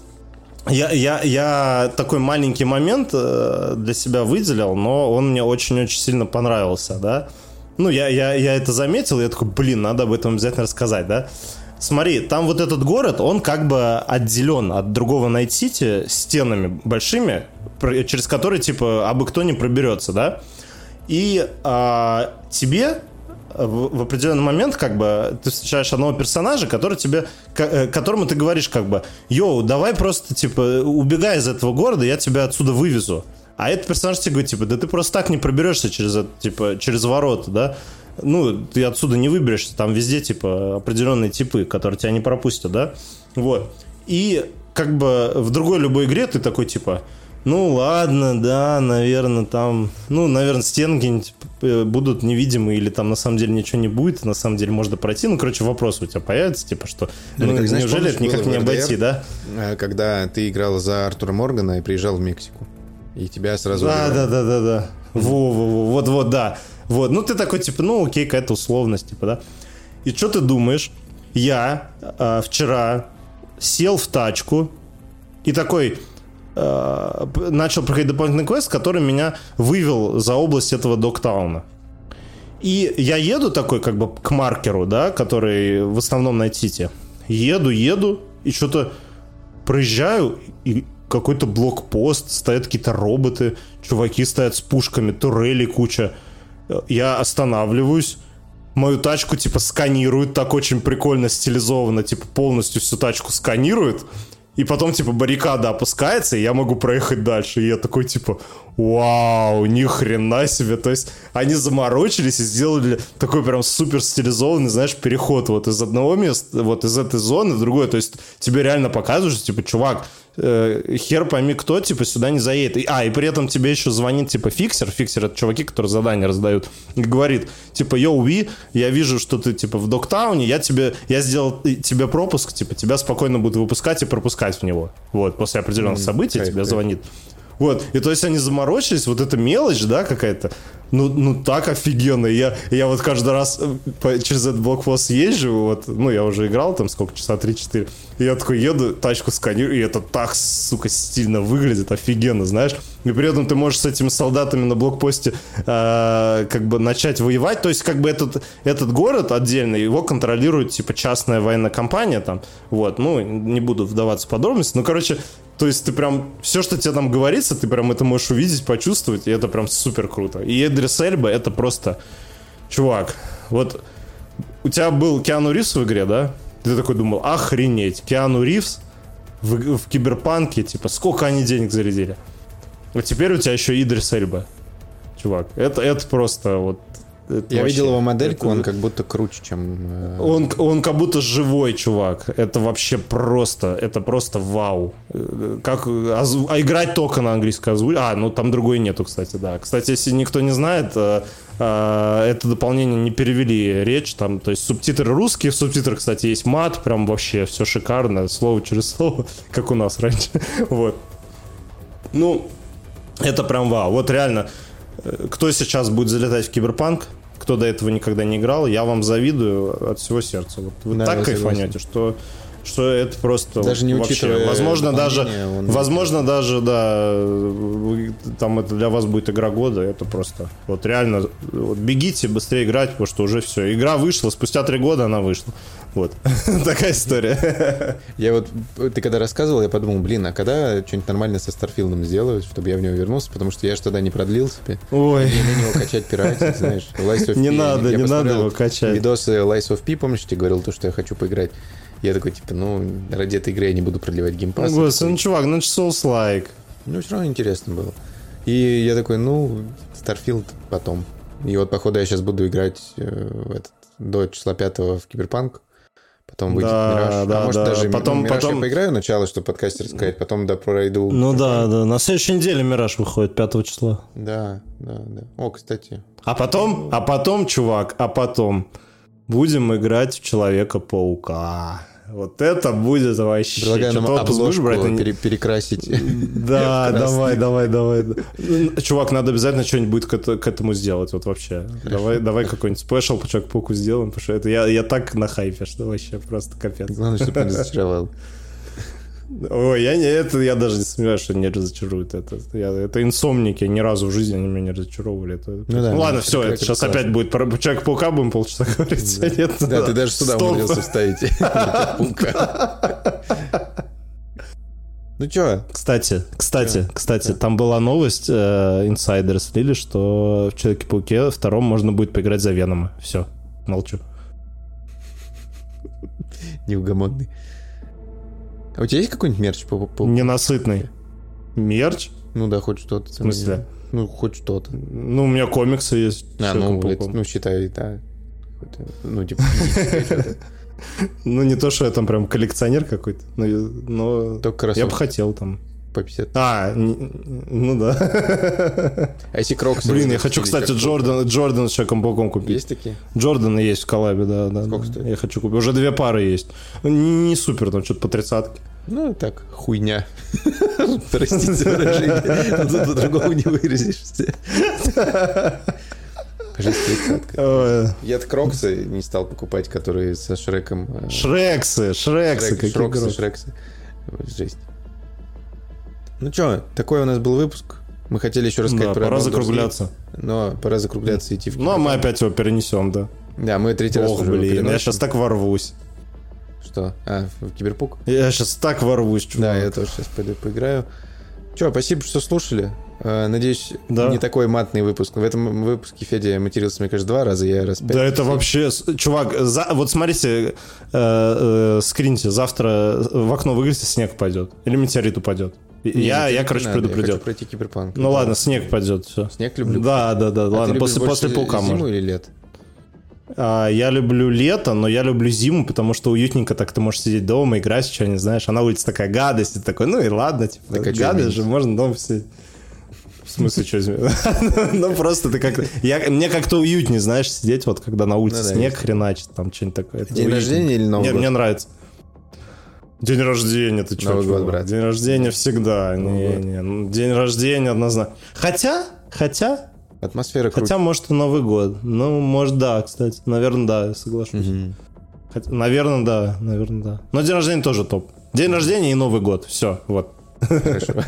я, я, я такой маленький момент для себя выделил, но он мне очень-очень сильно понравился, да. Ну, я, я, я это заметил, я такой, блин, надо об этом обязательно рассказать, да. Смотри, там вот этот город, он как бы отделен от другого Найт-Сити стенами большими, через которые, типа, абы кто не проберется, да. И а, тебе в, в определенный момент, как бы, ты встречаешь одного персонажа, который тебе, ка- э, которому ты говоришь, как бы, йоу, давай просто, типа, убегай из этого города, я тебя отсюда вывезу. А этот персонаж тебе говорит, типа, да ты просто так не проберешься через, это, типа, через ворота, да? Ну, ты отсюда не выберешься, там везде, типа, определенные типы, которые тебя не пропустят, да? Вот. И, как бы, в другой любой игре ты такой, типа, ну ладно, да, наверное, там, ну, наверное, где-нибудь э, будут невидимы, или там на самом деле ничего не будет, на самом деле можно пройти. Ну, короче, вопрос у тебя появится, типа, что Или ну, как, знаешь, неужели это никак не обойти, да? Э, Когда ты играл за Артура Моргана и приезжал в Мексику. И тебя сразу... Да, да, да, да, да. Во, во, во, вот, вот, да. Вот, ну ты такой, типа, ну окей, какая-то условность, типа, да. И что ты думаешь? Я а, вчера сел в тачку и такой п- начал проходить дополнительный квест, который меня вывел за область этого Доктауна. И я еду такой, как бы, к маркеру, да, который в основном на Тите. Еду, еду, и что-то проезжаю, и какой-то блокпост, стоят какие-то роботы, чуваки стоят с пушками, турели куча. Я останавливаюсь, мою тачку, типа, сканируют, так очень прикольно стилизованно, типа, полностью всю тачку сканируют, и потом, типа, баррикада опускается, и я могу проехать дальше. И я такой, типа, вау, ни хрена себе. То есть они заморочились и сделали такой прям супер стилизованный, знаешь, переход вот из одного места, вот из этой зоны в другое. То есть тебе реально показывают, что, типа, чувак, э, хер пойми кто, типа, сюда не заедет. А, и при этом тебе еще звонит, типа, фиксер. Фиксер — это чуваки, которые задания раздают. И говорит, типа, йоу, Ви, я вижу, что ты, типа, в Доктауне, я тебе, я сделал тебе пропуск, типа, тебя спокойно будут выпускать и пропускать в него. Вот, после определенных событий тебе звонит. Вот, и то есть они заморочились, вот эта мелочь, да, какая-то, ну, ну так офигенно. Я, я вот каждый раз э, по, через этот блокпост езжу, вот, ну, я уже играл там сколько, часа 3-4, и я такой еду, тачку сканирую, и это так, сука, стильно выглядит, офигенно, знаешь. И при этом ты можешь с этими солдатами на блокпосте э, как бы начать воевать. То есть, как бы этот, этот город отдельно, его контролирует, типа, частная военная компания там. Вот, ну, не буду вдаваться в подробности. Ну, короче, то есть ты прям, все, что тебе там говорится, ты прям это можешь увидеть, почувствовать, и это прям супер круто. И Эдрис Эльба это просто, чувак, вот у тебя был Киану Ривз в игре, да? Ты такой думал, охренеть, Киану Ривз в, в Киберпанке, типа, сколько они денег зарядили? Вот теперь у тебя еще Идрис Эльба. Чувак, это, это просто вот это Я вообще- видел его модельку, это- он как будто круче, чем... э, он, он как будто живой чувак. Это вообще просто, это просто вау. Как озву- а играть только на английском озвучке. А, ну там другой нету, кстати, да. Кстати, если никто не знает, э, э, это дополнение не перевели речь, там, то есть субтитры русские, в субтитрах, кстати, есть мат, прям вообще все шикарно, слово через слово, как у нас раньше. Вот. Ну, это прям вау. Вот реально, кто сейчас будет залетать в Киберпанк, кто до этого никогда не играл, я вам завидую от всего сердца. Вот вы Да, так кайфанете, что что это просто Даже не вообще, учитывая возможно даже он- возможно даже да там это для вас будет игра года это просто вот реально вот бегите быстрее играть потому что уже все игра вышла спустя три года она вышла вот такая история Я вот, ты когда рассказывал, я подумал, блин, а когда что-нибудь нормально со Старфилдом сделают, чтобы я в него вернулся, потому что я же тогда не продлил себе. ой И на него качать пиратить, знаешь. Lies of Не P. надо, Я не надо его качать. Видосы Lies of P, помнишь, тебе говорил то, что я хочу поиграть. Я такой, типа, ну, ради этой игры я не буду продлевать Game Pass. Господи, ну чувак ну это Souls like Ну, все равно интересно было. И я такой, ну, Starfield потом. И вот, походу, я сейчас буду играть э, в этот, до числа 5 в Киберпанк. Потом выйдет Да, Мираж. да, а может, да. даже Потом- Мираж потом- я поиграю начало, чтобы подкасте рассказать, потом да, пройду. ну да да на следующей неделе Мираж выходит 5 числа Да, да, да. О, кстати. А потом, а потом, чувак, а потом будем играть в Человека-паука. Вот это будет вообще. Предлагаю нам обложку брать? Пере- перекрасить. Да, давай, давай, давай. Чувак, надо обязательно что-нибудь к, это- к этому сделать, вот вообще. Давай, давай какой-нибудь спешл по Человеку-пауку сделаем, потому что это я, я так на хайпе, что вообще просто капец. Главное, чтобы не разочаровал. Ой, я не, это я даже не сомневаюсь, что не разочарует это. Я, это инсомники, ни разу в жизни они меня не разочаровывали. Это, Ну да, ну ладно, все, это это сейчас классно. опять будет про Человека-паука будем полчаса говорить. а Нет, Да, ты даже сюда Стоп. умудрился вставить. Ну чё, Кстати, кстати, кстати, там была новость, э, инсайдеры слили, что в Человеке-пауке втором можно будет поиграть за Венома. Все, молчу. неугомонный. А у тебя есть какой-нибудь мерч по по- Ненасытный. Мерч? Ну да, хоть что-то. В смысле? Ну, хоть что-то. Ну, у меня комиксы есть. А, ну, это, ну, считай, да. Ну, типа. Ну, не то, что я там прям коллекционер какой-то, но, но Только я бы хотел там. По 50. А, ну да. А если кроксы? Блин, я хочу, кстати, Джордан, Джордан с Человеком-пауком круто. купить. Есть такие? Джорданы есть в коллабе, да, да. Сколько да. стоит? Я хочу купить. Уже две пары есть. Ну, Не, супер, там что-то по тридцатке. Ну, так, хуйня. Простите выражение. Тут по-другому не выразишься. Жизнь тридцатка. Я-то кроксы не стал покупать, которые со Шреком. э, Шрексы, Шрексы, Шрек- какие грозы. Шрексы. Жесть. Ну что, такой у нас был выпуск. Мы хотели еще рассказать Да, про пора Baldur's Gate, закругляться. Но пора закругляться и идти в Ну, а кино. мы опять его перенесем, да. Да, мы третий раз Ох, уже его блин, я сейчас так ворвусь. Что? А, в Киберпук? Я сейчас так ворвусь, чувак. Да, я тоже сейчас пойду поиграю. Че, спасибо, что слушали. Э, Надеюсь, Да. не такой матный выпуск. В этом выпуске Федя матерился, мне кажется, два раза, я раз пять. Да это вообще... Чувак, за- вот смотрите, э, э, скриньте, завтра в окно выглядите, снег пойдет. Или метеорит упадет. Не, я, не я, короче, надо, Я предупредил. хочу пройти Киберпанк. Ну ладно, снег пойдет, все. Снег люблю. Да, да, да, А ладно, после, после паука зиму можно. или лет? А, я люблю лето, но я люблю зиму, потому что уютненько так ты можешь сидеть дома, играть, что не знаешь. А на улице такая гадость, и такой, ну и ладно, типа, Так а гадость же, можно дома сидеть. В смысле, что изменить? Ну, просто ты как-то... я- Мне как-то уютнее, знаешь, сидеть, вот когда на улице Ну да, снег хреначит, там что-нибудь такое. День рождения или Новый год? мне нравится. День рождения, ты что? Новый год, брат. День рождения всегда. Не, не, ну, день рождения однозначно. Хотя, хотя, Атмосфера круче. хотя, может, и Новый год. Ну, может, да, кстати. Наверное, да, я соглашусь. Мгм. Хотя- наверное, да, наверное, да. Но день рождения тоже топ. День рождения и Новый год. Все, вот. Хорошо.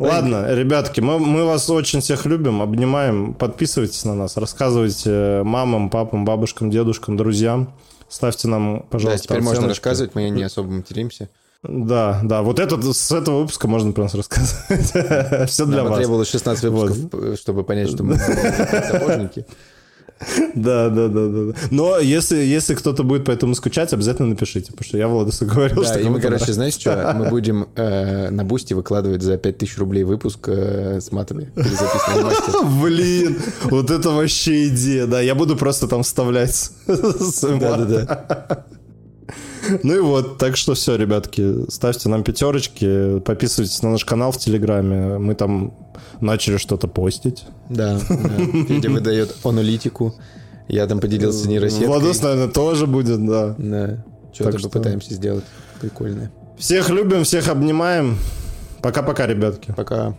Ладно, ребятки, мы, мы вас очень всех любим, обнимаем. Подписывайтесь на нас, рассказывайте мамам, папам, бабушкам, дедушкам, друзьям. Ставьте нам, Да, пожалуйста, теперь можно оценочки. рассказывать, мы не особо материмся. Да, да, вот этот, с этого выпуска можно про нас рассказывать. Все для Нам вас. потребовалось 16 выпусков, чтобы понять, что мы сапожники. Да, да, да, да. да. Но если, если кто-то будет по этому скучать, обязательно напишите, потому что я Владусу говорил, Да, что и мы, короче, нравится. знаете что? Мы будем э, на Бусти выкладывать за 5000 рублей выпуск э, с матами. Блин, вот это вообще идея, да. Я буду просто там вставлять свой мат. Да-да-да. Ну и вот, так что все, ребятки, ставьте нам пятерочки, подписывайтесь на наш канал в Телеграме. Мы там начали что-то постить. Да, да. Федя выдает аналитику. Я там поделился нейросеткой. Владос, наверное, тоже будет, да. Да. Что-то что- попытаемся сделать прикольное. Всех любим, всех обнимаем. Пока-пока, ребятки. Пока.